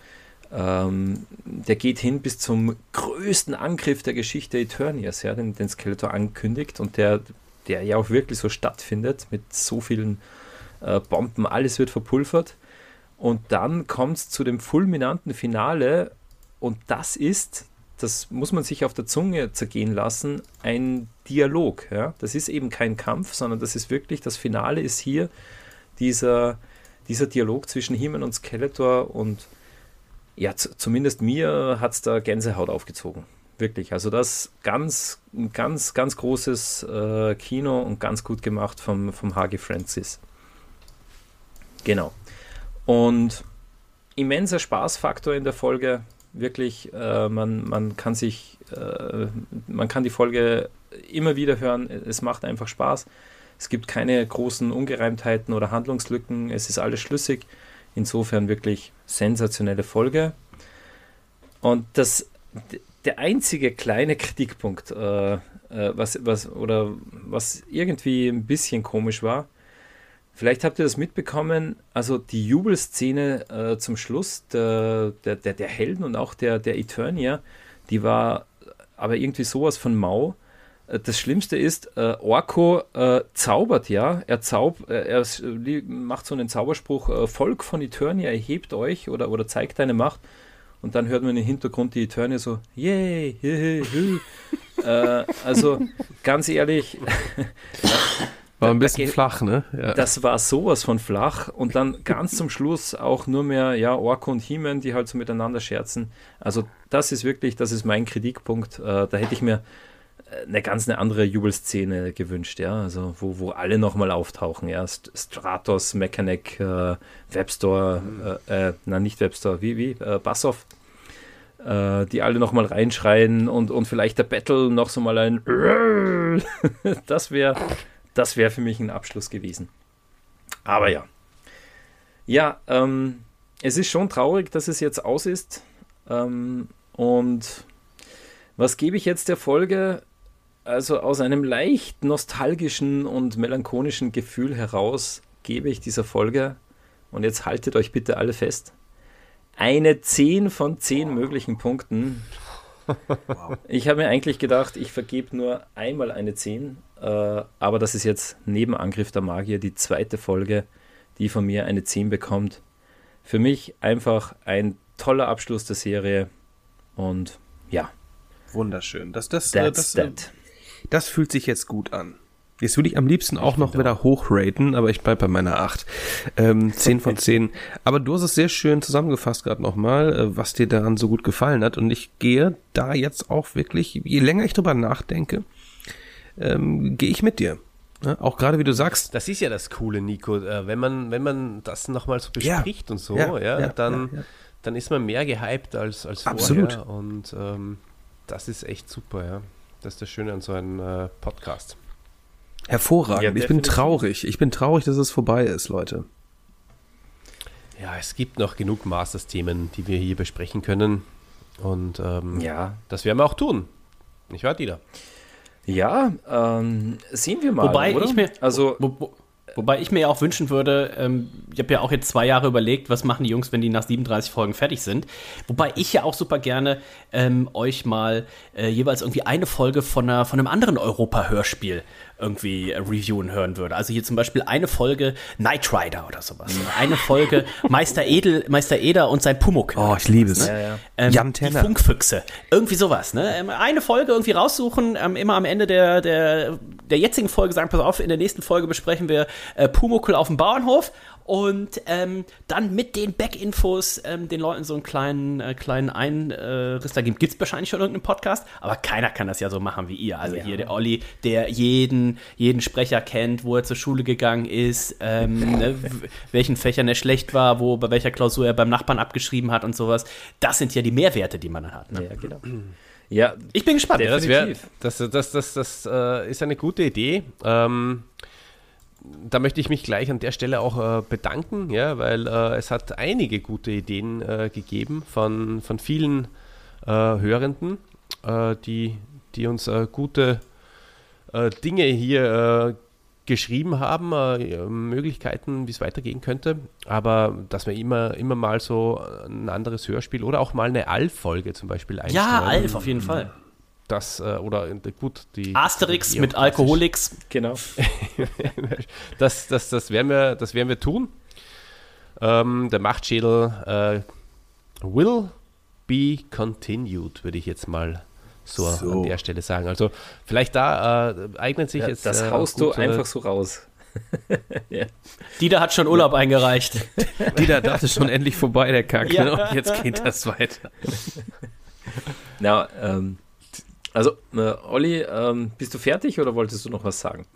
ähm, der geht hin bis zum größten Angriff der Geschichte Eternias, ja, den, den Skeletor ankündigt und der, der ja auch wirklich so stattfindet mit so vielen äh, Bomben, alles wird verpulvert. Und dann kommt es zu dem fulminanten Finale und das ist das muss man sich auf der Zunge zergehen lassen, ein Dialog. Ja? Das ist eben kein Kampf, sondern das ist wirklich, das Finale ist hier dieser, dieser Dialog zwischen Himen und Skeletor und ja, zumindest mir hat es da Gänsehaut aufgezogen. Wirklich. Also das ganz, ganz, ganz großes äh, Kino und ganz gut gemacht vom, vom Hagi Francis. Genau. Und immenser Spaßfaktor in der Folge wirklich, äh, man, man kann sich, äh, man kann die Folge immer wieder hören, es macht einfach Spaß. Es gibt keine großen Ungereimtheiten oder Handlungslücken, es ist alles schlüssig. Insofern wirklich sensationelle Folge. Und das, der einzige kleine Kritikpunkt, äh, äh was, was, oder was irgendwie ein bisschen komisch war, Vielleicht habt ihr das mitbekommen, also die Jubelszene äh, zum Schluss der, der, der, der, Helden und auch der, der Eternia, die war aber irgendwie sowas von mau. Äh, das Schlimmste ist, äh, Orko äh, zaubert ja, er, zaub, äh, er macht so einen Zauberspruch, äh, Volk von Eternia, erhebt euch oder, oder zeigt deine Macht. Und dann hört man im Hintergrund die Eternia so, yay, yay, yay. also ganz ehrlich, War ein bisschen flach, ne? Ja. Das war sowas von flach und dann ganz zum Schluss auch nur mehr, ja, Orko und He-Man, die halt so miteinander scherzen. Also das ist wirklich, das ist mein Kritikpunkt. Äh, da hätte ich mir äh, eine ganz eine andere Jubelszene gewünscht, ja, also wo, wo alle nochmal auftauchen, ja, Stratos, Mechanic, äh, Webstore, äh, äh, na nicht Webstore, wie, wie, äh, Bassoff, äh, die alle nochmal reinschreien und, und vielleicht der Battle noch so mal ein das wäre das wäre für mich ein Abschluss gewesen. Aber ja. Ja, ähm, es ist schon traurig, dass es jetzt aus ist. Ähm, und was gebe ich jetzt der Folge? Also aus einem leicht nostalgischen und melancholischen Gefühl heraus gebe ich dieser Folge, und jetzt haltet euch bitte alle fest, eine 10 von 10 möglichen Punkten. Ich habe mir eigentlich gedacht, ich vergebe nur einmal eine 10 äh, aber das ist jetzt neben Angriff der Magier die zweite Folge, die von mir eine 10 bekommt. Für mich einfach ein toller Abschluss der Serie und ja. Wunderschön. Das, das, äh, das, das, äh, das fühlt sich jetzt gut an. Jetzt würde ich am liebsten auch noch wieder hochraten, aber ich bleibe bei meiner 8. Ähm, 10 von 10. Aber du hast es sehr schön zusammengefasst gerade nochmal, was dir daran so gut gefallen hat. Und ich gehe da jetzt auch wirklich, je länger ich drüber nachdenke, ähm, gehe ich mit dir. Ja, auch gerade wie du sagst. Das ist ja das Coole, Nico. Äh, wenn man, wenn man das nochmal so bespricht ja, und so, ja, ja dann, dann ist man mehr gehypt als, als Absolut. vorher. Und ähm, das ist echt super, ja. Das ist das Schöne an so einem äh, Podcast. Hervorragend. ich bin traurig. Ich bin traurig, dass es vorbei ist, Leute. Ja, es gibt noch genug Masters-Themen, die wir hier besprechen können. Und ähm, ja. das werden wir auch tun. Nicht wahr, Dieter? Ja, ähm, sehen wir mal. Wobei oder? ich mir, also, wo, wo, wobei ich mir ja auch wünschen würde, ähm, ich habe ja auch jetzt zwei Jahre überlegt, was machen die Jungs, wenn die nach 37 Folgen fertig sind. Wobei ich ja auch super gerne ähm, euch mal äh, jeweils irgendwie eine Folge von, einer, von einem anderen Europa-Hörspiel irgendwie äh, reviewen hören würde. Also hier zum Beispiel eine Folge Knight Rider oder sowas. Eine Folge Meister Edel, Meister Eder und sein Pumuckl. Oh, ich liebe es. Ne? Ja, ja. Ähm, Jan die. Funkfüchse. Irgendwie sowas, ne? Ähm, Eine Folge irgendwie raussuchen, ähm, immer am Ende der, der, der jetzigen Folge sagen, pass auf, in der nächsten Folge besprechen wir äh, Pumuckl auf dem Bauernhof und ähm, dann mit den Back-Infos ähm, den Leuten so einen kleinen, äh, kleinen Einriss da geben. Gibt es wahrscheinlich schon irgendeinen Podcast, aber keiner kann das ja so machen wie ihr. Also hier der Olli, der jeden, jeden Sprecher kennt, wo er zur Schule gegangen ist, ähm, ne, welchen Fächern er schlecht war, wo bei welcher Klausur er beim Nachbarn abgeschrieben hat und sowas. Das sind ja die Mehrwerte, die man dann hat. Ne? Ja, genau. Ja, Ich bin gespannt. Ja, das, wär, Definitiv. das, das, das, das äh, ist eine gute Idee. Ähm, da möchte ich mich gleich an der Stelle auch äh, bedanken, ja, weil äh, es hat einige gute Ideen äh, gegeben von, von vielen äh, Hörenden, äh, die, die uns äh, gute Dinge hier geschrieben haben, Möglichkeiten, wie es weitergehen könnte. Aber dass wir immer, immer mal so ein anderes Hörspiel oder auch mal eine Alf-Folge zum Beispiel Ja, einstreuen. Alf auf jeden Fall. Das, äh, oder äh, gut, die. Asterix die- mit Alkoholix. Genau. das, das, das, werden wir, das werden wir tun. Ähm, der Machtschädel äh, will be continued, würde ich jetzt mal so, So. an der Stelle sagen. Also vielleicht da äh, eignet sich Ja, jetzt. das äh, haust gut, du einfach so raus. ja. Dieter hat schon Urlaub eingereicht. Die da dachte schon endlich vorbei, der Kack. Ja. Ne? Und jetzt geht das weiter. Na, ähm, also, äh, Olli, ähm, bist du fertig oder wolltest du noch was sagen?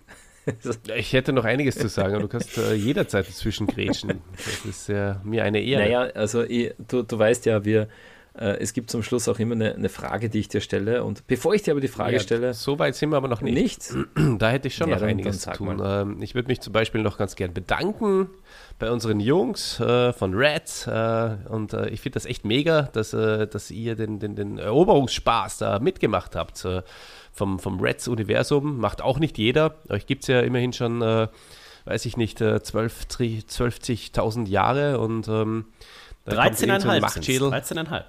Ich hätte noch einiges zu sagen, aber du kannst äh, jederzeit dazwischen grätschen. Das ist äh, mir eine Ehre. Naja, also ich, du, du weißt ja, wir, es gibt zum Schluss auch immer eine, eine Frage, die ich dir stelle. Und bevor ich dir aber die Frage Ja, stelle, So weit sind wir aber noch nicht. nicht. Da hätte ich schon Ja, noch dann- einiges dann zu tun. Ähm, ich würde mich zum Beispiel noch ganz gern bedanken bei unseren Jungs äh, von Reds. Äh, und äh, ich finde das echt mega, dass, äh, dass ihr den, den, den Eroberungsspaß da mitgemacht habt. Äh, vom, vom Reds-Universum. Macht auch nicht jeder. Euch gibt es ja immerhin schon, äh, weiß ich nicht, äh, 12 tri- 12.000 Jahre. Und ähm, da kommt irgend so ein 13,5 Machtschädel. 13,5.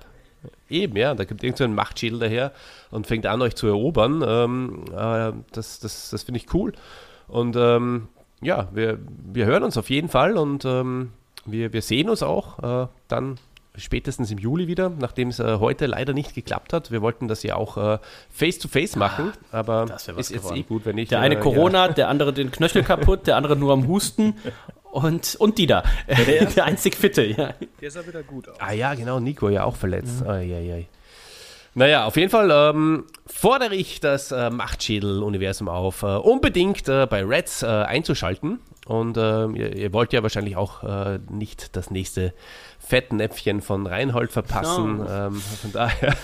Eben, ja, da kommt irgend so ein Machtschädel daher und fängt an, euch zu erobern. Ähm, äh, das das, das finde ich cool. Und ähm, ja, wir, wir hören uns auf jeden Fall und ähm, wir, wir sehen uns auch äh, dann spätestens im Juli wieder, nachdem es äh, heute leider nicht geklappt hat. Wir wollten das ja auch äh, face-to-face machen, aber Das wär was ist jetzt geworden. eh gut, wenn ich... Der eine äh, Corona, der andere den Knöchel kaputt, der andere nur am Husten und, und Dieter. der einzig Fitte, ja. Der sah wieder gut aus. Ah ja, genau, Nico ja auch verletzt. Ai, ai, ai. Naja, auf jeden Fall ähm, fordere ich das äh, Machtschädel-Universum auf, äh, unbedingt äh, bei Reds äh, einzuschalten. Und ähm, ihr, ihr wollt ja wahrscheinlich auch äh, nicht das nächste Fettnäpfchen von Reinhold verpassen. No. Ähm, von daher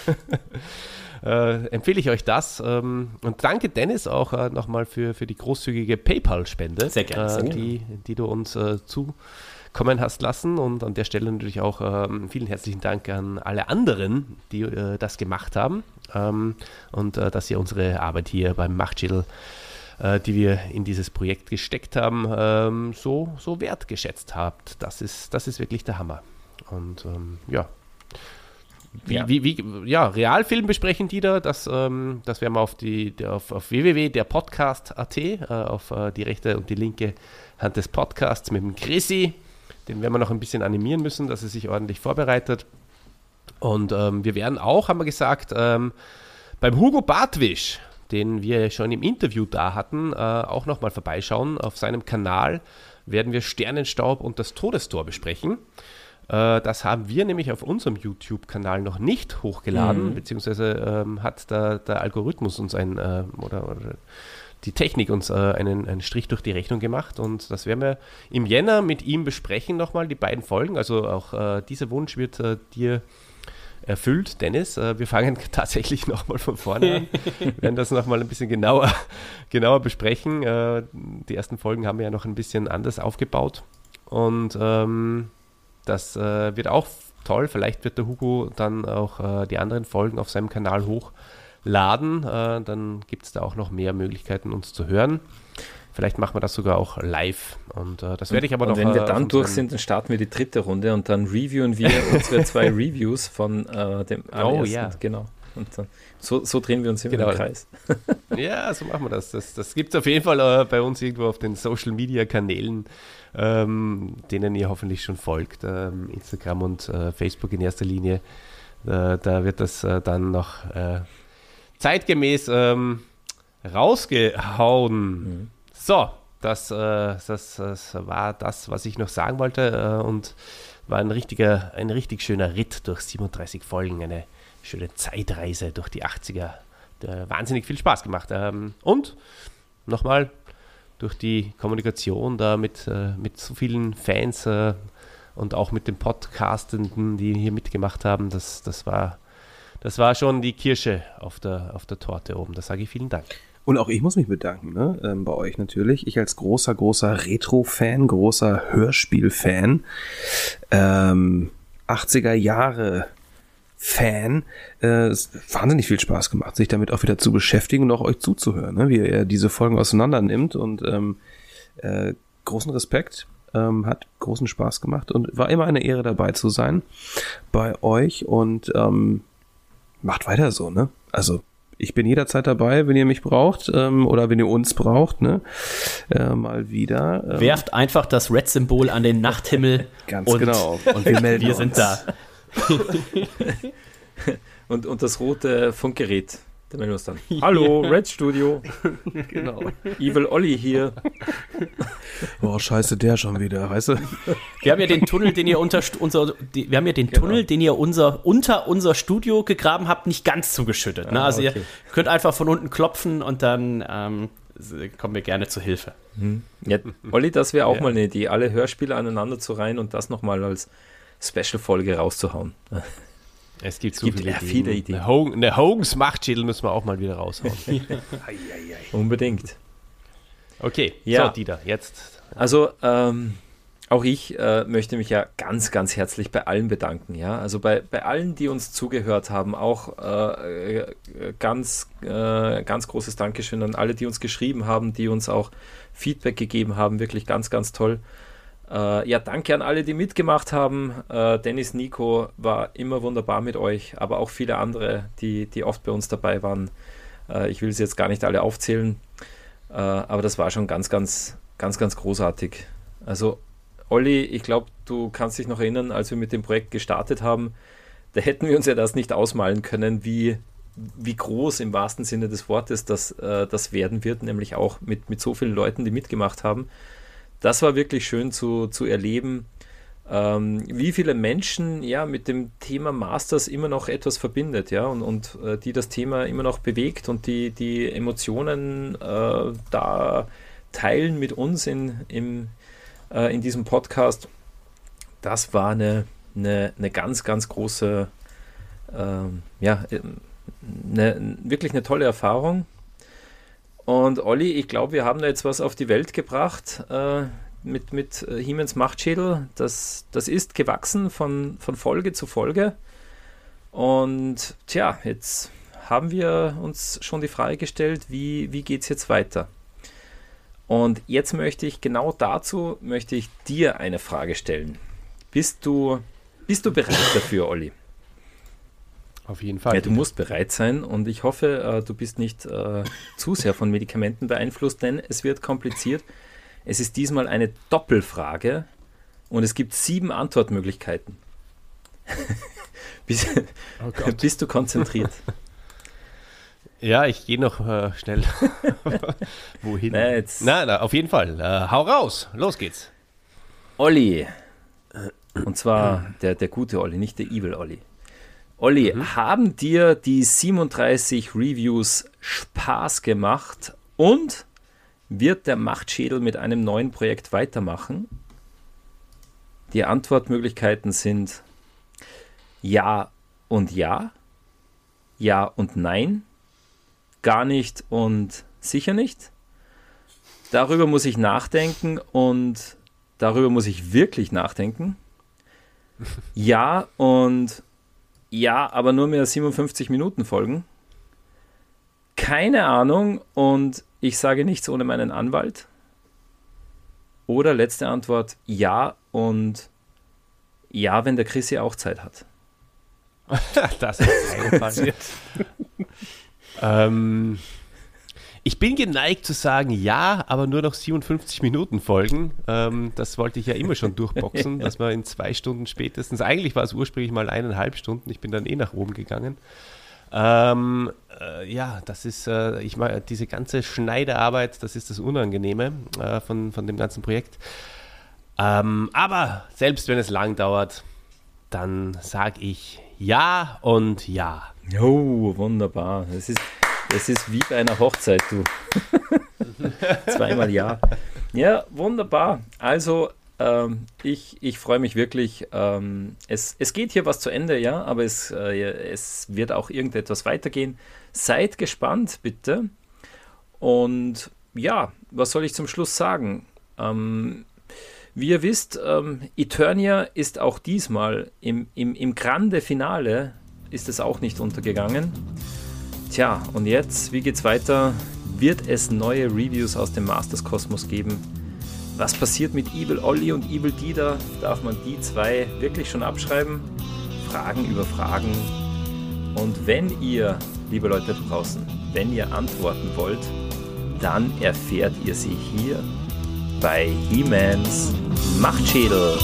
äh, empfehle ich euch das. Ähm, und danke Dennis auch äh, nochmal für, für die großzügige PayPal-Spende, Sehr gerne, sehr äh, gerne. die, die du uns äh, zukommen hast lassen. Und an der Stelle natürlich auch ähm, vielen herzlichen Dank an alle anderen, die äh, das gemacht haben. Ähm, und dass ihr unsere Arbeit hier beim Machtschädel die wir in dieses Projekt gesteckt haben, ähm, so, so wertgeschätzt habt. Das ist, das ist wirklich der Hammer. Und ähm, ja. Wie, Ja. Wie, wie, ja, Realfilm besprechen die da, das, ähm, das werden wir auf, die, der- auf, auf www.derpodcast.at, äh, auf äh, die rechte und die linke Hand des Podcasts mit dem Chrissy. Den werden wir noch ein bisschen animieren müssen, dass er sich ordentlich vorbereitet. Und ähm, wir werden auch, haben wir gesagt, ähm, beim Hugo Bartwisch, den wir schon im Interview da hatten, äh, auch nochmal vorbeischauen. Auf seinem Kanal werden wir Sternenstaub und das Todestor besprechen. Äh, das haben wir nämlich auf unserem YouTube-Kanal noch nicht hochgeladen, Mhm. beziehungsweise ähm, hat der, der Algorithmus uns ein, äh, oder, oder die Technik uns äh, einen, einen Strich durch die Rechnung gemacht und das werden wir im Jänner mit ihm besprechen nochmal, die beiden Folgen. Also auch äh, dieser Wunsch wird äh, dir erfüllt, Dennis. Äh, wir fangen tatsächlich nochmal von vorne an. Wir werden das nochmal ein bisschen genauer, genauer besprechen. Die ersten Folgen haben wir ja noch ein bisschen anders aufgebaut. Und ähm, das äh, wird auch toll. Vielleicht wird der Hugo dann auch äh, die anderen Folgen auf seinem Kanal hochladen. Äh, dann gibt es da auch noch mehr Möglichkeiten, uns zu hören. Vielleicht machen wir das sogar auch live. Und äh, das werde ich aber und noch. wenn wir äh, dann durch sind, dann starten wir die dritte Runde und dann reviewen wir unsere zwei Reviews von äh, dem Oh allerersten. ja. Genau. Und dann, so, so drehen wir uns immer Genau. im Kreis. Ja, so machen wir das. Das, das gibt es auf jeden Fall äh, bei uns irgendwo auf den Social Media Kanälen, ähm, denen ihr hoffentlich schon folgt. Ähm, Instagram und äh, Facebook in erster Linie. Äh, da wird das äh, dann noch äh, zeitgemäß ähm, rausgehauen. So, das, äh, das, das war das, was ich noch sagen wollte. Und war ein richtiger, ein richtig schöner Ritt durch 37 Folgen. Eine schöne Zeitreise durch die 80er. Der wahnsinnig viel Spaß gemacht. Ähm, und nochmal durch die Kommunikation da mit, äh, mit so vielen Fans äh, und auch mit den Podcastenden, die hier mitgemacht haben, das, das, war, das war schon die Kirsche auf der, auf der Torte oben. Da sage ich vielen Dank. Und auch ich muss mich bedanken, ne? ähm, bei euch natürlich. Ich als großer, großer Retro-Fan, großer Hörspiel-Fan, ähm, 80er Jahre Fan, äh, wahnsinnig viel Spaß gemacht, sich damit auch wieder zu beschäftigen und auch euch zuzuhören, ne? wie ihr diese Folgen auseinander nimmt und ähm, äh, großen Respekt, ähm, hat großen Spaß gemacht und war immer eine Ehre dabei zu sein bei euch und ähm, macht weiter so, ne? Also ich bin jederzeit dabei, wenn ihr mich braucht ähm, oder wenn ihr uns braucht, ne? Äh, mal wieder. Ähm, Werft einfach das Red-Symbol an den Nachthimmel. Ganz genau. Und wir melden wir sind uns. da. und, und das rote Funkgerät. Da melden wir uns dann. Hallo, Red Studio. genau. Evil Olli hier. Oh, scheiße, der schon wieder, weißt du? Wir haben ja den Tunnel, den ihr unter unser, die, wir haben ja den Tunnel, den ihr unser, unter unser Studio gegraben habt, nicht ganz zugeschüttet. Ne? Ah, Also okay. ihr könnt einfach von unten klopfen und dann ähm, kommen wir gerne zu Hilfe. Hm. Ja, Olli, das wäre auch Ja. mal eine Idee, alle Hörspiele aneinander zu reihen und das nochmal als Special-Folge rauszuhauen. Es gibt, Es so gibt viele viele Ideen. Eine, Hogan, eine Hogans Machtschädel müssen wir auch mal wieder raushauen. Unbedingt. Okay, Ja. so Dieter, jetzt. Also ähm, auch ich äh, möchte mich ja ganz, ganz herzlich bei allen bedanken. Ja, also bei, bei allen, die uns zugehört haben, auch äh, äh, ganz, äh, ganz großes Dankeschön an alle, die uns geschrieben haben, die uns auch Feedback gegeben haben. Wirklich ganz, ganz toll. Äh, ja, danke an alle, die mitgemacht haben. Äh, Dennis, Nico war immer wunderbar mit euch, aber auch viele andere, die, die oft bei uns dabei waren. Äh, ich will sie jetzt gar nicht alle aufzählen, äh, aber das war schon ganz, ganz, ganz, ganz großartig. Also, Olli, ich glaube, du kannst dich noch erinnern, als wir mit dem Projekt gestartet haben, da hätten wir uns ja das nicht ausmalen können, wie, wie groß im wahrsten Sinne des Wortes das, äh, das werden wird, nämlich auch mit, mit so vielen Leuten, die mitgemacht haben. Das war wirklich schön zu, zu erleben, ähm, wie viele Menschen ja mit dem Thema Masters immer noch etwas verbindet, ja, und, und äh, die das Thema immer noch bewegt und die, die Emotionen äh, da teilen mit uns in, im, äh, in diesem Podcast. Das war eine, eine, eine ganz, ganz große, ähm, ja, ähm, eine, wirklich eine tolle Erfahrung. Und Olli, ich glaube, wir haben da jetzt was auf die Welt gebracht äh, mit, mit äh, Hiemens Machtschädel. Das, das ist gewachsen von, von Folge zu Folge. Und tja, jetzt haben wir uns schon die Frage gestellt, wie, wie geht es jetzt weiter? Und jetzt möchte ich genau dazu, möchte ich dir eine Frage stellen. Bist du, bist du bereit dafür, Olli? Auf jeden Fall. Ja, du musst bereit sein und ich hoffe, äh, du bist nicht äh, zu sehr von Medikamenten beeinflusst, denn es wird kompliziert. Es ist diesmal eine Doppelfrage und es gibt sieben Antwortmöglichkeiten. bist, Oh bist du konzentriert? Ja, ich gehe noch äh, schnell. Wohin? Na, jetzt- na, na, auf jeden Fall. Äh, hau raus. Los geht's. Olli. Und zwar der, der gute Olli, nicht der Evil Olli. Olli, haben dir die 37 Reviews Spaß gemacht und wird der Machtschädel mit einem neuen Projekt weitermachen? Die Antwortmöglichkeiten sind ja und ja, ja und nein, gar nicht und sicher nicht. Darüber muss ich nachdenken und darüber muss ich wirklich nachdenken. Ja und ja, aber nur mehr 57 Minuten Folgen. Keine Ahnung und ich sage nichts ohne meinen Anwalt. Oder letzte Antwort, ja und ja, wenn der Chrissy auch Zeit hat. das ist passiert. ähm, ich bin geneigt zu sagen ja, aber nur noch 57 Minuten Folgen. Ähm, das wollte ich ja immer schon durchboxen, dass wir in zwei Stunden spätestens, eigentlich war es ursprünglich mal eineinhalb Stunden, ich bin dann eh nach oben gegangen. Ähm, äh, ja, das ist, äh, ich meine, diese ganze Schneiderarbeit, das ist das Unangenehme äh, von, von dem ganzen Projekt. Ähm, aber selbst wenn es lang dauert, dann sage ich ja und ja. Oh, wunderbar. Es ist, es ist wie bei einer Hochzeit, du. Zweimal ja. Ja, wunderbar. Also, ähm, ich, ich freue mich wirklich. Ähm, es, es geht hier was zu Ende, ja, aber es, äh, es wird auch irgendetwas weitergehen. Seid gespannt, bitte. Und ja, was soll ich zum Schluss sagen? Ähm, wie ihr wisst, ähm, Eternia ist auch diesmal im, im, im Grande Finale ist es auch nicht untergegangen. Tja, und jetzt, wie geht's weiter? Wird es neue Reviews aus dem Masters Kosmos geben? Was passiert mit Evil Olli und Evil Dida? Darf man die zwei wirklich schon abschreiben? Fragen über Fragen. Und wenn ihr, liebe Leute draußen, wenn ihr antworten wollt, dann erfährt ihr sie hier bei He-Mans Machtschädel.